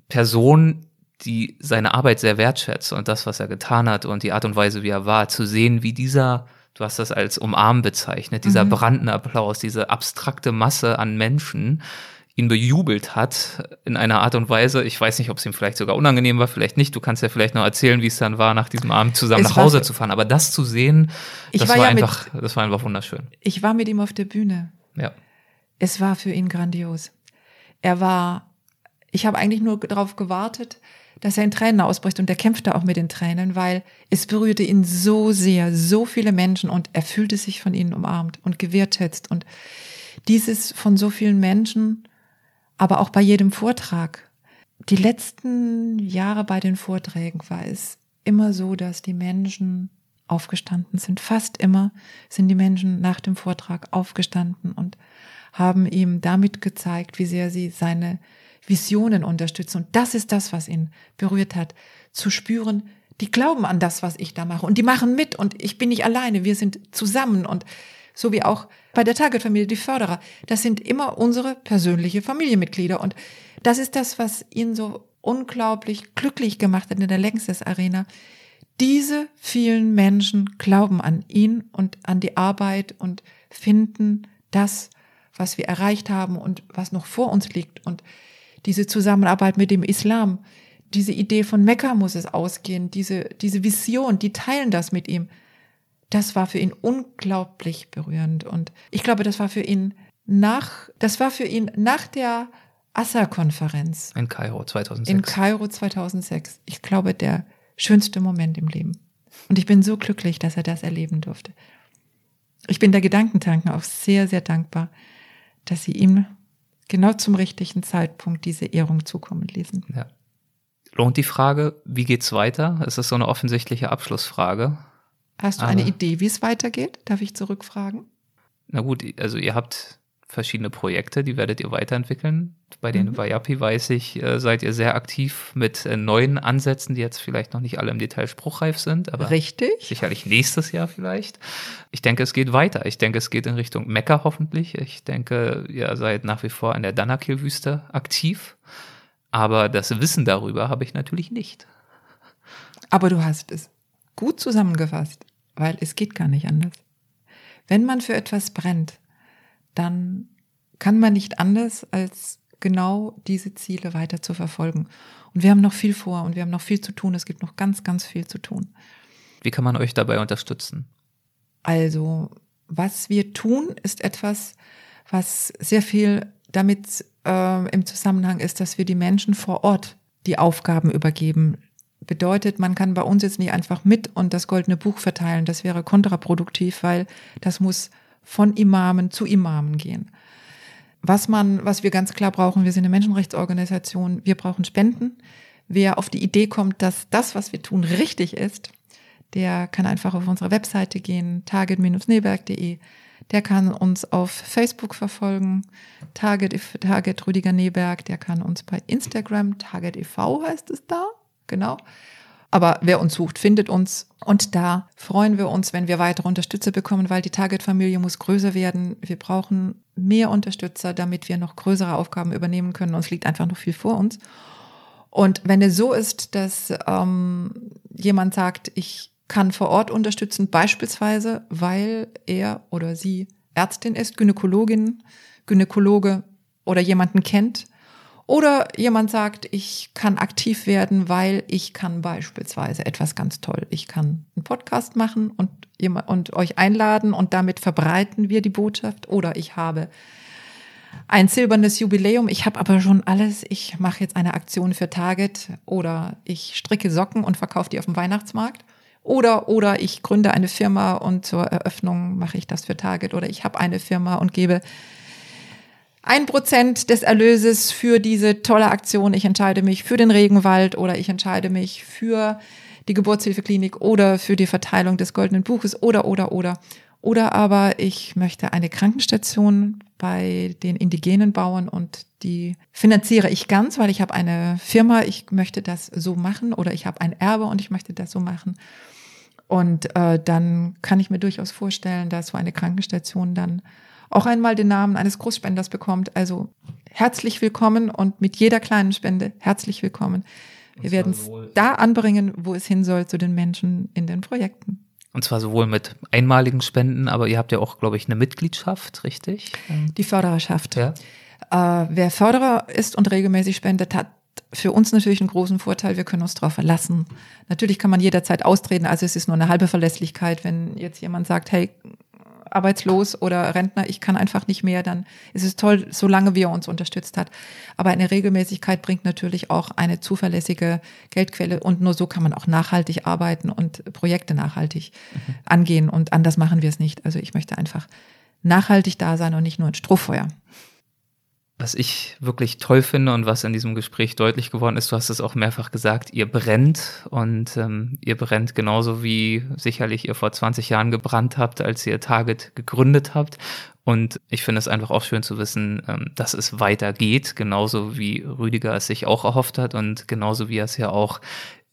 Person, die seine Arbeit sehr wertschätzt und das, was er getan hat und die Art und Weise, wie er war, zu sehen, wie dieser, du hast das als Umarmen bezeichnet, dieser Mhm. brandende Applaus, diese abstrakte Masse an Menschen ihn bejubelt hat in einer Art und Weise, ich weiß nicht, ob es ihm vielleicht sogar unangenehm war, vielleicht nicht, du kannst ja vielleicht noch erzählen, wie es dann war, nach diesem Abend zusammen Es nach Hause zu fahren, aber das zu sehen, Ich das war war, ja mit- einfach, das war einfach wunderschön. Ich war mit ihm auf der Bühne. Ja. Es war für ihn grandios. Er war, ich habe eigentlich nur darauf gewartet, dass er in Tränen ausbricht und er kämpfte auch mit den Tränen, weil es berührte ihn so sehr, so viele Menschen und er fühlte sich von ihnen umarmt und gewertschätzt und dieses von so vielen Menschen, aber auch bei jedem Vortrag, die letzten Jahre bei den Vorträgen war es immer so, dass die Menschen aufgestanden sind. Fast immer sind die Menschen nach dem Vortrag aufgestanden und haben ihm damit gezeigt, wie sehr sie seine Visionen unterstützen. Und das ist das, was ihn berührt hat, zu spüren, die glauben an das, was ich da mache und die machen mit und ich bin nicht alleine, wir sind zusammen und so wie auch bei der Target-Familie die Förderer, das sind immer unsere persönliche Familienmitglieder und das ist das, was ihn so unglaublich glücklich gemacht hat in der Längstes Arena. Diese vielen Menschen glauben an ihn und an die Arbeit und finden das, was wir erreicht haben und was noch vor uns liegt und diese Zusammenarbeit mit dem Islam, diese Idee von Mekka muss es ausgehen, diese, diese Vision, die teilen das mit ihm. Das war für ihn unglaublich berührend. Und ich glaube, das war für ihn nach, das war für ihn nach der Assa-Konferenz. In Kairo 2006. In Kairo 2006. Ich glaube, der schönste Moment im Leben. Und ich bin so glücklich, dass er das erleben durfte. Ich bin der Gedankentanken auch sehr, sehr dankbar, dass sie ihm genau zum richtigen Zeitpunkt diese Ehrung zukommen ließen. Ja. Lohnt die Frage, wie geht's weiter? Es ist so eine offensichtliche Abschlussfrage. Hast du Aber, eine Idee, wie es weitergeht? Darf ich zurückfragen? Na gut, also ihr habt verschiedene Projekte, die werdet ihr weiterentwickeln. Bei den mhm. Vayapi weiß ich, äh, seid ihr sehr aktiv mit äh, neuen Ansätzen, die jetzt vielleicht noch nicht alle im Detail spruchreif sind, aber Richtig. sicherlich nächstes Jahr vielleicht. Ich denke, es geht weiter. Ich denke, es geht in Richtung Mekka hoffentlich. Ich denke, ihr seid nach wie vor in der Danakil-Wüste aktiv. Aber das Wissen darüber habe ich natürlich nicht. Aber du hast es gut zusammengefasst, weil es geht gar nicht anders. Wenn man für etwas brennt, dann kann man nicht anders, als genau diese Ziele weiter zu verfolgen. Und wir haben noch viel vor und wir haben noch viel zu tun. Es gibt noch ganz, ganz viel zu tun. Wie kann man euch dabei unterstützen? Also, was wir tun, ist etwas, was sehr viel damit äh, im Zusammenhang ist, dass wir die Menschen vor Ort die Aufgaben übergeben. Bedeutet, man kann bei uns jetzt nicht einfach mit und das goldene Buch verteilen. Das wäre kontraproduktiv, weil das muss von Imamen zu Imamen gehen. Was man, was wir ganz klar brauchen, wir sind eine Menschenrechtsorganisation, wir brauchen Spenden. Wer auf die Idee kommt, dass das, was wir tun, richtig ist, der kann einfach auf unsere Webseite gehen, target-neberg.de. Der kann uns auf Facebook verfolgen, Target, Target Rüdiger Neberg. Der kann uns bei Instagram, Target e.V. heißt es da, genau. Aber wer uns sucht, findet uns. Und da freuen wir uns, wenn wir weitere Unterstützer bekommen, weil die Target-Familie muss größer werden. Wir brauchen mehr Unterstützer, damit wir noch größere Aufgaben übernehmen können. Uns liegt einfach noch viel vor uns. Und wenn es so ist, dass ähm, jemand sagt, ich kann vor Ort unterstützen, beispielsweise, weil er oder sie Ärztin ist, Gynäkologin, Gynäkologe oder jemanden kennt, oder jemand sagt, ich kann aktiv werden, weil ich kann beispielsweise etwas ganz toll. Ich kann einen Podcast machen und, und euch einladen und damit verbreiten wir die Botschaft. Oder ich habe ein silbernes Jubiläum. Ich habe aber schon alles. Ich mache jetzt eine Aktion für Target oder ich stricke Socken und verkaufe die auf dem Weihnachtsmarkt. Oder, oder ich gründe eine Firma und zur Eröffnung mache ich das für Target. Oder ich habe eine Firma und gebe ein Prozent des Erlöses für diese tolle Aktion. Ich entscheide mich für den Regenwald oder ich entscheide mich für die Geburtshilfeklinik oder für die Verteilung des goldenen Buches oder, oder, oder. Oder aber ich möchte eine Krankenstation bei den indigenen Bauern und die finanziere ich ganz, weil ich habe eine Firma, ich möchte das so machen oder ich habe ein Erbe und ich möchte das so machen. Und äh, dann kann ich mir durchaus vorstellen, dass so eine Krankenstation dann auch einmal den Namen eines Großspenders bekommt. Also herzlich willkommen und mit jeder kleinen Spende herzlich willkommen. Wir werden es da anbringen, wo es hin soll, zu den Menschen in den Projekten. Und zwar sowohl mit einmaligen Spenden, aber ihr habt ja auch, glaube ich, eine Mitgliedschaft, richtig? Die Fördererschaft. Ja. Äh, wer Förderer ist und regelmäßig spendet, hat für uns natürlich einen großen Vorteil, wir können uns darauf verlassen. Natürlich kann man jederzeit austreten, also es ist nur eine halbe Verlässlichkeit, wenn jetzt jemand sagt, hey, arbeitslos oder Rentner, ich kann einfach nicht mehr, dann ist es toll, solange wie er uns unterstützt hat. Aber eine Regelmäßigkeit bringt natürlich auch eine zuverlässige Geldquelle und nur so kann man auch nachhaltig arbeiten und Projekte nachhaltig mhm. angehen und anders machen wir es nicht. Also ich möchte einfach nachhaltig da sein und nicht nur ein Strohfeuer. Was ich wirklich toll finde und was in diesem Gespräch deutlich geworden ist, du hast es auch mehrfach gesagt, ihr brennt und ähm, ihr brennt genauso wie sicherlich ihr vor 20 Jahren gebrannt habt, als ihr Target gegründet habt. Und ich finde es einfach auch schön zu wissen, ähm, dass es weitergeht, genauso wie Rüdiger es sich auch erhofft hat und genauso wie er es ja auch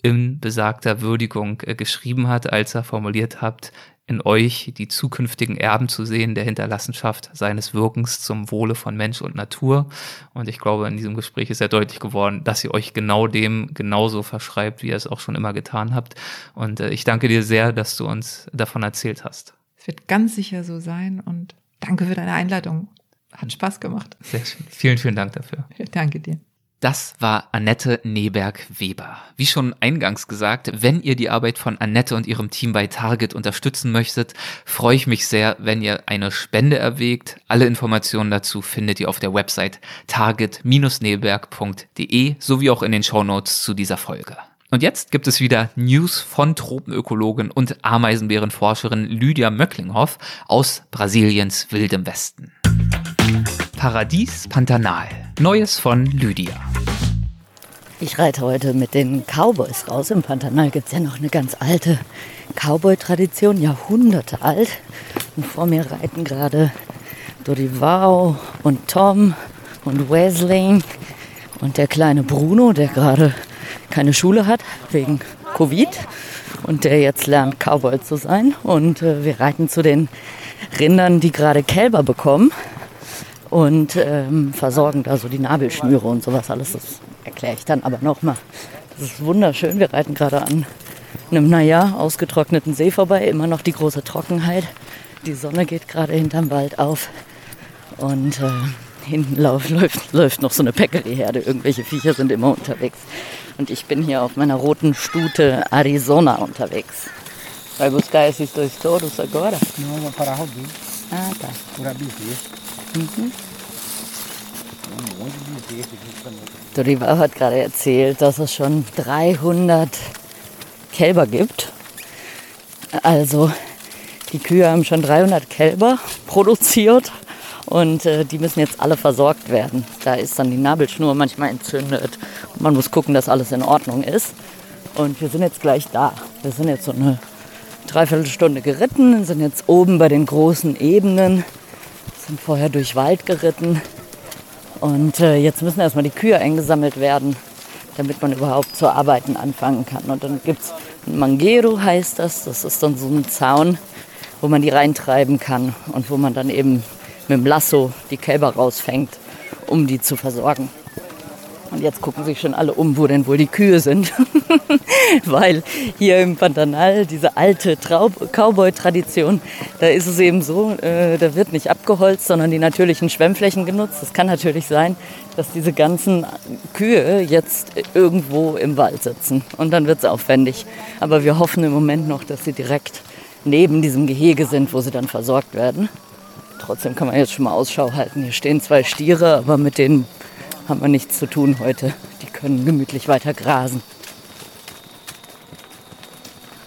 in besagter Würdigung äh, geschrieben hat, als er formuliert hat, in euch die zukünftigen Erben zu sehen der Hinterlassenschaft seines Wirkens zum Wohle von Mensch und Natur. Und ich glaube, in diesem Gespräch ist ja deutlich geworden, dass ihr euch genau dem genauso verschreibt, wie ihr es auch schon immer getan habt. Und äh, ich danke dir sehr, dass du uns davon erzählt hast. Es wird ganz sicher so sein und danke für deine Einladung. Hat Spaß gemacht. Sehr schön. Vielen, vielen Dank dafür. Danke dir. Das war Annette Neberg-Weber. Wie schon eingangs gesagt, wenn ihr die Arbeit von Annette und ihrem Team bei Target unterstützen möchtet, freue ich mich sehr, wenn ihr eine Spende erwägt. Alle Informationen dazu findet ihr auf der Website target-neberg.de sowie auch in den Shownotes zu dieser Folge. Und jetzt gibt es wieder News von Tropenökologin und Ameisenbärenforscherin Lydia Möcklinghoff aus Brasiliens wildem Westen. Paradies Pantanal. Neues von Lydia. Ich reite heute mit den Cowboys raus. Im Pantanal gibt es ja noch eine ganz alte Cowboy-Tradition, Jahrhunderte alt. Und vor mir reiten gerade Dorivao und Tom und Wesley und der kleine Bruno, der gerade keine Schule hat wegen Covid und der jetzt lernt, Cowboy zu sein. Und äh, wir reiten zu den Rindern, die gerade Kälber bekommen und ähm, versorgen da so die Nabelschnüre und sowas alles. Das erkläre ich dann aber nochmal. Das ist wunderschön. Wir reiten gerade an einem, naja, ausgetrockneten See vorbei. Immer noch die große Trockenheit. Die Sonne geht gerade hinterm Wald auf. Und äh, hinten läuft, läuft, läuft noch so eine Peccary-Herde. Irgendwelche Viecher sind immer unterwegs. Und ich bin hier auf meiner roten Stute Arizona unterwegs. Vai buscar esses dois touros agora? Não, vou parar Robin. Ah, tá. Por Abizê. Monte de bezerro aqui também. Dorival hat gerade erzählt, dass es schon 300 Kälber gibt. Also die Kühe haben schon 300 Kälber produziert und äh, die müssen jetzt alle versorgt werden. Da ist dann die Nabelschnur manchmal entzündet. Man muss gucken, dass alles in Ordnung ist. Und wir sind jetzt gleich da. Wir sind jetzt so eine Dreiviertelstunde geritten, sind jetzt oben bei den großen Ebenen, sind vorher durch Wald geritten. Und äh, jetzt müssen erstmal die Kühe eingesammelt werden, damit man überhaupt zu arbeiten anfangen kann. Und dann gibt es ein Mangero, heißt das. Das ist dann so ein Zaun, wo man die reintreiben kann und wo man dann eben mit dem Lasso die Kälber rausfängt, um die zu versorgen. Und jetzt gucken sich schon alle um, wo denn wohl die Kühe sind. Weil hier im Pantanal, diese alte Cowboy-Tradition, da ist es eben so, äh, da wird nicht abgeholzt, sondern die natürlichen Schwemmflächen genutzt. Es kann natürlich sein, dass diese ganzen Kühe jetzt irgendwo im Wald sitzen. Und dann wird es aufwendig. Aber wir hoffen im Moment noch, dass sie direkt neben diesem Gehege sind, wo sie dann versorgt werden. Trotzdem kann man jetzt schon mal Ausschau halten. Hier stehen zwei Stiere, aber mit denen haben wir nichts zu tun heute. Die können gemütlich weiter grasen.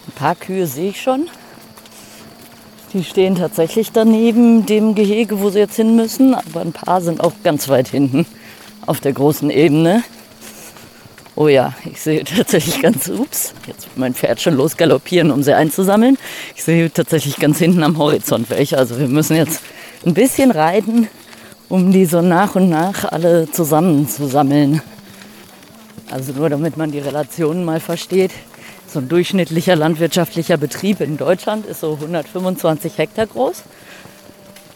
Ein paar Kühe sehe ich schon. Die stehen tatsächlich daneben dem Gehege, wo sie jetzt hin müssen. Aber ein paar sind auch ganz weit hinten auf der großen Ebene. Oh ja, ich sehe tatsächlich ganz, ups, jetzt wird mein Pferd schon losgaloppieren, um sie einzusammeln. Ich sehe tatsächlich ganz hinten am Horizont welche. Also wir müssen jetzt ein bisschen reiten, um die so nach und nach alle zusammenzusammeln. Also nur damit man die Relationen mal versteht. So ein durchschnittlicher landwirtschaftlicher Betrieb in Deutschland ist so 125 Hektar groß.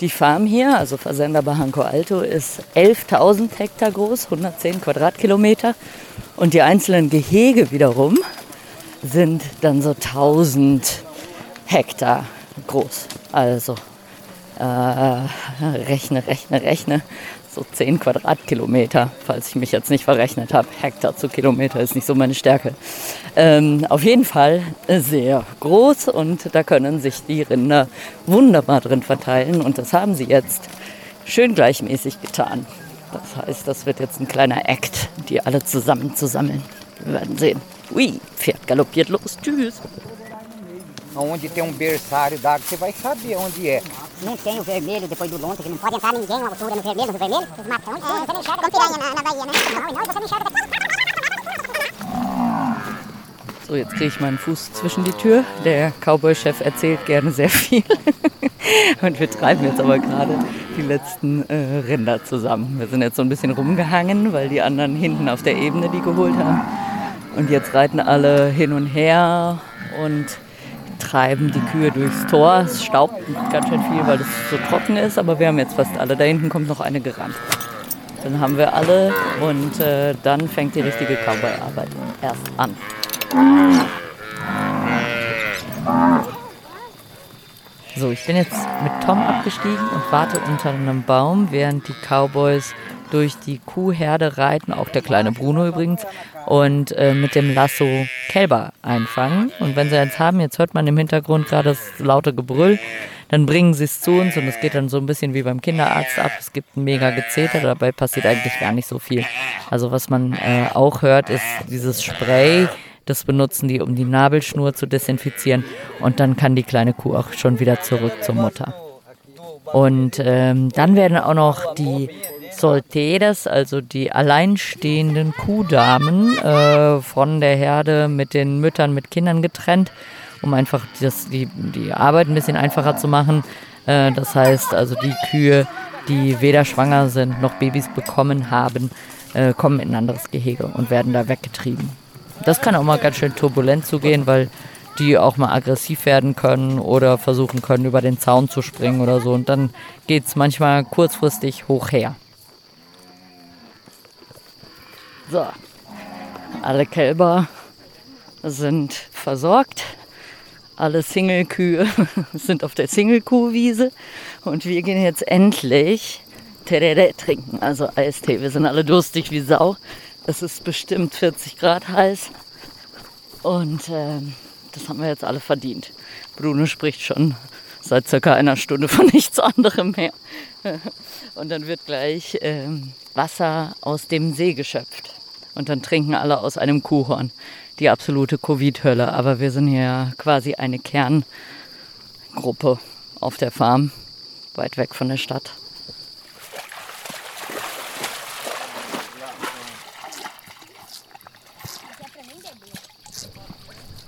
Die Farm hier, also Versender Barranco Alto, ist 11.000 Hektar groß, 110 Quadratkilometer. Und die einzelnen Gehege wiederum sind dann so 1000 Hektar groß. Also äh, rechne, rechne, rechne. So 10 Quadratkilometer, falls ich mich jetzt nicht verrechnet habe. Hektar zu Kilometer ist nicht so meine Stärke. Ähm, auf jeden Fall sehr groß und da können sich die Rinder wunderbar drin verteilen und das haben sie jetzt schön gleichmäßig getan. Das heißt, das wird jetzt ein kleiner Act, die alle zusammen zu sammeln. Wir werden sehen. Ui, Pferd galoppiert los. Tschüss. Onde tem um berçário d'água, você vai saber onde é. Não tem o vermelho depois do lontra, que não pode entrar ninguém, uma altura no vermelho, no vermelho, os matão, é, você não enxerga. Como piranha na, na Bahia, né? Não, não, você não enxerga daqui. So, jetzt kriege ich meinen Fuß zwischen die Tür. Der Cowboy-Chef erzählt gerne sehr viel. Und wir treiben jetzt aber gerade die letzten äh, Rinder zusammen. Wir sind jetzt so ein bisschen rumgehangen, weil die anderen hinten auf der Ebene die geholt haben. Und jetzt reiten alle hin und her und treiben die Kühe durchs Tor. Es staubt ganz schön viel, weil es so trocken ist, aber wir haben jetzt fast alle. Da hinten kommt noch eine gerannt. Dann haben wir alle und äh, dann fängt die richtige Cowboy-Arbeit erst an. So, ich bin jetzt mit Tom abgestiegen und warte unter einem Baum, während die Cowboys durch die Kuhherde reiten, auch der kleine Bruno übrigens, und äh, mit dem Lasso Kälber einfangen. Und wenn sie eins haben, jetzt hört man im Hintergrund gerade das laute Gebrüll, dann bringen sie es zu uns und es geht dann so ein bisschen wie beim Kinderarzt ab. Es gibt ein mega Gezeter, dabei passiert eigentlich gar nicht so viel. Also was man äh, auch hört, ist dieses Spray, das benutzen die, um die Nabelschnur zu desinfizieren. Und dann kann die kleine Kuh auch schon wieder zurück zur Mutter. Und ähm, dann werden auch noch die Solteres, also die alleinstehenden Kuhdamen, äh, von der Herde mit den Müttern mit Kindern getrennt, um einfach das, die, die Arbeit ein bisschen einfacher zu machen. Äh, das heißt also die Kühe, die weder schwanger sind noch Babys bekommen haben, äh, kommen in ein anderes Gehege und werden da weggetrieben. Das kann auch mal ganz schön turbulent zugehen, weil die auch mal aggressiv werden können oder versuchen können, über den Zaun zu springen oder so. Und dann geht es manchmal kurzfristig hoch her. So, alle Kälber sind versorgt. Alle Single-Kühe sind auf der Single-Kuhwiese. Und wir gehen jetzt endlich Terere trinken, also Eistee. Wir sind alle durstig wie Sau. Es ist bestimmt 40 Grad heiß. Und äh, das haben wir jetzt alle verdient. Bruno spricht schon seit circa einer Stunde von nichts anderem mehr. Und dann wird gleich äh, Wasser aus dem See geschöpft. Und dann trinken alle aus einem Kuhhorn. Die absolute Covid-Hölle. Aber wir sind hier quasi eine Kerngruppe auf der Farm, weit weg von der Stadt.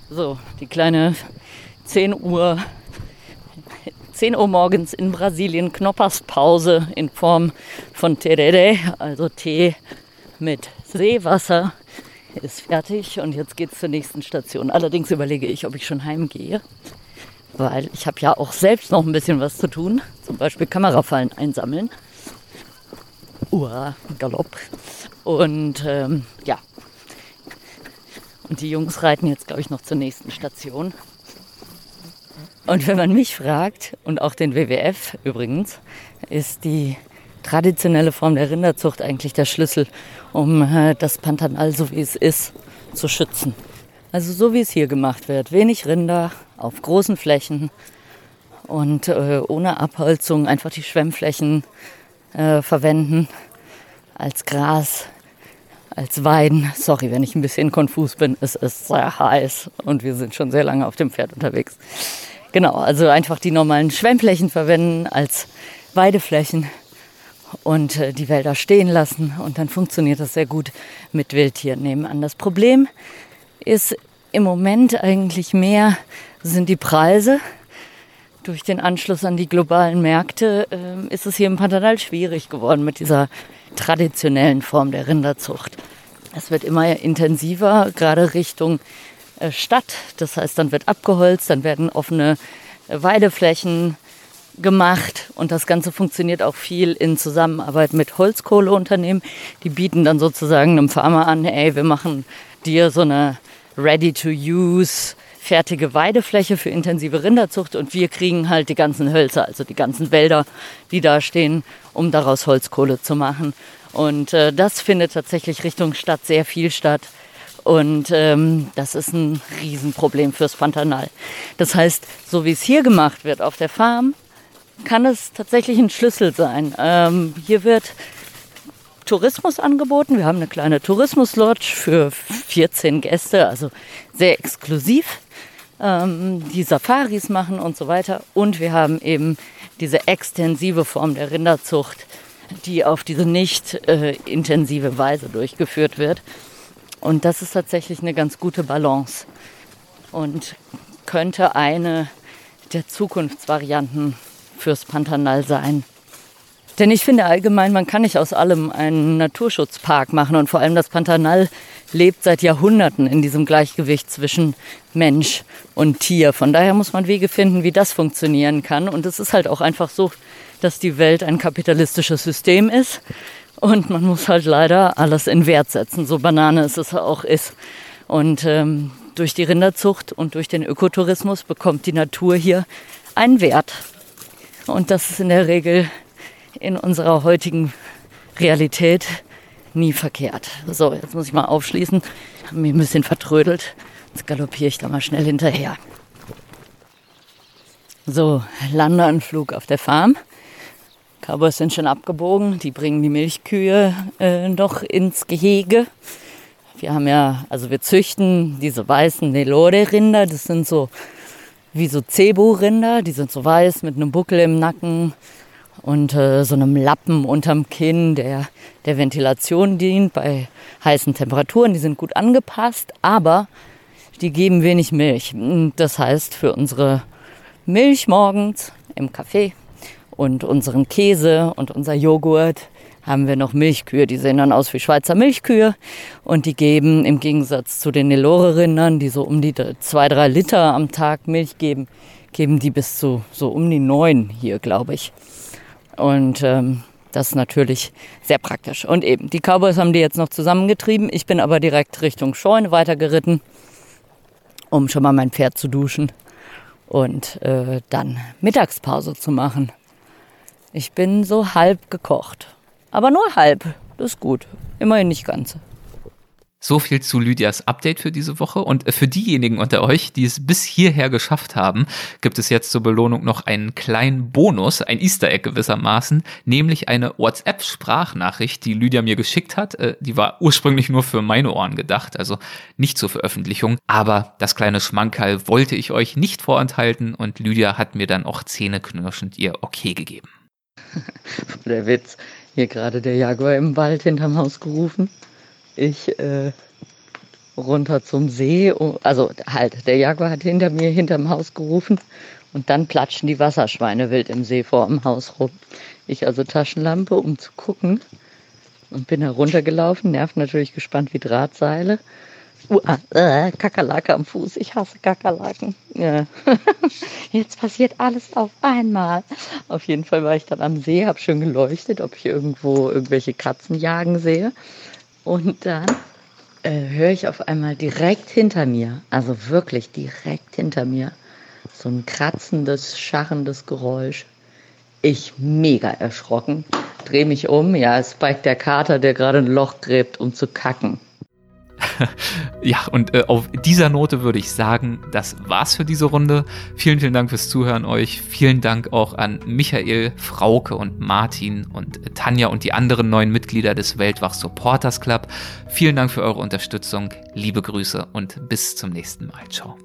So, die kleine 10 Uhr, 10 Uhr morgens in Brasilien Knopperspause in Form von Terere, also Tee mit Seewasser, ist fertig und jetzt geht es zur nächsten Station. Allerdings überlege ich, ob ich schon heimgehe, weil ich habe ja auch selbst noch ein bisschen was zu tun, zum Beispiel Kamerafallen einsammeln. Ura, Galopp. Und ähm, ja, und die Jungs reiten jetzt, glaube ich, noch zur nächsten Station. Und wenn man mich fragt, und auch den WWF übrigens, ist die traditionelle Form der Rinderzucht eigentlich der Schlüssel, um äh, das Pantanal, so wie es ist, zu schützen. Also so wie es hier gemacht wird. Wenig Rinder auf großen Flächen und äh, ohne Abholzung einfach die Schwemmflächen äh, verwenden als Gras, als Weiden. Sorry, wenn ich ein bisschen konfus bin. Es ist sehr heiß und wir sind schon sehr lange auf dem Pferd unterwegs. Genau, also einfach die normalen Schwemmflächen verwenden als Weideflächen und äh, die Wälder stehen lassen und dann funktioniert das sehr gut mit Wildtieren nebenan. Das Problem ist im Moment eigentlich mehr sind die Preise. Durch den Anschluss an die globalen Märkte äh, ist es hier im Pantanal schwierig geworden mit dieser traditionellen Form der Rinderzucht. Es wird immer intensiver, gerade Richtung äh, Stadt. Das heißt, dann wird abgeholzt, dann werden offene Weideflächen gemacht und das Ganze funktioniert auch viel in Zusammenarbeit mit Holzkohleunternehmen. Die bieten dann sozusagen einem Farmer an, ey, wir machen dir so eine ready-to-use fertige Weidefläche für intensive Rinderzucht und wir kriegen halt die ganzen Hölzer, also die ganzen Wälder, die da stehen, um daraus Holzkohle zu machen. Und äh, das findet tatsächlich Richtung Stadt sehr viel statt. Und ähm, das ist ein Riesenproblem fürs Pantanal. Das heißt, so wie es hier gemacht wird auf der Farm, kann es tatsächlich ein Schlüssel sein. Ähm, hier wird Tourismus angeboten. Wir haben eine kleine Tourismuslodge für 14 Gäste, also sehr exklusiv. ähm, die Safaris machen und so weiter. Und wir haben eben diese extensive Form der Rinderzucht, die auf diese nicht äh, intensive Weise durchgeführt wird. Und das ist tatsächlich eine ganz gute Balance und könnte eine der Zukunftsvarianten fürs Pantanal sein. Denn ich finde allgemein, man kann nicht aus allem einen Naturschutzpark machen und vor allem das Pantanal lebt seit Jahrhunderten in diesem Gleichgewicht zwischen Mensch und Tier. Von daher muss man Wege finden, wie das funktionieren kann. Und es ist halt auch einfach so, dass die Welt ein kapitalistisches System ist und man muss halt leider alles in Wert setzen, so banane es auch ist. Und ähm, durch die Rinderzucht und durch den Ökotourismus bekommt die Natur hier einen Wert. Und das ist in der Regel in unserer heutigen Realität nie verkehrt. So, jetzt muss ich mal aufschließen. Ich habe mich ein bisschen vertrödelt. Jetzt galoppiere ich da mal schnell hinterher. So, Landeanflug auf der Farm. Cowboys sind schon abgebogen. Die bringen die Milchkühe äh, noch ins Gehege. Wir haben ja, also wir züchten diese weißen Nelore-Rinder. Das sind so wie so Cebu-Rinder. Die sind so weiß mit einem Buckel im Nacken und äh, so einem Lappen unterm Kinn, der der Ventilation dient bei heißen Temperaturen. Die sind gut angepasst, aber die geben wenig Milch. Das heißt, für unsere Milch morgens im Kaffee und unseren Käse und unser Joghurt haben wir noch Milchkühe. Die sehen dann aus wie Schweizer Milchkühe und die geben im Gegensatz zu den Nelore-Rindern, die so um die zwei, drei Liter am Tag Milch geben, geben die bis zu so um die neun hier, glaube ich. Und ähm, das ist natürlich sehr praktisch. Und eben, die Cowboys haben die jetzt noch zusammengetrieben. Ich bin aber direkt Richtung Scheune weitergeritten, um schon mal mein Pferd zu duschen und äh, dann Mittagspause zu machen. Ich bin so halb gekocht. Aber nur halb. Das ist gut. Immerhin nicht ganz. So viel zu Lydias Update für diese Woche. Und für diejenigen unter euch, die es bis hierher geschafft haben, gibt es jetzt zur Belohnung noch einen kleinen Bonus, ein Easter Egg gewissermaßen, nämlich eine WhatsApp-Sprachnachricht, die Lydia mir geschickt hat. Äh, die war ursprünglich nur für meine Ohren gedacht, also nicht zur Veröffentlichung. Aber das kleine Schmankerl wollte ich euch nicht vorenthalten und Lydia hat mir dann auch zähneknirschend ihr Okay gegeben. Der Witz, hier gerade der Jaguar im Wald hinterm Haus gerufen ich äh, runter zum See. Also halt, der Jaguar hat hinter mir, hinterm Haus gerufen und dann platschen die Wasserschweine wild im See vor dem Haus rum. Ich also Taschenlampe, um zu gucken und bin heruntergelaufen, nervt natürlich gespannt wie Drahtseile. Uh, äh, Kakerlake am Fuß, ich hasse Kakerlaken. Ja. Jetzt passiert alles auf einmal. Auf jeden Fall war ich dann am See, habe schön geleuchtet, ob ich irgendwo irgendwelche Katzen jagen sehe. Und dann äh, höre ich auf einmal direkt hinter mir, also wirklich direkt hinter mir, so ein kratzendes, scharrendes Geräusch. Ich mega erschrocken, drehe mich um. Ja, es spike der Kater, der gerade ein Loch gräbt, um zu kacken. ja, und äh, auf dieser Note würde ich sagen, das war's für diese Runde. Vielen, vielen Dank fürs Zuhören euch. Vielen Dank auch an Michael, Frauke und Martin und äh, Tanja und die anderen neuen Mitglieder des Weltwach Supporters Club. Vielen Dank für eure Unterstützung. Liebe Grüße und bis zum nächsten Mal. Ciao.